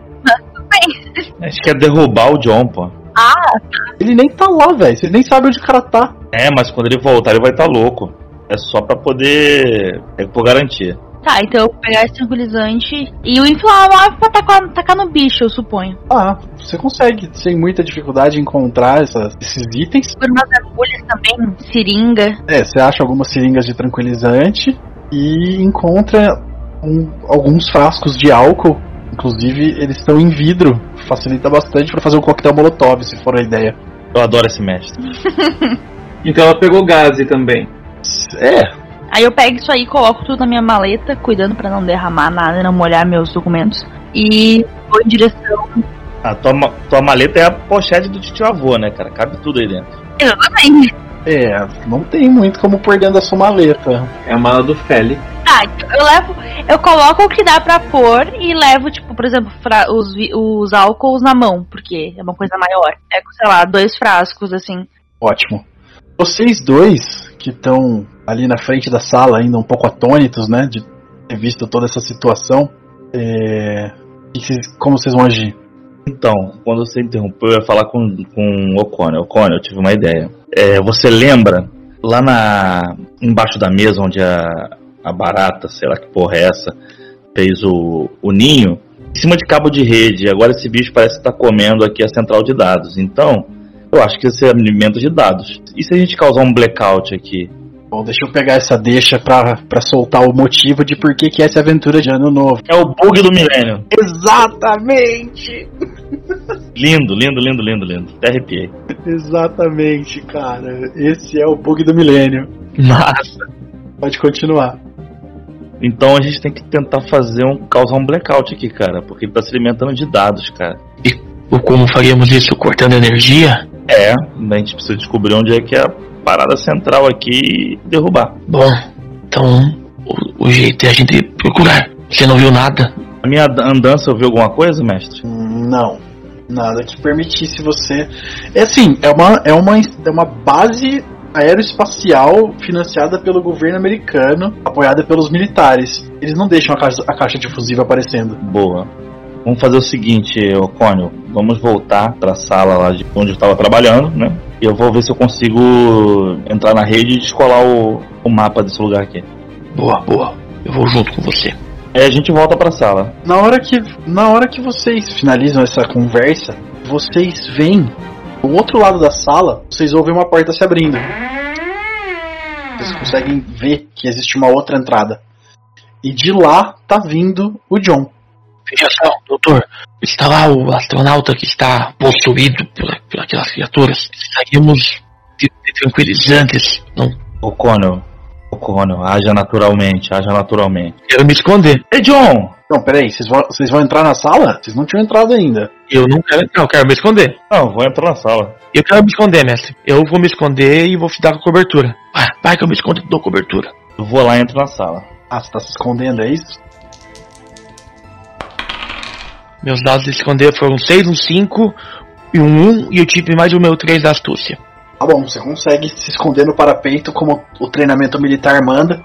Acho que é derrubar o John, pô. Ele nem tá lá, velho. Você nem sabe onde o cara tá. É, mas quando ele voltar ele vai estar louco. É só pra poder. É por garantia. Tá, então eu vou pegar esse tranquilizante e o inflamável pra tacar, tacar no bicho, eu suponho. Ah, você consegue, sem muita dificuldade, encontrar essas- esses itens. Por umas agulhas também, seringa. É, você acha algumas seringas de tranquilizante. e encontra um, alguns frascos de álcool. Inclusive, eles estão em vidro. Facilita bastante para fazer um coquetel molotov, se for a ideia. Eu adoro esse mestre. <laughs> Então ela pegou gaze também. É, Aí eu pego isso aí, coloco tudo na minha maleta, cuidando pra não derramar nada e não molhar meus documentos. E vou em direção. A tua, tua maleta é a pochete do tio avô, né, cara? Cabe tudo aí dentro. Exatamente. é, não tem muito como pôr dentro da sua maleta. É a mala do Feli. Tá, eu levo. Eu coloco o que dá pra pôr e levo, tipo, por exemplo, os, os álcools na mão, porque é uma coisa maior. Pego, sei lá, dois frascos, assim. Ótimo. Vocês dois que estão ali na frente da sala, ainda um pouco atônitos, né, de ter visto toda essa situação, é... como vocês vão agir? Então, quando você interrompeu, eu ia falar com, com o O'Connor. O'Connor, eu tive uma ideia. É, você lembra, lá na embaixo da mesa onde a, a barata, sei lá que porra é essa, fez o, o ninho, em cima de cabo de rede, agora esse bicho parece estar comendo aqui a central de dados. Então, eu acho que esse é alimento de dados. E se a gente causar um blackout aqui? Bom, deixa eu pegar essa deixa pra, pra soltar o motivo de por que, que essa é aventura de ano novo. É o bug do milênio. Exatamente! Lindo, lindo, lindo, lindo, lindo. Até arrepiei. Exatamente, cara. Esse é o bug do milênio. Massa. Pode continuar. Então a gente tem que tentar fazer um causar um blackout aqui, cara, porque ele tá se alimentando de dados, cara. Ou como faríamos isso cortando energia? É, a gente precisa descobrir onde é que é a parada central aqui e derrubar. Bom, então o, o jeito é a gente procurar. Você não viu nada? A minha andança eu vi alguma coisa, mestre? Não. Nada que permitisse você. É assim, é uma, é uma, é uma base aeroespacial financiada pelo governo americano, apoiada pelos militares. Eles não deixam a caixa, a caixa de fusível aparecendo. Boa. Vamos fazer o seguinte, Ocônio. Vamos voltar pra sala lá de onde eu estava trabalhando, né? E eu vou ver se eu consigo entrar na rede e descolar o, o mapa desse lugar aqui. Boa, boa. Eu vou junto com você. Aí a gente volta pra sala. Na hora que, na hora que vocês finalizam essa conversa, vocês veem do outro lado da sala, vocês ouvem uma porta se abrindo. Vocês conseguem ver que existe uma outra entrada. E de lá tá vindo o John. Veja só, doutor. Está lá o astronauta que está possuído por, por aquelas criaturas. Precisaríamos de, de tranquilizantes. Não Ocônio, Ocônio, haja naturalmente, haja naturalmente. quero me esconder. Ei, John! Não, peraí, vocês vão, vocês vão entrar na sala? Vocês não tinham entrado ainda. Eu não quero entrar, eu quero me esconder. Não, vou entrar na sala. Eu quero me esconder, mestre. Eu vou me esconder e vou te dar a cobertura. Vai, vai que eu me escondo e dou cobertura. Eu vou lá e entro na sala. Ah, você tá se escondendo, é isso? Meus dados de esconder foram 6, um 5 e um 1 e eu tive mais o meu 3 da astúcia. Tá bom, você consegue se esconder no parapeito como o treinamento militar manda.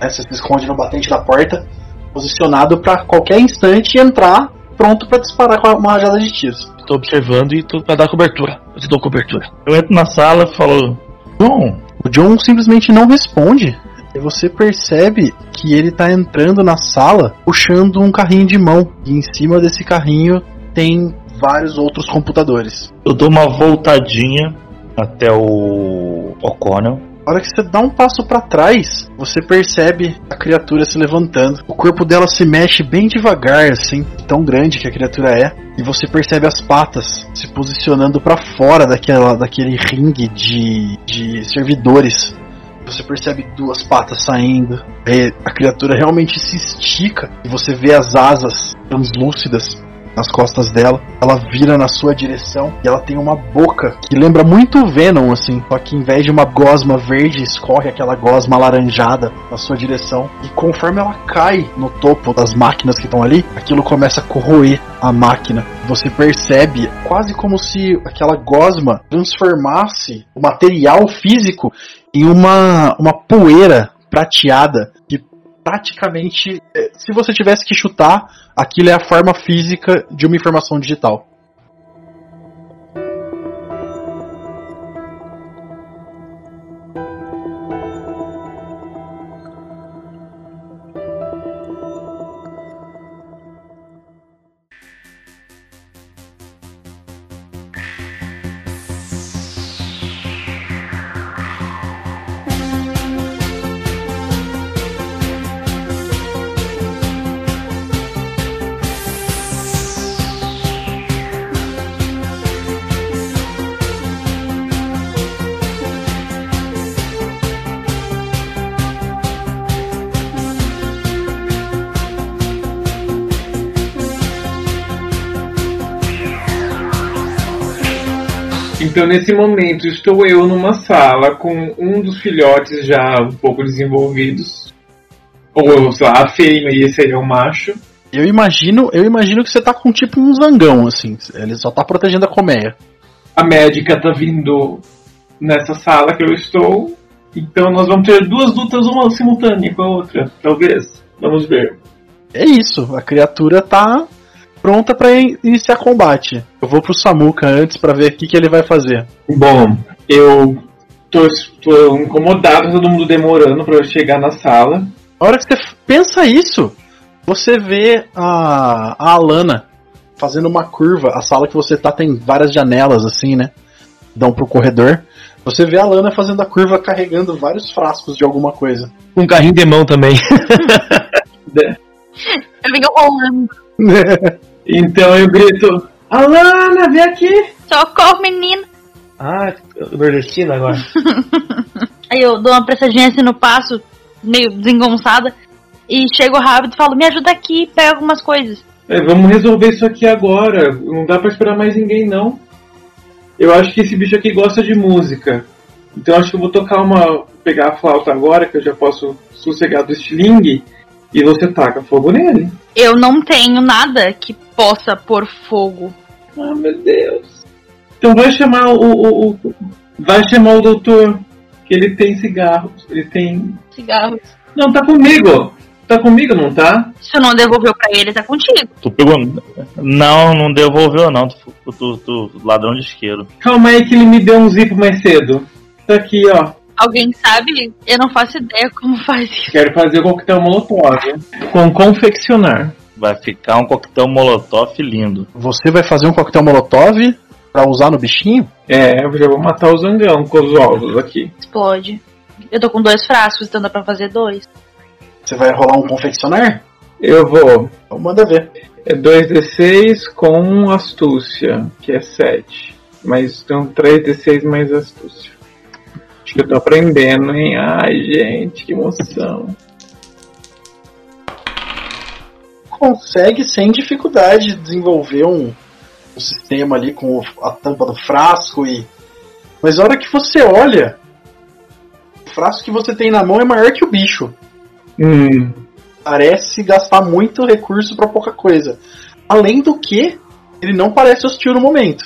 Né? Você se esconde no batente da porta, posicionado pra qualquer instante entrar, pronto pra disparar com uma rajada de tiros. Estou observando e tô pra dar cobertura. Eu te dou cobertura. Eu entro na sala e falo: John, O John simplesmente não responde. E você percebe que ele tá entrando na sala puxando um carrinho de mão. E em cima desse carrinho tem vários outros computadores. eu dou uma voltadinha até o O'Connell. Na hora que você dá um passo pra trás, você percebe a criatura se levantando. O corpo dela se mexe bem devagar, assim, tão grande que a criatura é. E você percebe as patas se posicionando pra fora daquela, daquele ringue de, de servidores. Você percebe duas patas saindo. É, a criatura realmente se estica e você vê as asas translúcidas nas costas dela. Ela vira na sua direção e ela tem uma boca que lembra muito Venom, assim. Só que em vez de uma gosma verde, escorre aquela gosma alaranjada na sua direção. E conforme ela cai no topo das máquinas que estão ali, aquilo começa a corroer a máquina. Você percebe quase como se aquela gosma transformasse o material físico em uma, uma poeira prateada que praticamente, eh, se você tivesse que chutar, aquilo é a forma física de uma informação digital. Então, nesse momento, estou eu numa sala com um dos filhotes já um pouco desenvolvidos. Ou, sei lá, a fêmea e esse aí é o macho. Eu imagino, eu imagino que você tá com tipo um zangão, assim. Ele só tá protegendo a colmeia. A médica tá vindo nessa sala que eu estou. Então, nós vamos ter duas lutas, uma simultânea com a outra, talvez. Vamos ver. É isso, a criatura tá pronta pra in- iniciar combate. Eu vou pro Samuka antes pra ver o que, que ele vai fazer. Bom, eu tô, tô incomodado, todo mundo demorando pra eu chegar na sala. A hora que você pensa isso, você vê a, a Alana fazendo uma curva. A sala que você tá tem várias janelas assim, né? Dão pro corredor. Você vê a Alana fazendo a curva carregando vários frascos de alguma coisa. Um carrinho de mão também. <laughs> <laughs> Eu venho rolando. <laughs> Então eu grito: Alana, vem aqui! Socorro, menino. ah, nordestino agora. <laughs> Aí eu dou uma pressadinha assim no passo, meio desengonçada. E chego rápido e falo, me ajuda aqui, pega algumas coisas. É, vamos resolver isso aqui agora. Não dá pra esperar mais ninguém, não. Eu acho que esse bicho aqui gosta de música. Então acho que eu vou tocar uma. pegar a flauta agora, que eu já posso sossegar do estilingue. E você taca fogo nele. Eu não tenho nada que possa pôr fogo. Ah, meu Deus. Então vai chamar o. o- o- vai chamar o doutor. Que ele tem cigarros. Ele tem. Cigarros. Não, tá comigo! Tá comigo, não tá? Se eu não devolveu pra ele, tá contigo. Tu pegou. Não, não devolveu não. Tu, tu, tu- ladrão de isqueiro. Calma aí que ele me deu um zip mais cedo. Tá aqui, ó. Alguém sabe? Eu não faço ideia como faz isso. Quero fazer o coquetel molotov. Com confeccionar. Vai ficar um coquetel molotov lindo. Você vai fazer um coquetel molotov pra usar no bichinho? É, eu já vou matar o zangão com os ovos aqui. Explode. Eu tô com dois frascos, então dá pra fazer dois. Você vai rolar um confeccionar? Eu vou. Então manda ver. É 2d6 com astúcia, que é 7. Mas então 3d6 mais astúcia. Acho que eu tô aprendendo, hein? Ai, gente, que emoção. Consegue sem dificuldade desenvolver um, um sistema ali com a tampa do frasco e. Mas a hora que você olha, o frasco que você tem na mão é maior que o bicho. Hum, Parece gastar muito recurso pra pouca coisa. Além do que, ele não parece hostil no momento.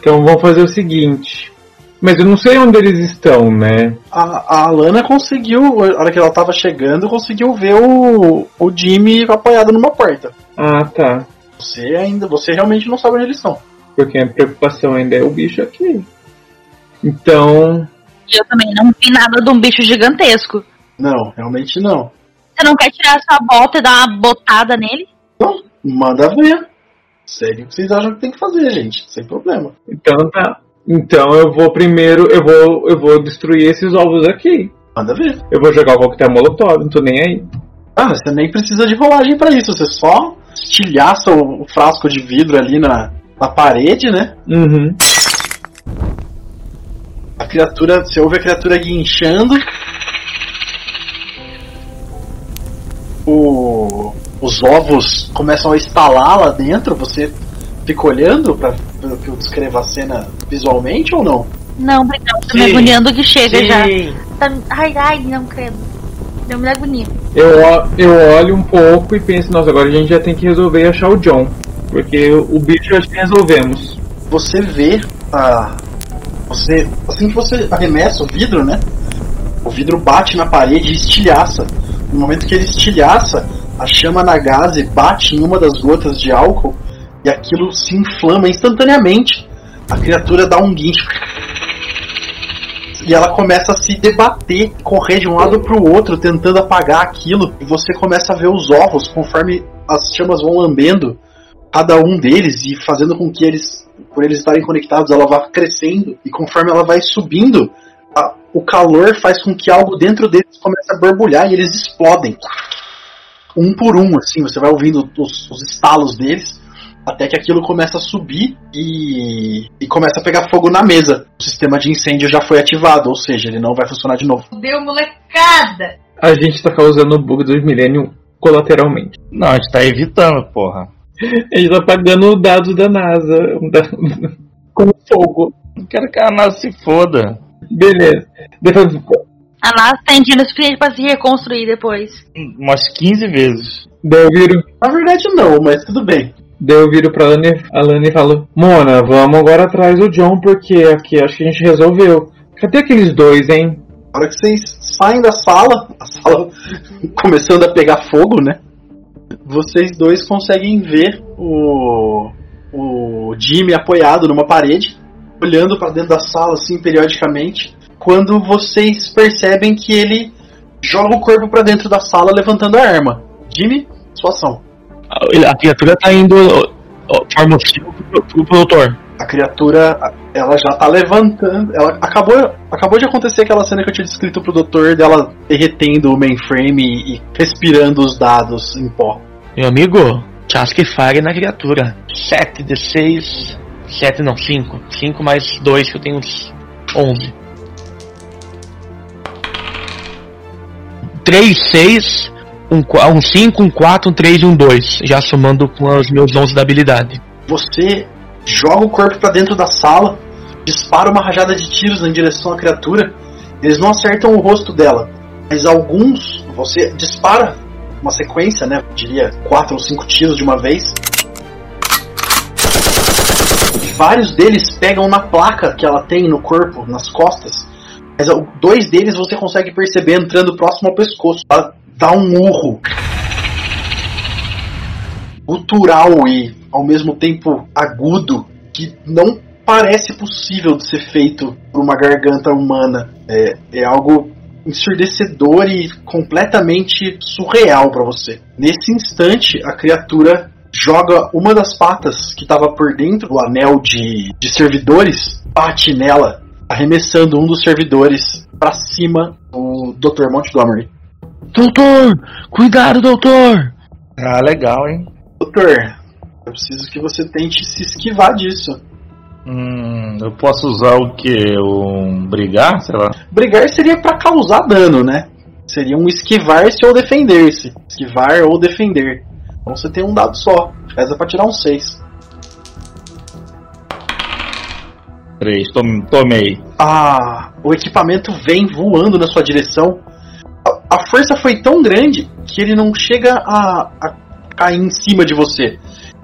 então vamos fazer o seguinte. Mas eu não sei onde eles estão, né? A, a Alana conseguiu, a hora que ela tava chegando, conseguiu ver o, o Jimmy apoiado numa porta. Ah, tá. Você ainda, você realmente não sabe onde eles estão. Porque a preocupação ainda é o bicho aqui. Então, E eu também não vi nada de um bicho gigantesco. Não, realmente não. Você não quer tirar sua bota e dar uma botada nele? Então, manda ver. Segue o que vocês acham que tem que fazer, gente. Sem problema. então tá. Então eu vou primeiro, eu vou, eu vou destruir esses ovos aqui. Manda ver. Eu vou jogar o coquetel molotov, não tô nem aí. Ah, mas você nem precisa de rolagem pra isso. Você só estilhaça o, o frasco de vidro ali na, na parede, né? Uhum. A criatura, você ouve a criatura guinchando. O, os ovos começam a estalar lá dentro. Você fica olhando pra pra que eu descreva a cena visualmente ou não? Não, obrigado. Tô me Sim. agoniando que chega já. Sim. Tá- Ai, ai, não credo. Deu me agonia. Eu, eu olho um pouco e penso, nossa, agora a gente já tem que resolver achar o John. Porque o bicho acho que resolvemos. Você vê a. Você. Assim que você arremessa o vidro, né? O vidro bate na parede e estilhaça. No momento que ele estilhaça, a chama na gase bate em uma das gotas de álcool e aquilo se inflama instantaneamente. A criatura dá um guincho. E ela começa a se debater, correr de um lado para o outro, tentando apagar aquilo. E você começa a ver os ovos conforme as chamas vão lambendo cada um deles e fazendo com que eles, por eles estarem conectados, ela vá crescendo. E conforme ela vai subindo, a- o calor faz com que algo dentro deles comece a borbulhar e eles explodem. Um por um, assim, você vai ouvindo os, os estalos deles. Até que aquilo começa a subir e, e começa a pegar fogo na mesa. O sistema de incêndio já foi ativado, ou seja, ele não vai funcionar de novo. Deu molecada! A gente tá causando o bug do milênio colateralmente. Não, a gente tá evitando, porra. A gente tá pagando dados da NASA da- <laughs> com fogo. Não quero que a Ana se foda. Beleza. Depois, A NASA tem dinheiro suficiente pra se reconstruir depois. Umas 15 vezes. daí eu viro, Na verdade, não, mas tudo bem. Daí eu viro pra Lani, a Lani falo, Mona, vamos agora atrás do John, porque aqui acho que a gente resolveu. Cadê aqueles dois, hein? Na hora que vocês saem da sala, a sala <laughs> começando a pegar fogo, né? Vocês dois conseguem ver o, o Jimmy apoiado numa parede, olhando pra dentro da sala assim periodicamente, quando vocês percebem que ele joga o corpo pra dentro da sala levantando a arma. Jimmy, sua ação. A criatura tá indo. Forma hostil pro, pro, pro doutor. A criatura, ela já tá levantando. Ela acabou, acabou de acontecer aquela cena que eu tinha descrito pro doutor dela derretendo o mainframe e, e respirando os dados em pó. Meu amigo, Chasque Fire na criatura. 7 de 6. 7 não, 5. 5 mais 2 que eu tenho uns 11. 3, 6, um 5, um 4, um 3 e um 2. Já somando com os meus 11 da habilidade. Você joga o corpo pra dentro da sala, dispara uma rajada de tiros em direção à criatura. Eles não acertam o rosto dela, mas alguns você dispara uma sequência, né? Eu diria quatro ou cinco tiros de uma vez. Vários deles pegam na placa que ela tem no corpo, nas costas. Mas dois deles você consegue perceber entrando próximo ao pescoço. Ela dá um urro gutural e ao mesmo tempo agudo que não parece possível de ser feito por uma garganta humana. É, é algo ensurdecedor e completamente surreal para você. Nesse instante, a criatura joga uma das patas que estava por dentro do anel de, de servidores, bate nela, arremessando um dos servidores para cima do Dr. Montgomery. Doutor! Cuidado, doutor! Ah, legal, hein? Doutor, eu preciso que você tente se esquivar disso. Hum, eu posso usar o que? Um brigar, sei lá. Brigar seria para causar dano, né? Seria um esquivar-se ou defender-se. Esquivar ou defender. Então você tem um dado só. Reza pra tirar um 6. Três, tom- tomei. Ah, o equipamento vem voando na sua direção. A, a força foi tão grande que ele não chega a, a cair em cima de você.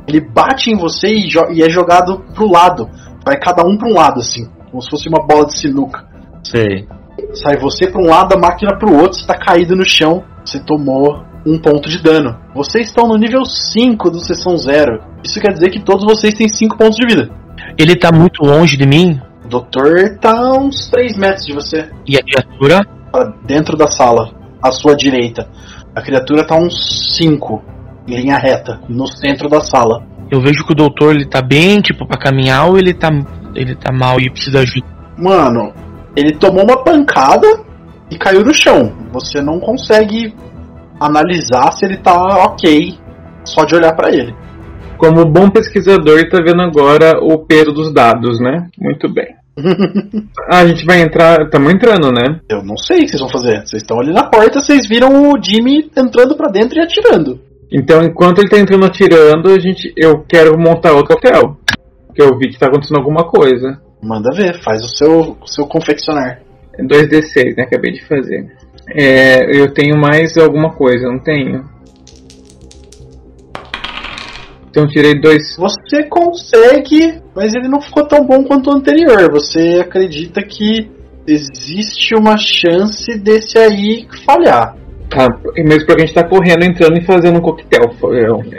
Ele bate em você e, e é jogado pro lado. Vai cada um pra um lado, assim. Como se fosse uma bola de sinuca. Sei. Sai você pra um lado, a máquina pro outro, você tá caído no chão. Você tomou um ponto de dano. Vocês estão no nível 5 do Sessão Zero. Isso quer dizer que todos vocês têm 5 pontos de vida. Ele tá muito longe de mim O doutor tá uns 3 metros de você. e a criatura. Pra dentro da sala, à sua direita. A criatura tá uns 5 em linha reta, no centro da sala. Eu vejo que o doutor ele tá bem, tipo, pra caminhar ou ele tá, ele tá mal e precisa de ajuda. Mano, ele tomou uma pancada e caiu no chão. Você não consegue analisar se ele tá ok só de olhar pra ele. Como bom pesquisador, tá vendo agora o peso dos dados, né? Muito bem. Ah, a gente vai entrar. Estamos entrando, né? Eu não sei o que vocês vão fazer. Vocês estão ali na porta, vocês viram o Jimmy entrando pra dentro e atirando. Então, enquanto ele tá entrando atirando, a gente, eu quero montar outro hotel. Porque eu vi que tá acontecendo alguma coisa. Manda ver, faz o seu, o seu confeccionar. É 2d6, né? Acabei de fazer. É, eu tenho mais alguma coisa, não tenho? Então tirei dois. Você consegue, mas ele não ficou tão bom quanto o anterior. Você acredita que existe uma chance desse aí falhar. Ah, mesmo porque a gente tá correndo, entrando e fazendo um coquetel.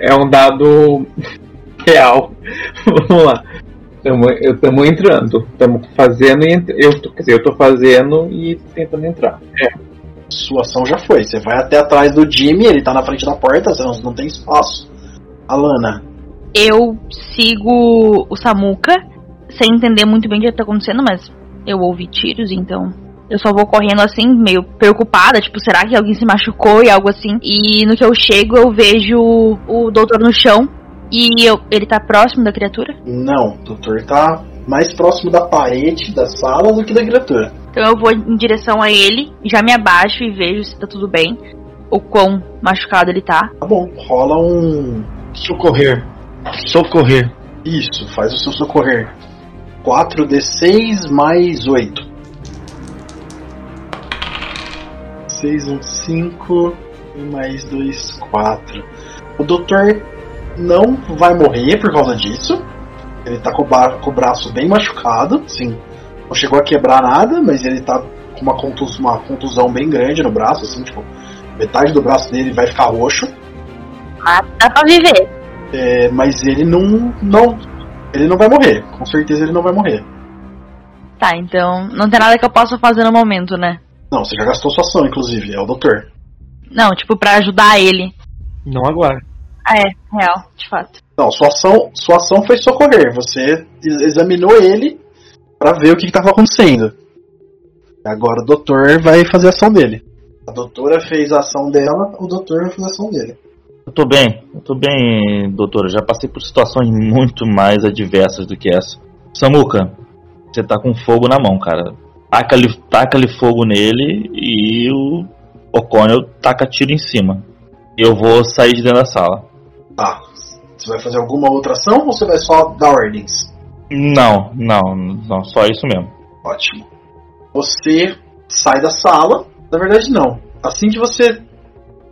É um dado <laughs> real. <laughs> Vamos lá. Tamo, eu tamo entrando. Tamo fazendo e ent- eu tô, quer dizer, eu tô fazendo e tentando entrar. Sua ação já foi. Você vai até atrás do Jimmy, ele tá na frente da porta, você não tem espaço. Alana, Eu sigo o Samuka, sem entender muito bem o que tá acontecendo, mas eu ouvi tiros, então. Eu só vou correndo assim, meio preocupada, tipo, será que alguém se machucou e algo assim? E no que eu chego, eu vejo o doutor no chão. E eu- ele tá próximo da criatura. não. O doutor tá mais próximo da parede da sala do que da criatura. Então eu vou em direção a ele, já me abaixo e vejo se tá tudo bem. O quão machucado ele tá. Tá bom, rola um. Socorrer. Socorrer. Isso, faz o seu socorrer. 4d6 mais 8. 6, 1, 5 e mais 2, 4. O doutor não vai morrer por causa disso. Ele tá com o, ba- com o braço bem machucado, sim. Não chegou a quebrar nada, mas ele tá com uma, contus- uma contusão bem grande no braço, assim, tipo, metade do braço dele vai ficar roxo. Mas dá pra viver. É, mas ele não, não. Ele não vai morrer. Com certeza ele não vai morrer. Tá, então não tem nada que eu possa fazer no momento, né? Não, você já gastou sua ação, inclusive, é o doutor. Não, tipo, pra ajudar ele. Não agora. Ah, é, real, de fato. Não, sua ação, sua ação foi socorrer. Você ex- examinou ele pra ver o que estava acontecendo. Agora o doutor vai fazer a ação dele. A doutora fez a ação dela, o doutor vai fazer a ação dele. Eu tô bem, eu tô bem, doutora. Já passei por situações muito mais adversas do que essa. Samuca, você tá com fogo na mão, cara. Taca-lhe taca fogo nele e o O'Connell taca tiro em cima. Eu vou sair de dentro da sala. Tá. Você vai fazer alguma outra ação ou você vai só dar ordens? Não, não, não, só isso mesmo. Ótimo. Você sai da sala. Na verdade, não. Assim que você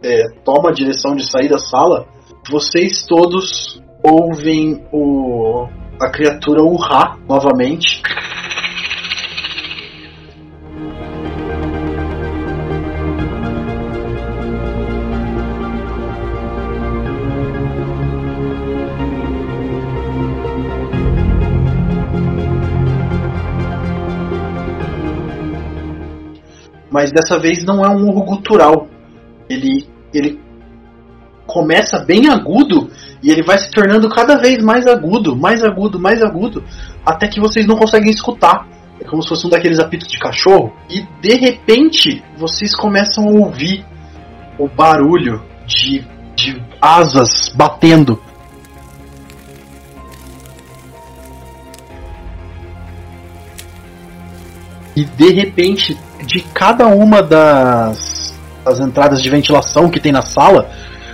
é, toma a direção de sair da sala, vocês todos ouvem o a criatura urrar novamente. Mas dessa vez não é um urro gutural. Ele, ele começa bem agudo e ele vai se tornando cada vez mais agudo, mais agudo, mais agudo, até que vocês não conseguem escutar. É como se fosse um daqueles apitos de cachorro. E de repente vocês começam a ouvir o barulho de, de asas batendo. E de repente, de cada uma das, das entradas de ventilação que tem na sala,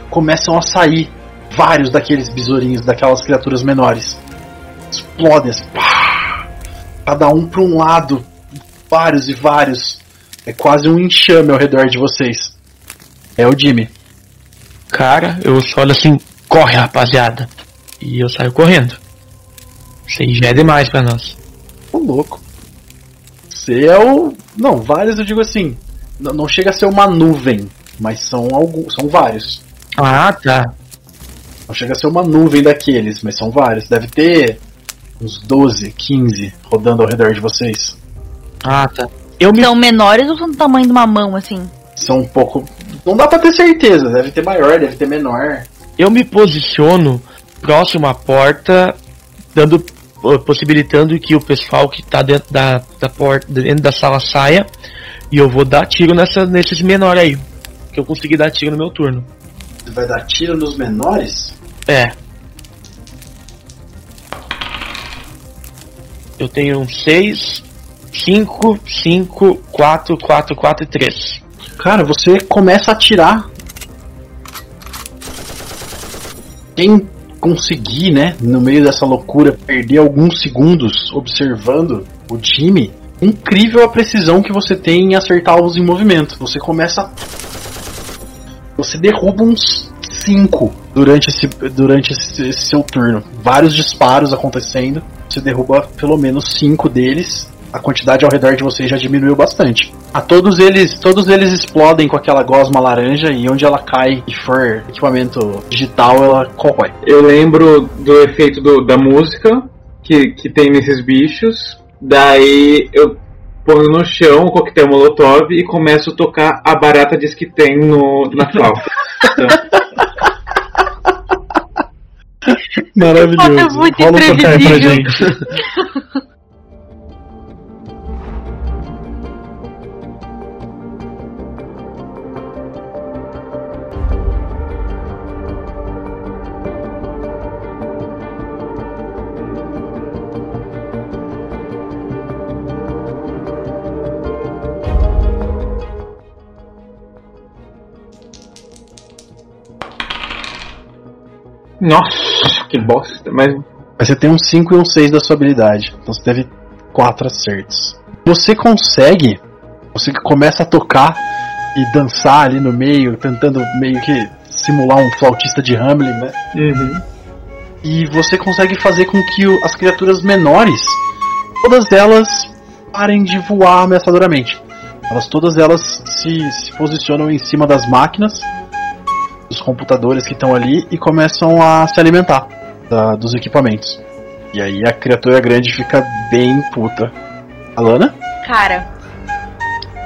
começam a sair vários daqueles besourinhos, daquelas criaturas menores. Explodem assim, pá! cada um para um lado, vários e vários. É quase um enxame ao redor de vocês. É o Jimmy. Cara, eu só olho assim, corre rapaziada. E eu saio correndo. Isso aí já é demais pra nós. Ô louco. Você é o. Não, vários eu digo assim. Não chega a ser uma nuvem, mas são alguns. São vários. Ah, tá. Não chega a ser uma nuvem daqueles, mas são vários. Deve ter uns 12, 15 rodando ao redor de vocês. Ah, tá. Eu me São menores ou são do tamanho de uma mão, assim? São um pouco. Não dá pra ter certeza. Deve ter maior, deve ter menor. Eu me posiciono próximo à porta, dando eh, possibilitando que o pessoal que tá dentro da, da porta, dentro da sala saia, e eu vou dar tiro nessa, nesses menores aí. Que eu consegui dar tiro no meu turno. Você vai dar tiro nos menores? É. Eu tenho um 6, 5, 5, 4, 4, 4 e 3. Cara, você começa a atirar. Quem conseguir, né, no meio dessa loucura, perder alguns segundos observando o time, incrível a precisão que você tem em acertar alvos em movimento. Você começa. Você derruba uns 5 durante, esse, durante esse, esse seu turno. Vários disparos acontecendo. Você derruba pelo menos 5 deles. A quantidade ao redor de vocês já diminuiu bastante. A todos eles, todos eles explodem com aquela gosma laranja e onde ela cai e for equipamento digital, ela corrói. Eu lembro do efeito do- da música que, que tem nesses bichos. Daí eu ponho no chão o coquetel molotov e começo a tocar a barata diz que tem no, na flauta. Maravilhoso. É muito Rola um pra imprevisível. gente. <laughs> Nossa, que bosta. Mas Mas você tem um 5 e um 6 da sua habilidade. Então você teve 4 acertos. Você consegue. Você começa a tocar e dançar ali no meio, tentando meio que simular um flautista de Hamlin, né? Uhum. E você consegue fazer com que as criaturas menores, todas elas parem de voar ameaçadoramente. Elas todas elas se, se posicionam em cima das máquinas, dos computadores que estão ali e começam a se alimentar da- dos equipamentos. E aí a criatura grande fica bem puta. Alana? Cara,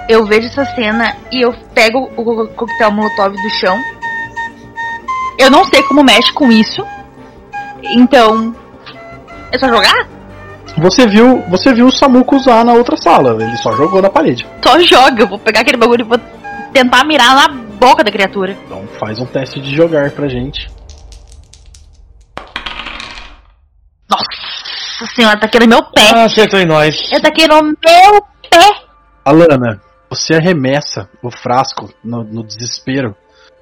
eu vejo essa cena e eu pego o co- coquetel molotov do chão. Eu não sei como mexe com isso. Então. É só jogar? Você viu, você viu o Samuco usar na outra sala, ele só jogou na parede. Só joga. Eu vou pegar aquele bagulho e vou tentar mirar na boca da criatura. Então faz um teste de jogar pra gente. Nossa senhora, tá aqui no meu pé. Ah, acertou em nós. Eu taquei no meu pé. Alana, você arremessa o frasco no, no desespero.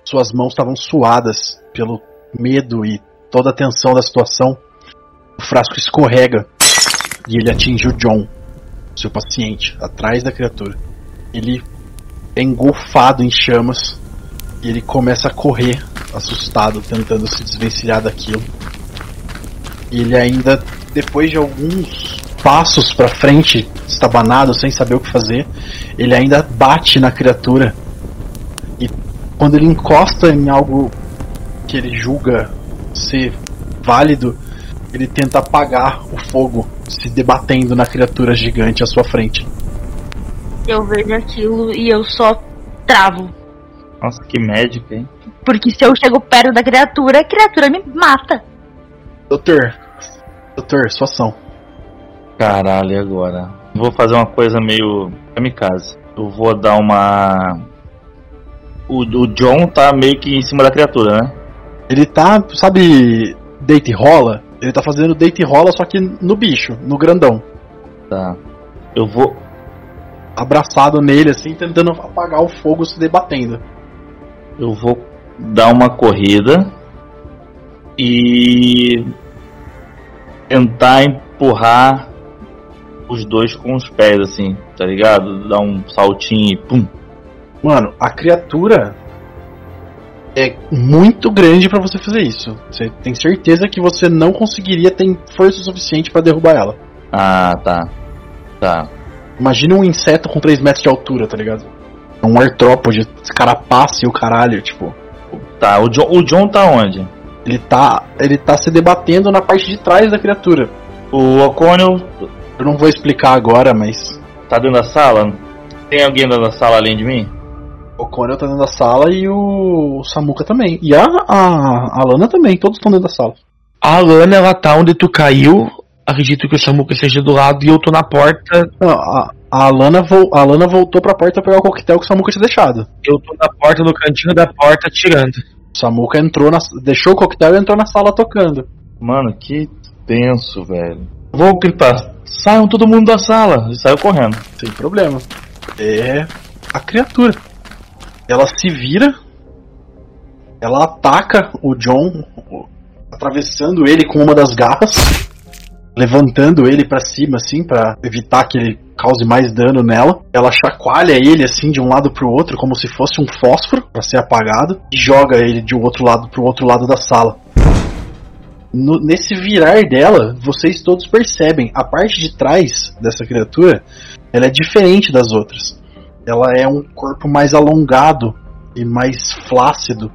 Suas mãos estavam suadas pelo medo e toda a tensão da situação. O frasco escorrega e ele atinge o John, seu paciente, atrás da criatura. Ele é engolfado em chamas e ele começa a correr, assustado, tentando se desvencilhar daquilo. E ele ainda, depois de alguns passos pra frente, estabanado, sem saber o que fazer, ele ainda bate na criatura. E quando ele encosta em algo que ele julga ser válido, ele tenta apagar o fogo, se debatendo na criatura gigante à sua frente. Eu vejo aquilo e eu só travo. Nossa, que médica, hein? Porque se eu chego perto da criatura, a criatura me mata. Doutor, doutor, sua ação. Caralho, agora? Vou fazer uma coisa meio kamikaze. Eu vou dar uma. O, o John tá meio que em cima da criatura, né? Ele tá, sabe, deita e rola? Ele tá fazendo deita e rola, só que no bicho, no grandão. Tá. Eu vou. Abraçado nele, assim, tentando apagar o fogo, se debatendo. Eu vou dar uma corrida e tentar empurrar os dois com os pés, assim, tá ligado? Dar um saltinho e pum. Mano, a criatura é muito grande pra você fazer isso. Você tem certeza que você não conseguiria ter força suficiente pra derrubar ela. Ah, tá. Tá. Imagina um inseto com 3 metros de altura, tá ligado? Um artrópode, carapace e o caralho, tipo. Tá, o John, o John tá onde? Ele tá, ele tá se debatendo na parte de trás da criatura. O O'Connell Eu não vou explicar agora, mas tá dentro da sala? Tem alguém dentro da sala além de mim? o Conel tá dentro da sala e o, o Samuka também. E a, a, a Lana também, todos estão dentro da sala. A Lana, ela tá onde tu caiu. Acredito que o Samuka seja do lado e eu tô na porta. Não, a, a, Lana vol, a Lana voltou pra porta pegar o coquetel que o Samuka tinha deixado. Eu tô na porta, no cantinho da porta, tirando. O Samuka entrou na, deixou o coquetel e entrou na sala tocando. Mano, que tenso, velho. Vou gritar, saiam todo mundo da sala. E saiu correndo. Sem problema. É a criatura. Ela se vira, ela ataca o John, atravessando ele com uma das garras, levantando ele pra cima assim pra evitar que ele cause mais dano nela. Ela chacoalha ele assim de um lado pro outro como se fosse um fósforo pra ser apagado e joga ele de um outro lado pro outro lado da sala. No- nesse virar dela, vocês todos percebem a parte de trás dessa criatura, ela é diferente das outras. Ela é um corpo mais alongado e mais flácido.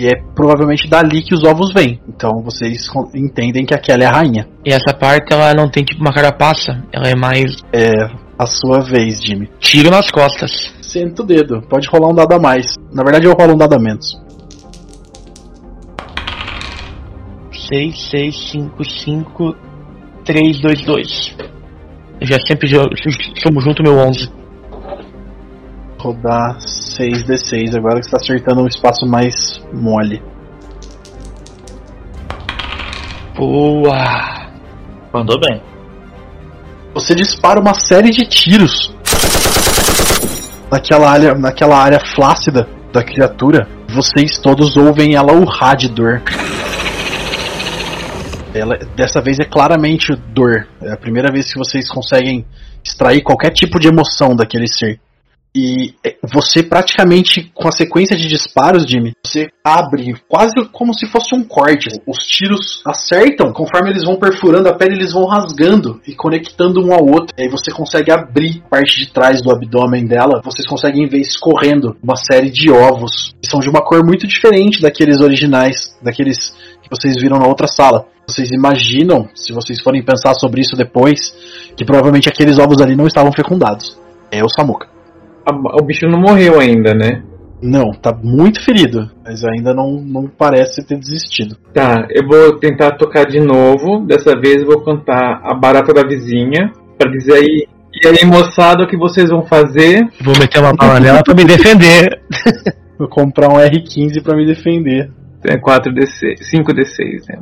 E é provavelmente dali que os ovos vêm. Então vocês entendem que aquela é a rainha. E essa parte, ela não tem tipo uma carapaça. Ela é mais É a sua vez, Jimmy. tiro nas costas. Senta o dedo. Pode rolar um dado a mais. Na verdade, eu rolo um dado a menos. 6, 6, 5, 5, 3, 2, 2. Eu já sempre jo- somos junto meu 11. Rodar 6d6 agora que você tá acertando um espaço mais mole. Boa! Mandou bem. Você dispara uma série de tiros naquela área, naquela área flácida da criatura. Vocês todos ouvem ela urrar de dor. Ela, dessa vez é claramente dor. É a primeira vez que vocês conseguem extrair qualquer tipo de emoção daquele ser. E é, você praticamente, com a sequência de disparos, Jimmy, você abre quase como se fosse um corte. Os tiros acertam, conforme eles vão perfurando a pele, eles vão rasgando e conectando um ao outro. E aí você consegue abrir parte de trás do abdômen dela, vocês conseguem ver escorrendo uma série de ovos. Que são de uma cor muito diferente daqueles originais, daqueles que vocês viram na outra sala. Vocês imaginam, se vocês forem pensar sobre isso depois, que provavelmente aqueles ovos ali não estavam fecundados. É o Samuka. A- o bicho não morreu ainda, né? Não, tá muito ferido, mas ainda não, não parece ter desistido. Tá, eu vou tentar tocar de novo. Dessa vez eu vou cantar a barata da vizinha. Pra dizer aí. E aí, moçada, o que vocês vão fazer? Vou meter uma bala nela pra me defender. <laughs> Vou comprar um R15 pra me defender. É 4D6, 5D6, né?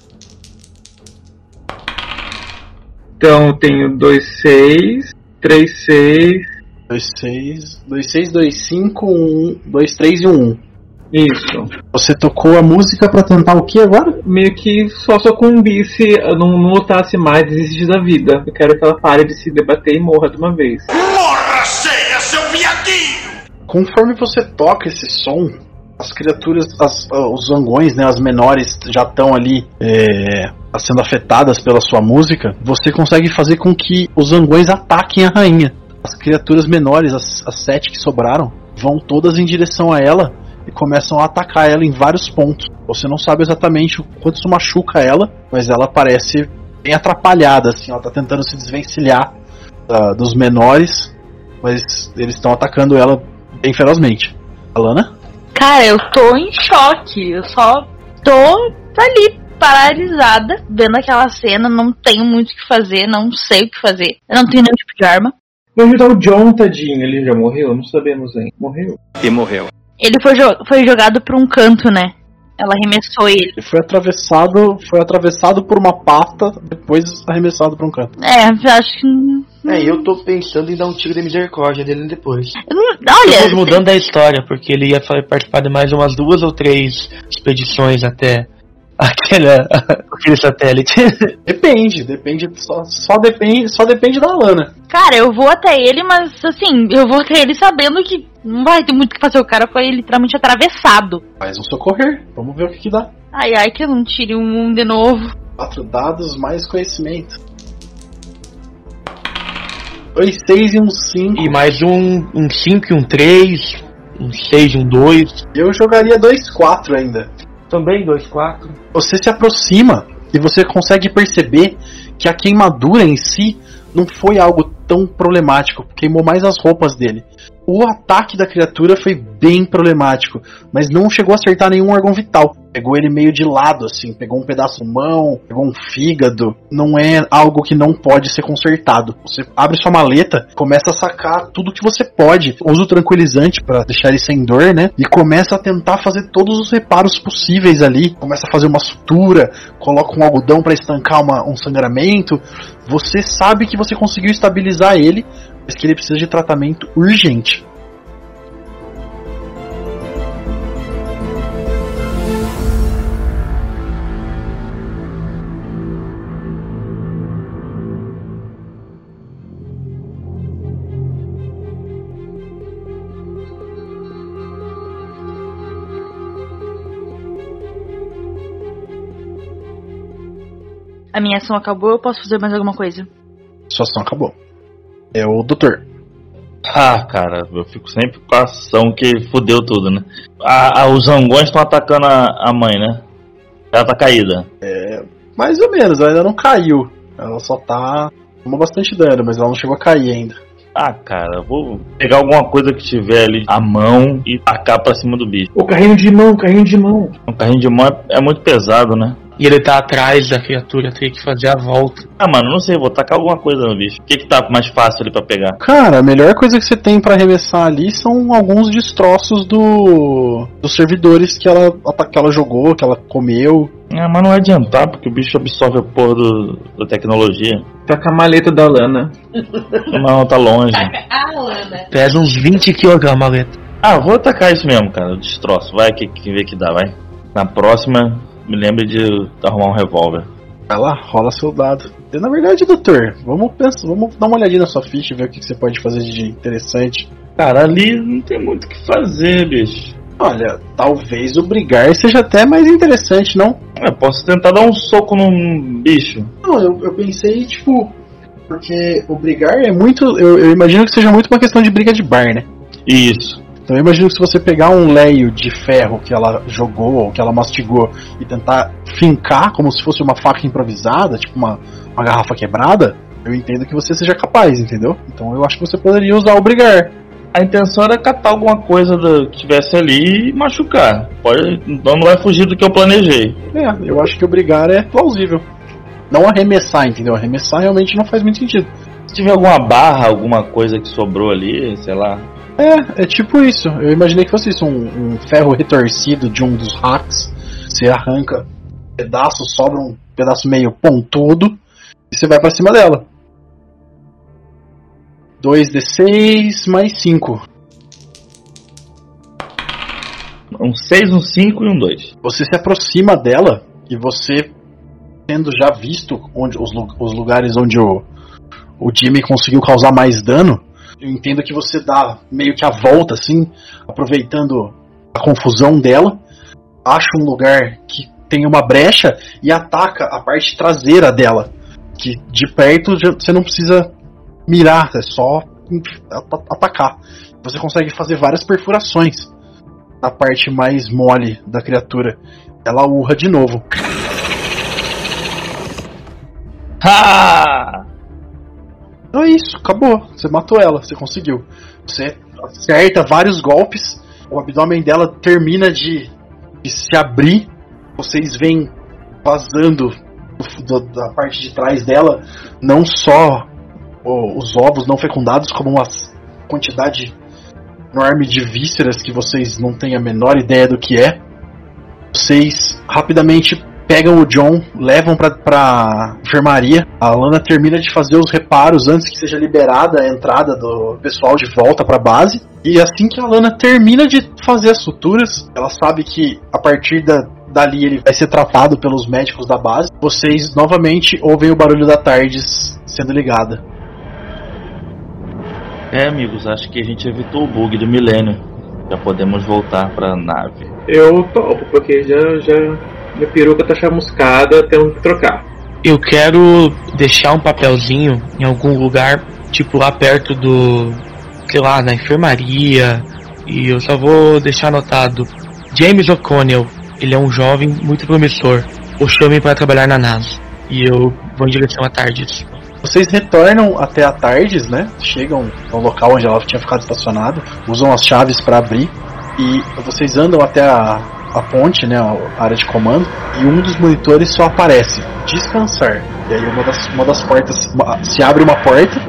Então eu tenho 2, 6, 3, 6. 26, 26, 25, 1, 2, 3 e 1. 1. Isso. Você tocou a música pra tentar o que agora? Meio que só sucumbisse, não, não lutasse mais, desistir da vida. Eu quero que ela pare de se debater e morra de uma vez. Conforme você toca esse som, as criaturas, as- ah, os zangões, né, as menores já estão ali é, sendo afetadas pela sua música. Você consegue fazer com que os zangões ataquem a rainha. As criaturas menores, as, as sete que sobraram, vão todas em direção a ela e começam a atacar ela em vários pontos. Você não sabe exatamente o quanto isso machuca ela, mas ela parece bem atrapalhada, assim, ela tá tentando se desvencilhar ah, dos menores, mas eles estão atacando ela bem ferozmente. Alana? Cara, eu tô em choque. Eu só tô ali, paralisada, vendo aquela cena. Não tenho muito o que fazer, não sei o que fazer. Eu não tenho nenhum tipo de arma. Vou ajudar o John, tadinho. Ele já morreu? Não sabemos ainda. Morreu? Ele foi, jo- foi jogado pra um canto, né? Ela arremessou ele. Ele foi atravessado, foi atravessado por uma pata, depois arremessado para um canto. É, eu acho que. É, eu tô pensando em dar um tiro de misericórdia dele depois. Não- Estamos Olha, mudando da história, porque ele ia participar de mais umas duas ou três expedições até aquela, <laughs> aquele satélite. <laughs> Depende, depende, só, só depende, só depende da Alana. cara, eu vou até ele, mas assim, eu vou até ele sabendo que não vai ter muito o que fazer. O cara foi literalmente atravessado. Faz um socorrer, vamos ver o que, que dá. Ai, ai, que eu não tire um de novo. Quatro dados mais conhecimento. Dois, seis e um cinco. E mais um 5 um cinco e um 3, um 6 e um 2. Eu jogaria dois, quatro ainda. Também 2-4. Você se aproxima e você consegue perceber que a queimadura em si não foi algo tão problemático, queimou mais as roupas dele. O ataque da criatura foi bem problemático, mas não chegou a acertar nenhum órgão vital. Pegou ele meio de lado, assim, pegou um pedaço de mão, pegou um fígado. Não é algo que não pode ser consertado. Você abre sua maleta, começa a sacar tudo que você pode. Usa o tranquilizante para deixar ele sem dor, né? E começa a tentar fazer todos os reparos possíveis ali. Começa a fazer uma sutura, coloca um algodão para estancar uma- um sangramento. Você sabe que você conseguiu estabilizar ele, mas que ele precisa de tratamento urgente. A minha ação acabou, eu posso fazer mais alguma coisa? Sua ação acabou. É o doutor. Ah, cara, eu fico sempre com a ação que fudeu tudo, né? Ah, ah, os zangões estão atacando a, a mãe, né? Ela tá caída. Mais ou menos, ela ainda não caiu. Ela só tá. Tomou bastante dano, mas ela não chegou a cair ainda. Ah, cara, vou pegar alguma coisa que tiver ali à mão e tacar pra cima do bicho. O carrinho de mão, carrinho de mão. Um carrinho de mão é, é muito pesado, né? E ele tá atrás da criatura, tem que fazer a volta. Ah, mano, não sei, vou tacar alguma coisa no bicho. O que que tá mais fácil ali pra pegar? Cara, a melhor coisa que você tem pra arremessar ali são alguns destroços do dos servidores que ela, que ela jogou, que ela comeu. Ah, mas não vai adiantar, porque o bicho absorve a porra do, da tecnologia. Taca a maleta da Lana. Não, tá longe. <laughs> Pesa uns 20 kg a maleta. Ah, vou atacar isso mesmo, cara. Eu destroço. Vai que, que vê que dá, vai. Na próxima, me lembre de arrumar um revólver. Vai lá, rola seu dado. E, na verdade, doutor, vamos pensar, vamos dar uma olhadinha na sua ficha e ver o que, que você pode fazer de interessante. Cara, ali não tem muito o que fazer, bicho. Olha, talvez o brigar seja até mais interessante, não? Eu posso tentar dar um soco num bicho. Não, eu, eu pensei, tipo, porque o brigar é muito. Eu, eu imagino que seja muito uma questão de briga de bar, né? Isso. Então eu imagino que se você pegar um leio de ferro que ela jogou ou que ela mastigou e tentar fincar como se fosse uma faca improvisada, tipo uma, uma garrafa quebrada, eu entendo que você seja capaz, entendeu? Então eu acho que você poderia usar o brigar. A intenção era catar alguma coisa do, que tivesse ali e machucar. Pode, então não vai fugir do que eu planejei. É, eu acho que o brigar é plausível. Não arremessar, entendeu? Arremessar realmente não faz muito sentido. Se tiver alguma barra, alguma coisa que sobrou ali, sei lá. É, é tipo isso. Eu imaginei que fosse isso, um, um ferro retorcido de um dos hacks. Você arranca um pedaço, sobra um pedaço meio pontudo e você vai pra cima dela. 2d6 mais 5. Um 6, um 5 e um 2. Você se aproxima dela e você, tendo já visto onde, os, os lugares onde o, o Jimmy conseguiu causar mais dano, eu entendo que você dá meio que a volta, assim, aproveitando a confusão dela, acha um lugar que tem uma brecha e ataca a parte traseira dela. Que de perto você não precisa mirar, é só at- atacar. Você consegue fazer várias perfurações na parte mais mole da criatura. Ela urra de novo. Ha! Então é isso, acabou. Você matou ela, você conseguiu. Você acerta vários golpes, o abdômen dela termina de, de se abrir. Vocês veem vazando do- da parte de trás dela não só os ovos não fecundados, como uma quantidade enorme de vísceras que vocês não têm a menor ideia do que é. Vocês rapidamente pegam o John, levam pra, pra enfermaria. A Lana termina de fazer os reparos antes que seja liberada a entrada do pessoal de volta pra base. E assim que a Lana termina de fazer as suturas, ela sabe que a partir da, dali ele vai ser tratado pelos médicos da base. Vocês novamente ouvem o barulho da Tardes sendo ligada. É, amigos, acho que a gente evitou o bug do milênio. Já podemos voltar pra nave. Eu topo, porque já, já minha peruca tá chamuscada, temos que trocar. Eu quero deixar um papelzinho em algum lugar, tipo lá perto do, sei lá, na enfermaria. E eu só vou deixar anotado: James O'Connell. Ele é um jovem muito promissor. O chame para trabalhar na NASA. E eu vou em direção à Tardes. Vocês retornam até a Tardes, né? Chegam ao local onde ela tinha ficado estacionado, usam as chaves para abrir e vocês andam até a, a ponte, né? A área de comando e um dos monitores só aparece descansar. E aí uma das, uma das portas uma- se abre uma porta,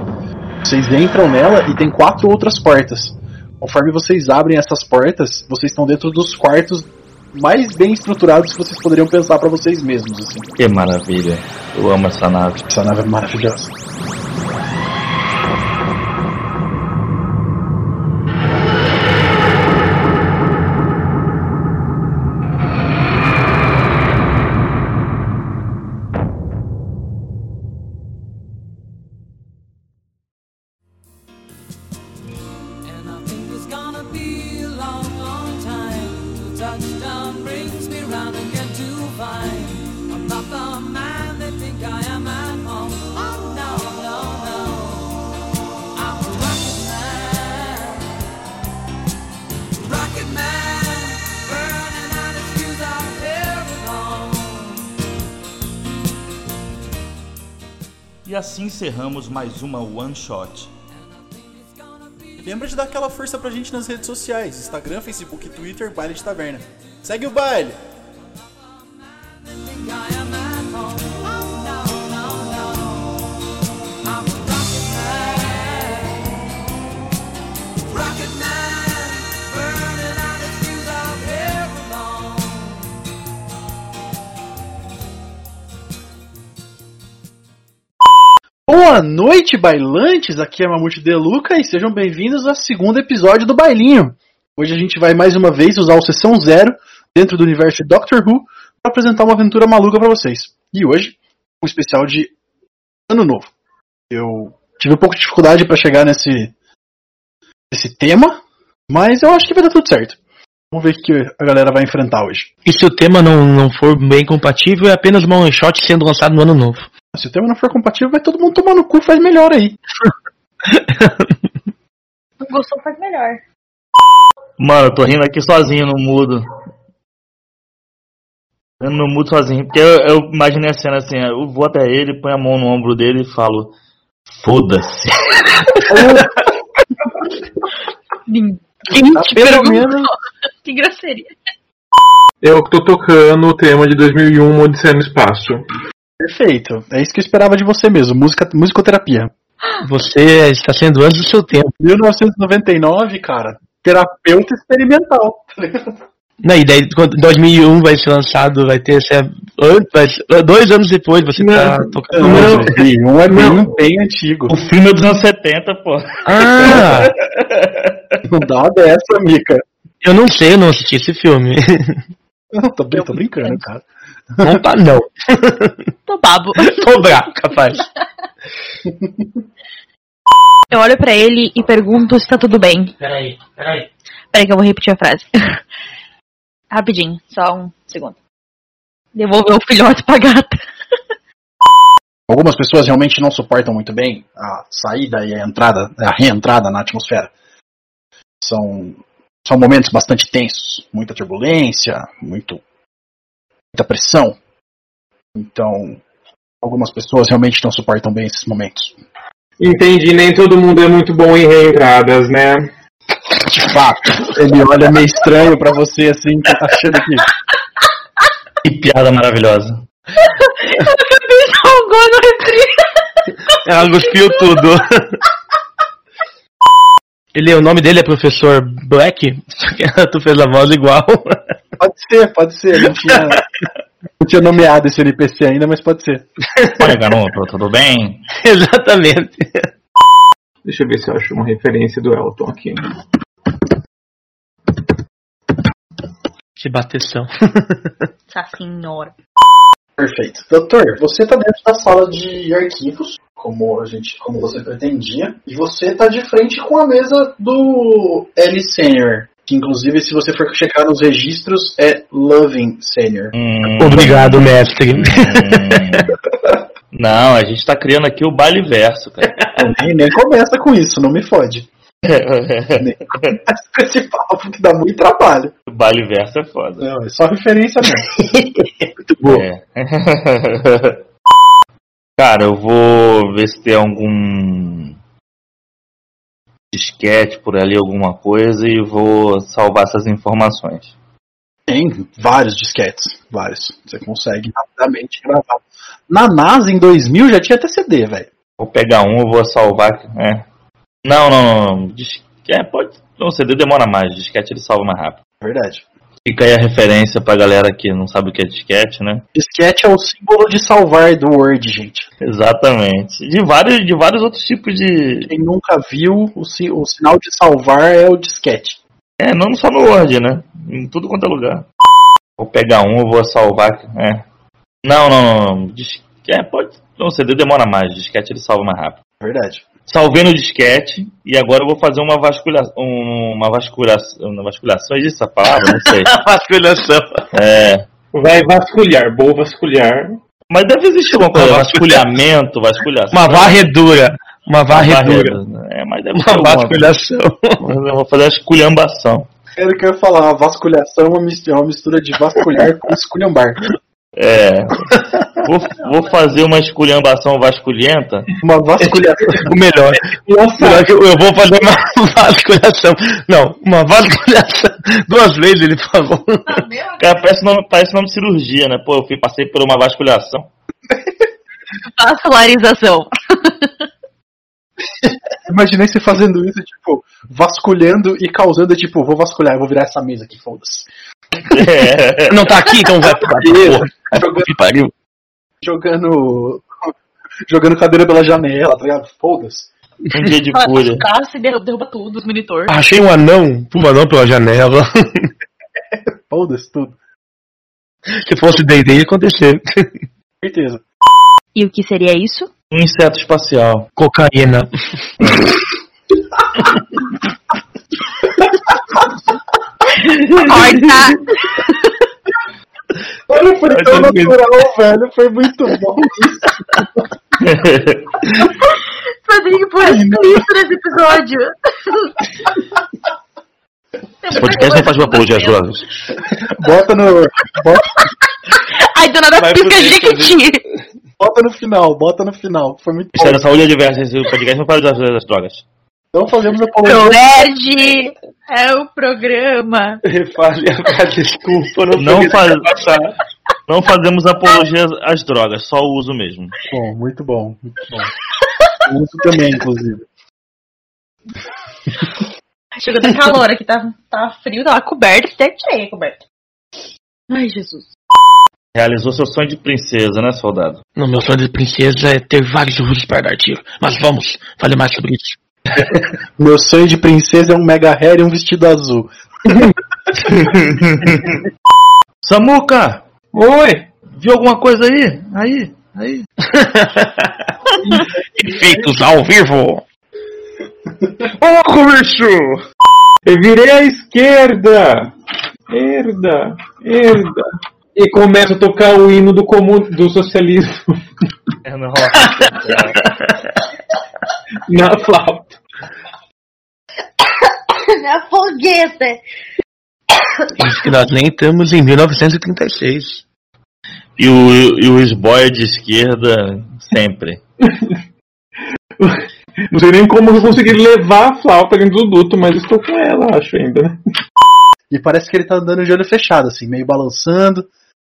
vocês entram nela e tem quatro outras portas. Conforme vocês abrem essas portas, vocês estão dentro dos quartos mais bem estruturados que vocês poderiam pensar para vocês mesmos. Assim. Que maravilha. Eu amo essa nave. Essa nave é maravilhosa. Encerramos mais uma One Shot. Lembra de dar aquela força pra gente nas redes sociais: Instagram, Facebook, Twitter, Baile de Taverna. Segue o baile! Boa noite, bailantes! Aqui é Mamute Deluca e sejam bem-vindos ao segundo episódio do Bailinho. Hoje a gente vai mais uma vez usar o Sessão Zero dentro do universo de Doctor Who para apresentar uma aventura maluca para vocês. E hoje um especial de Ano Novo. Eu tive um pouco de dificuldade para chegar nesse, nesse tema, mas eu acho que vai dar tudo certo. Vamos ver o que a galera vai enfrentar hoje. E se o tema não, não for bem compatível, é apenas uma one shot sendo lançado no ano novo. Se o tema não for compatível, vai todo mundo tomar no cu, faz melhor aí. <laughs> Não gostou, faz melhor. Mano, eu tô rindo aqui sozinho no mudo. Eu no mudo sozinho, porque eu, eu imaginei a cena assim, eu vou até ele, ponho a mão no ombro dele e falo, foda-se. <laughs> Quem Tá te perguntou? <laughs> Que grosseria. Eu que tô tocando o tema de 2001, Uma Odisseia no Espaço. Perfeito. É isso que eu esperava de você mesmo. Música, musicoterapia. Você está sendo antes do seu tempo. 1999, cara. Terapeuta experimental. tá ligado? Não, e daí, quando 2001 vai ser lançado, vai ter vai ser- dois anos depois você tá tocando. Não, música. um é bem, bem antigo. O filme é dos anos 70, pô. Ah, <laughs> Não dá uma dessa, Mica. eu não sei, eu não assisti esse filme. Não, tô, tô brincando, cara. Não tá, não. <laughs> Tô babo. <laughs> Tô bravo, capaz. Eu olho pra ele e pergunto se tá tudo bem. Peraí, peraí. Peraí que eu vou repetir a frase. <laughs> Rapidinho, só um segundo. Devolver o filhote pra gata. Algumas pessoas realmente não suportam muito bem a saída e a entrada, a reentrada na atmosfera. São, são momentos bastante tensos, muita turbulência, muito, muita pressão. Então, algumas pessoas realmente não suportam bem esses momentos. Entendi, nem todo mundo é muito bom em reentradas, né? De fato, ele olha meio estranho pra você assim, tá achando que Que piada maravilhosa. Jogou no refri. Ela cuspiu tudo. <laughs> Ele, o nome dele é Professor Black? <laughs> Só que tu fez a voz igual. pode ser, pode ser. Não tinha, não tinha nomeado esse NPC ainda, mas pode ser. Olha, garoto, tudo bem? <laughs> Exatamente. Deixa eu ver se eu acho uma referência do Elton aqui. Que bateção. Essa senhora. Perfeito. Doutor, você está dentro da sala de arquivos, como a gente, como você pretendia, e você está de frente com a mesa do L Senior, que inclusive se você for checar nos registros é Loving Senior. Hum, Obrigado, mestre. hum. Não, a gente tá criando aqui o baile verso, cara. Nem, nem começa com isso, não me fode. Nem começa com esse papo que dá muito trabalho. o baile verso é foda. Não, é só referência mesmo. <laughs> Muito bom. É. <laughs> Cara, eu vou ver se tem algum disquete por ali, alguma coisa, e vou salvar essas informações. Tem vários disquetes, vários. Você consegue rapidamente gravar. Na NASA em 2000 já tinha até CD, velho. Vou pegar um, eu vou salvar. É. Não, não, não. não. Dis- É, pode. Não, CD demora mais, disquete ele salva mais rápido. Verdade. Fica aí a referência pra galera que não sabe o que é disquete, né? Disquete é o símbolo de salvar do Word, gente. Exatamente. De vários, de vários outros tipos de. Quem nunca viu, o, si- o sinal de salvar é o disquete. É, não só no Word, né? Em tudo quanto é lugar. Vou pegar um, eu vou salvar. É. Não, não, não. não. Dis- É, pode. Não, CD demora mais, disquete ele salva mais rápido. Verdade. Salvei no disquete e agora eu vou fazer uma vasculhação. Uma vasculhação. Uma vasculhação, existe essa palavra? Não sei. <laughs> Vasculhação. É. Vai vasculhar, vou vasculhar. Mas deve existir alguma coisa. Uma vasculhamento, vasculhação. Uma varredura. Uma Uma varredura. varredura. É, mas deve Uma vasculhação. coisa. Eu vou fazer a esculhambação. Era o que eu ia falar, a vasculhação é uma uma mistura de vasculhar com esculhambar. É. Vou, vou fazer uma esculhambação vasculhenta. Uma vasculhação. O melhor. Melhor que eu, eu vou fazer uma <laughs> vasculhação. Não, uma vasculhação. Duas vezes ele falou. Cara, parece nome, parece nome de cirurgia, né? Pô, eu fui, passei por uma vasculhação. Vascularização. Imaginei você fazendo isso, tipo, vasculhando e causando, tipo, vou vasculhar, eu vou virar essa mesa aqui, foda-se. É. Não tá aqui, então vai pra <laughs> porra. Que pariu. jogando. Jogando cadeira pela janela, tá ligado? Foda-se. Um dia de cura. Caça derruba, derruba tudo, os monitor. Achei um anão, um anão pela janela. <laughs> Foda-se tudo. Se fosse D&D ia acontecer. Certeza. E o que seria isso? Um inseto espacial. Cocaína. Corta! Olha, foi tão natural, velho. Foi muito bom. Rodrigo, por isso nesse episódio. Esse podcast não faz uma apologia às drogas. Bota no. Bota, Ai, do nada pisca pro Jequiti. Bota no final, bota no final. Foi muito bom. Ministério da Saúde adversa, esse podcast não faz das, das drogas. Não fazemos apologia. Proverde é o programa. Fale a desculpa, não, Não, faz, passar. não fazemos apologia às drogas, só o uso mesmo. Bom, muito bom, muito bom. <laughs> O uso também, inclusive. Chegou da calor aqui, tá, tá frio, tava coberto, até tirei a coberta. Ai, Jesus. Realizou seu sonho de princesa, né, soldado? No meu sonho de princesa é ter vários ursos para dar tiro. Mas vamos, fale mais sobre isso. <laughs> Meu sonho de princesa é um mega hair e um vestido azul. <laughs> Samuca! Oi! Viu alguma coisa aí? Aí, aí. <laughs> Efeitos ao vivo. Ô, bicho! Eu virei à esquerda! Esquerda! Esquerda! E começa a tocar o hino do, comun... do socialismo <laughs> É, <laughs> na flauta. <coughs> Minha fogueta. Isso que nós nem estamos em 1936. E o, e o esboia de esquerda sempre. <laughs> Não sei nem como eu consegui levar a flauta dentro do duto, mas estou com ela, acho ainda, né? E parece que ele tá andando de olho fechado, assim, meio balançando,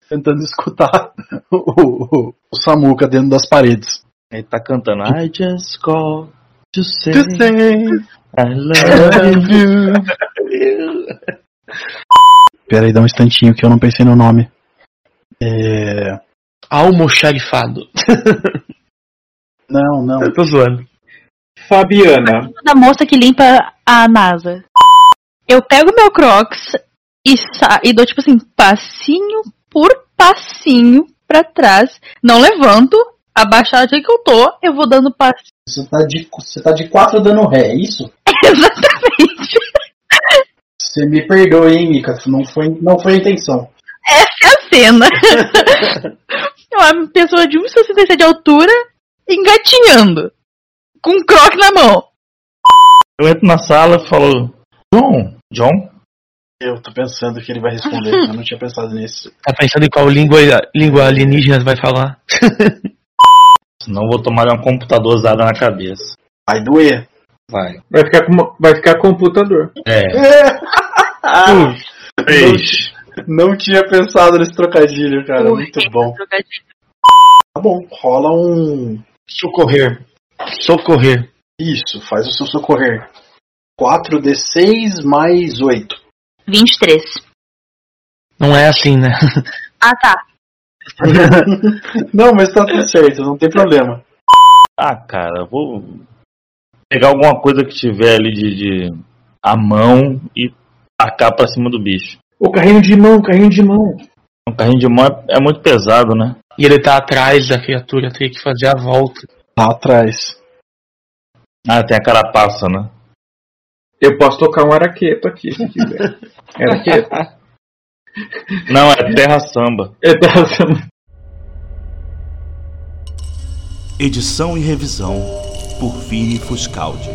tentando escutar <laughs> o, o, o Samuca dentro das paredes. Ele tá cantando I just call to say To say I love you. <laughs> Pera aí, dá um instantinho que eu não pensei no nome. É... Almoxarifado. <laughs> Não, não. Eu tô zoando. Fabiana. Da moça que limpa a NASA. Eu pego meu Crocs e, sa e dou, tipo assim, passinho por passinho pra trás. Não levanto, abaixado que eu tô, eu vou dando passinho. Você tá de, você tá de quatro dando ré, é isso? <laughs> Exatamente. Você me perdoe, hein, Mika? Não foi, não foi a intenção. Essa é a cena. <laughs> Uma pessoa de 1,67 de altura engatinhando. Com um croc na mão. Eu entro na sala e falo, John, John? Eu tô pensando que ele vai responder. <laughs> eu não tinha pensado nisso. Tá pensando em qual língua, língua alienígena vai falar? <laughs> Senão eu vou tomar uma computadorada na cabeça. Vai doer. Vai. Vai ficar, com, vai ficar computador. É. <laughs> Três. Não tinha pensado nesse trocadilho, cara. Muito bom. Tá bom, rola um. Socorrer. Socorrer. Isso, faz o seu socorrer. 4d6 mais 8. 23. Não é assim, né? Ah, tá. não, mas tá tudo certo, não tem problema. Ah, cara, vou pegar alguma coisa que tiver ali de, de a mão e tacar pra cima do bicho. O carrinho de mão, carrinho de mão. Um carrinho de mão é, é muito pesado, né? E ele tá atrás da criatura, tem que fazer a volta. Tá atrás. Ah, tem a carapaça, né? Eu posso tocar um araqueto aqui, se quiser. <laughs> araqueto. Não, é terra samba. É terra samba. Edição e revisão por Vini Fuscaldi.